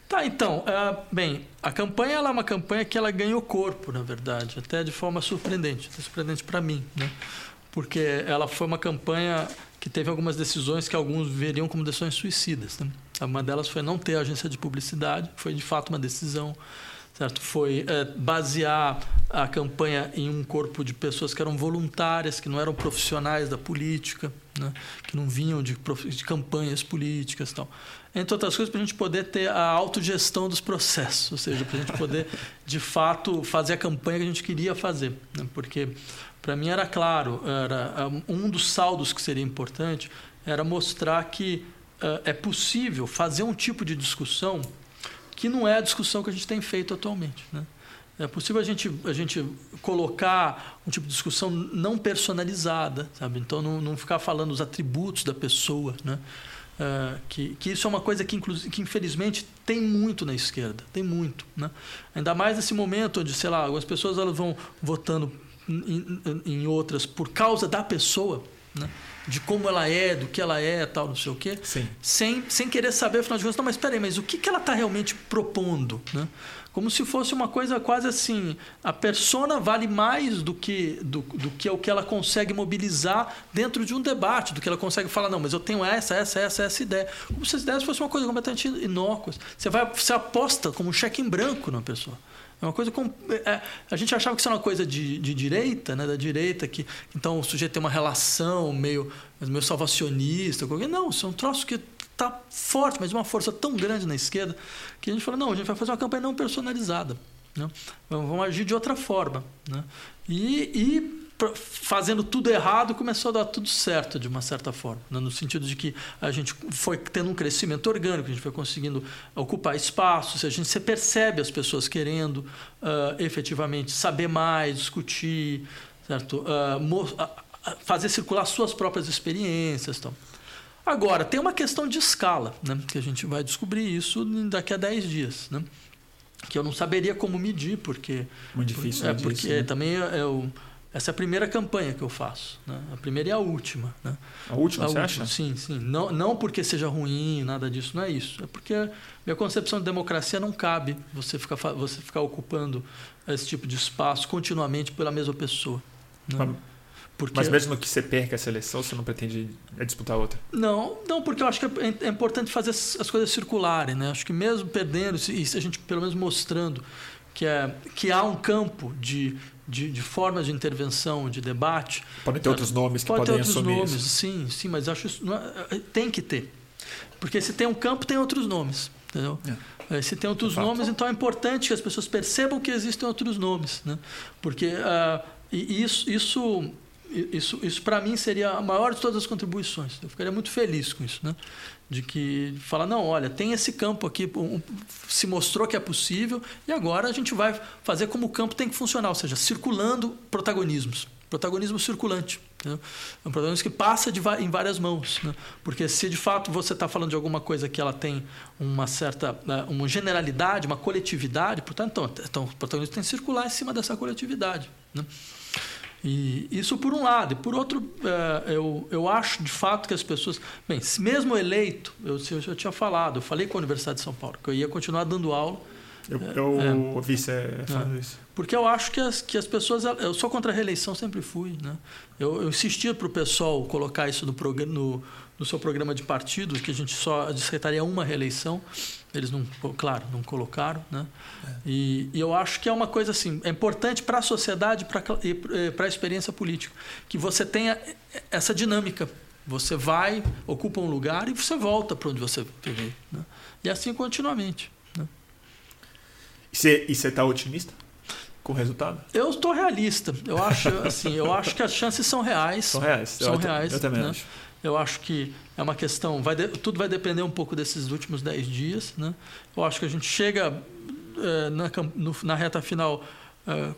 Tá, então, uh, bem, a campanha ela é uma campanha que ela ganhou corpo, na verdade, até de forma surpreendente, surpreendente para mim, né? Porque ela foi uma campanha que teve algumas decisões que alguns veriam como decisões suicidas. Né? Uma delas foi não ter agência de publicidade, foi de fato uma decisão, certo? Foi é, basear a campanha em um corpo de pessoas que eram voluntárias, que não eram profissionais da política, né? que não vinham de, de campanhas políticas, tal. Entre outras coisas, para a gente poder ter a autogestão dos processos, ou seja, para a gente poder de fato fazer a campanha que a gente queria fazer, né? porque para mim era claro, era um dos saldos que seria importante era mostrar que uh, é possível fazer um tipo de discussão que não é a discussão que a gente tem feito atualmente. Né? É possível a gente, a gente colocar um tipo de discussão não personalizada, sabe? Então, não, não ficar falando os atributos da pessoa, né? Uh, que, que isso é uma coisa que, que, infelizmente, tem muito na esquerda. Tem muito. Né? Ainda mais nesse momento onde, sei lá, algumas pessoas elas vão votando em, em outras por causa da pessoa, né? de como ela é, do que ela é, tal, não sei o quê, Sim. sem sem querer saber, afinal de contas, não, mas espera aí, mas o que, que ela está realmente propondo, né? Como se fosse uma coisa quase assim, a persona vale mais do que do, do que o que ela consegue mobilizar dentro de um debate, do que ela consegue falar, não, mas eu tenho essa, essa, essa, essa ideia. Como se as ideias fossem uma coisa completamente inócua. Você vai, você aposta como um cheque em branco numa pessoa. É uma coisa com, é, a gente achava que isso era uma coisa de, de direita, né, da direita que então o sujeito tem uma relação meio meio salvacionista, não, isso é um troço que está forte, mas de uma força tão grande na esquerda que a gente falou não, a gente vai fazer uma campanha não personalizada, né? vamos agir de outra forma, né? e, e fazendo tudo errado, começou a dar tudo certo, de uma certa forma. Né? No sentido de que a gente foi tendo um crescimento orgânico, a gente foi conseguindo ocupar espaços, a gente se percebe as pessoas querendo uh, efetivamente saber mais, discutir, certo? Uh, fazer circular suas próprias experiências. Então. Agora, tem uma questão de escala, né? que a gente vai descobrir isso daqui a 10 dias. Né? Que eu não saberia como medir, porque. Muito difícil, é, porque né? também eu essa é a primeira campanha que eu faço. Né? A primeira e a última. Né? A última, a você última, acha? Sim, sim. Não, não porque seja ruim, nada disso, não é isso. É porque minha concepção de democracia não cabe você ficar, você ficar ocupando esse tipo de espaço continuamente pela mesma pessoa. Né? Porque... Mas mesmo que você perca a seleção, você não pretende disputar outra? Não, não, porque eu acho que é, é importante fazer as coisas circularem. Né? Acho que mesmo perdendo, e se a gente pelo menos mostrando que, é, que há um campo de de, de, formas de intervenção, de debate. Podem ter outros nomes que pode podem ter outros assumir nomes, isso. Sim, sim, mas acho isso é, tem que ter. Porque se tem um campo, tem outros nomes. Entendeu? É. Se tem outros nomes, então é importante que as pessoas percebam que existem outros nomes. Né? Porque uh, isso, isso isso, isso para mim seria a maior de todas as contribuições. Eu ficaria muito feliz com isso, né? De que falar, não, olha, tem esse campo aqui, um, se mostrou que é possível, e agora a gente vai fazer como o campo tem que funcionar, ou seja, circulando protagonismos. Protagonismo circulante. Né? É um protagonismo que passa de, em várias mãos. Né? Porque se de fato você está falando de alguma coisa que ela tem uma certa né, uma generalidade, uma coletividade, portanto, então, então o protagonismo tem que circular em cima dessa coletividade. Né? E isso por um lado. E por outro, é, eu, eu acho de fato que as pessoas. Bem, mesmo eleito, eu, eu já tinha falado, eu falei com a Universidade de São Paulo, que eu ia continuar dando aula. Eu, eu é, ouvi você falando é. isso. Porque eu acho que as, que as pessoas. Eu sou contra a reeleição, sempre fui. Né? Eu, eu insistia para o pessoal colocar isso no, no, no seu programa de partido, que a gente só aceitaria uma reeleição. Eles não, claro, não colocaram, né? É. E, e, eu acho que é uma coisa assim, é importante para a sociedade e para a experiência política que você tenha essa dinâmica. Você vai, ocupa um lugar e você volta para onde você veio, né? E assim continuamente. Né? E você está otimista com o resultado? Eu estou realista. Eu acho assim, eu acho que as chances são reais. São reais. São eu reais. Eu também né? acho. Eu acho que é uma questão, vai de, tudo vai depender um pouco desses últimos 10 dias. Né? Eu acho que a gente chega é, na, no, na reta final é,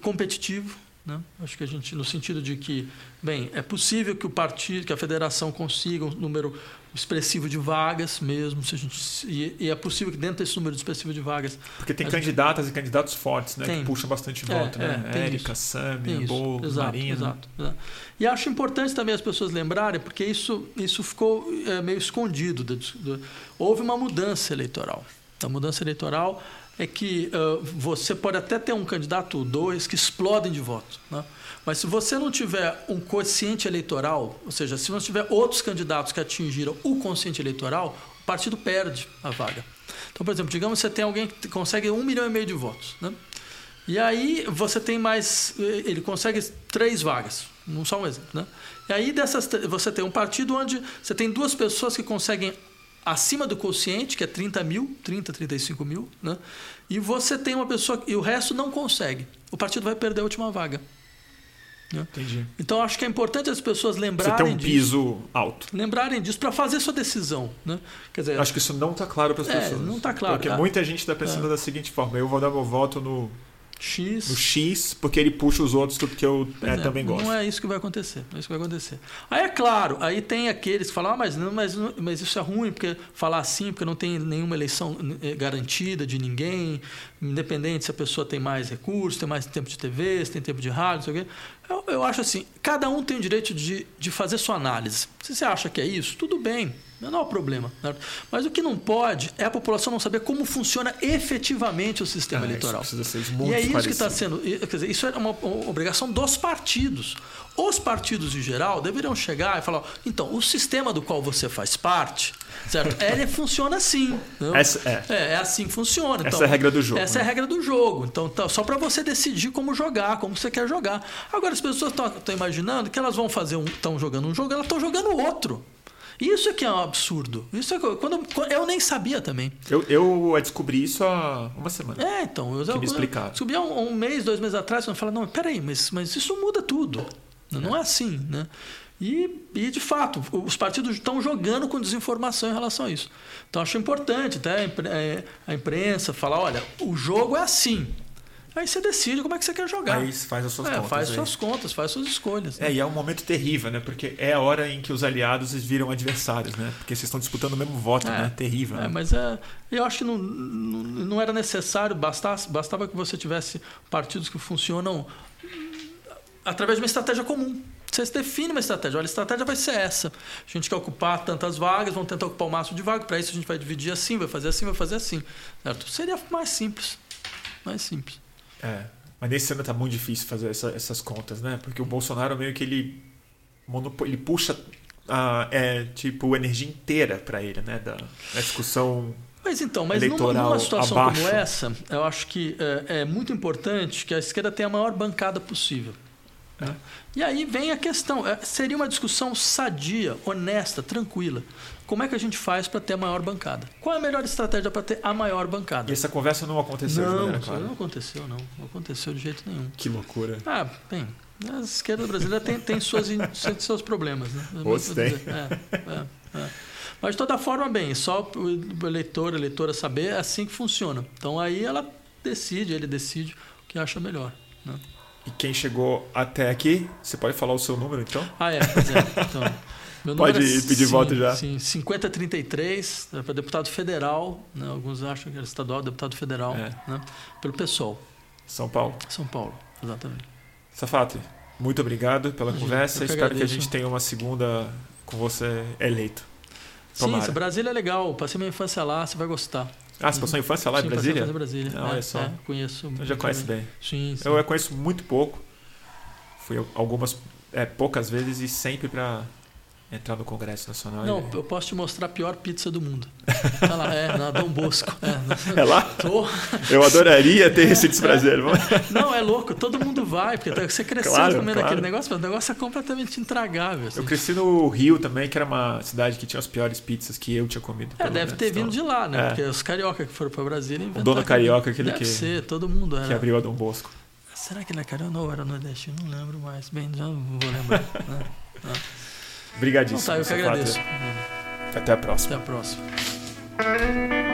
competitivo. Né? Acho que a gente, no sentido de que, bem, é possível que o partido, que a federação consiga um número expressivo de vagas mesmo, se a gente, e, e é possível que dentro desse número expressivo de vagas. Porque tem candidatas gente, e candidatos fortes, né? Tem, que puxam bastante é, voto, né? É, Érica, Sâmia, Bolo, exato, Marina. Exato, exato. E acho importante também as pessoas lembrarem, porque isso, isso ficou é, meio escondido. Do, do, houve uma mudança eleitoral. A mudança eleitoral é que uh, você pode até ter um candidato ou dois que explodem de votos. Né? Mas se você não tiver um quociente eleitoral, ou seja, se não tiver outros candidatos que atingiram o quociente eleitoral, o partido perde a vaga. Então, por exemplo, digamos que você tem alguém que consegue um milhão e meio de votos. Né? E aí você tem mais. Ele consegue três vagas. Não só um exemplo. Né? E aí dessas, você tem um partido onde você tem duas pessoas que conseguem acima do quociente, que é 30 mil, 30, 35 mil, né? e você tem uma pessoa e o resto não consegue. O partido vai perder a última vaga. Né? Entendi. Então acho que é importante as pessoas lembrarem Você tem um disso, piso alto. Lembrarem disso para fazer sua decisão. Né? Quer dizer, acho que isso não está claro para as é, pessoas. Não está claro. Porque muita gente está pensando é. da seguinte forma: eu vou dar meu voto no X. No X, porque ele puxa os outros que eu é, é, também gosto. Não é isso que vai acontecer. Não é isso que vai acontecer. Aí é claro, aí tem aqueles que falam, ah, mas, não, mas, mas isso é ruim, porque falar assim, porque não tem nenhuma eleição eh, garantida de ninguém, independente se a pessoa tem mais recursos, tem mais tempo de TV, se tem tempo de rádio, não sei o quê. Eu, eu acho assim, cada um tem o direito de, de fazer sua análise. Se você acha que é isso, tudo bem. Não é o problema. Né? Mas o que não pode é a população não saber como funciona efetivamente o sistema ah, eleitoral. Isso precisa ser muito e é isso que está sendo. Quer dizer, isso é uma obrigação dos partidos. Os partidos em geral deveriam chegar e falar: então, o sistema do qual você faz parte, certo? Ele funciona assim. Essa, é. é. É, assim que funciona. Essa então, é a regra do jogo. Essa né? é a regra do jogo. Então, tá, só para você decidir como jogar, como você quer jogar. Agora, as pessoas estão imaginando que elas vão fazer um. estão jogando um jogo, elas estão jogando outro. Isso é que é um absurdo. Isso é que, quando, eu nem sabia também. Eu, eu descobri isso há uma semana. É, então. Eu, que me explicaram. descobri há um, um, mês, dois meses atrás, eu falei, não, peraí, mas, mas isso muda tudo. É. Não é assim, né? E, e, de fato, os partidos estão jogando com desinformação em relação a isso. Então, acho importante até é, a imprensa falar: olha, o jogo é assim. Aí você decide como é que você quer jogar. Aí faz as suas é, contas. Faz aí. suas contas, faz suas escolhas. Né? É, e é um momento terrível, né? Porque é a hora em que os aliados viram adversários, né? Porque vocês estão disputando o mesmo voto, é, né? Terrível. É, né? mas é, eu acho que não, não era necessário, bastasse, bastava que você tivesse partidos que funcionam através de uma estratégia comum. Você define uma estratégia. Olha, a estratégia vai ser essa. A gente quer ocupar tantas vagas, vamos tentar ocupar o máximo de vagas. Para isso, a gente vai dividir assim, vai fazer assim, vai fazer assim. Certo? Seria mais simples. Mais simples. É. Mas nesse ano tá muito difícil fazer essa, essas contas, né? Porque o Bolsonaro meio que ele, ele puxa a, é, tipo, energia inteira para ele, né? Da, da discussão mas então, mas numa, numa, situação abaixo. como essa, eu acho que é, é, muito importante que a esquerda tenha a maior bancada possível. Né? E aí vem a questão: é, seria uma discussão sadia, honesta, tranquila. Como é que a gente faz para ter a maior bancada? Qual é a melhor estratégia para ter a maior bancada? E essa conversa não aconteceu não, de maneira clara? Não aconteceu, não. Não aconteceu de jeito nenhum. Que loucura. Ah, bem, a esquerda brasileira tem, tem, suas, tem seus problemas. Né? Gostei. É, é, é. Mas de toda forma, bem, só o eleitor, a eleitora saber, é assim que funciona. Então aí ela decide, ele decide o que acha melhor. Né? E quem chegou até aqui, você pode falar o seu número então? Ah, é, pois é. Então, pode é, pedir sim, voto já. Sim, 5033, é para deputado federal, né? alguns acham que era estadual, deputado federal, é. né? pelo PSOL. São Paulo? São Paulo, exatamente. Safate, Muito obrigado pela conversa. Que Espero que a gente tenha uma segunda com você eleito. Tomara. Sim, Brasília é legal. Passei minha infância lá, você vai gostar. Ah, você passou a infância lá sim, em Brasília? Sim, em Brasília. Não, é, só. É, conheço. Então já conhece bem. Sim, sim. Eu, eu conheço muito pouco. Fui algumas, é, poucas vezes e sempre para entrar no Congresso Nacional. Não, eu posso te mostrar a pior pizza do mundo. Tá lá, é, na Dom Bosco. É, é lá? Tô. Eu adoraria ter esse desprazer. É. Não, é louco, todo mundo vai, porque tá, você cresceu claro, comendo claro. aquele negócio, mas o negócio é completamente intragável. Assim. Eu cresci no Rio também, que era uma cidade que tinha as piores pizzas que eu tinha comido. É, deve ter vindo então. de lá, né? É. Porque os carioca que foram para Brasília inventaram. O dono carioca, aquele deve que. Deve ser, todo mundo era. Que abriu a Dom Bosco. Será que ele é carioca? Não, era nordestino, não lembro mais. Bem, já não vou lembrar. né? Obrigadíssimo. Então tá, eu que agradeço. Até a próxima. Até a próxima.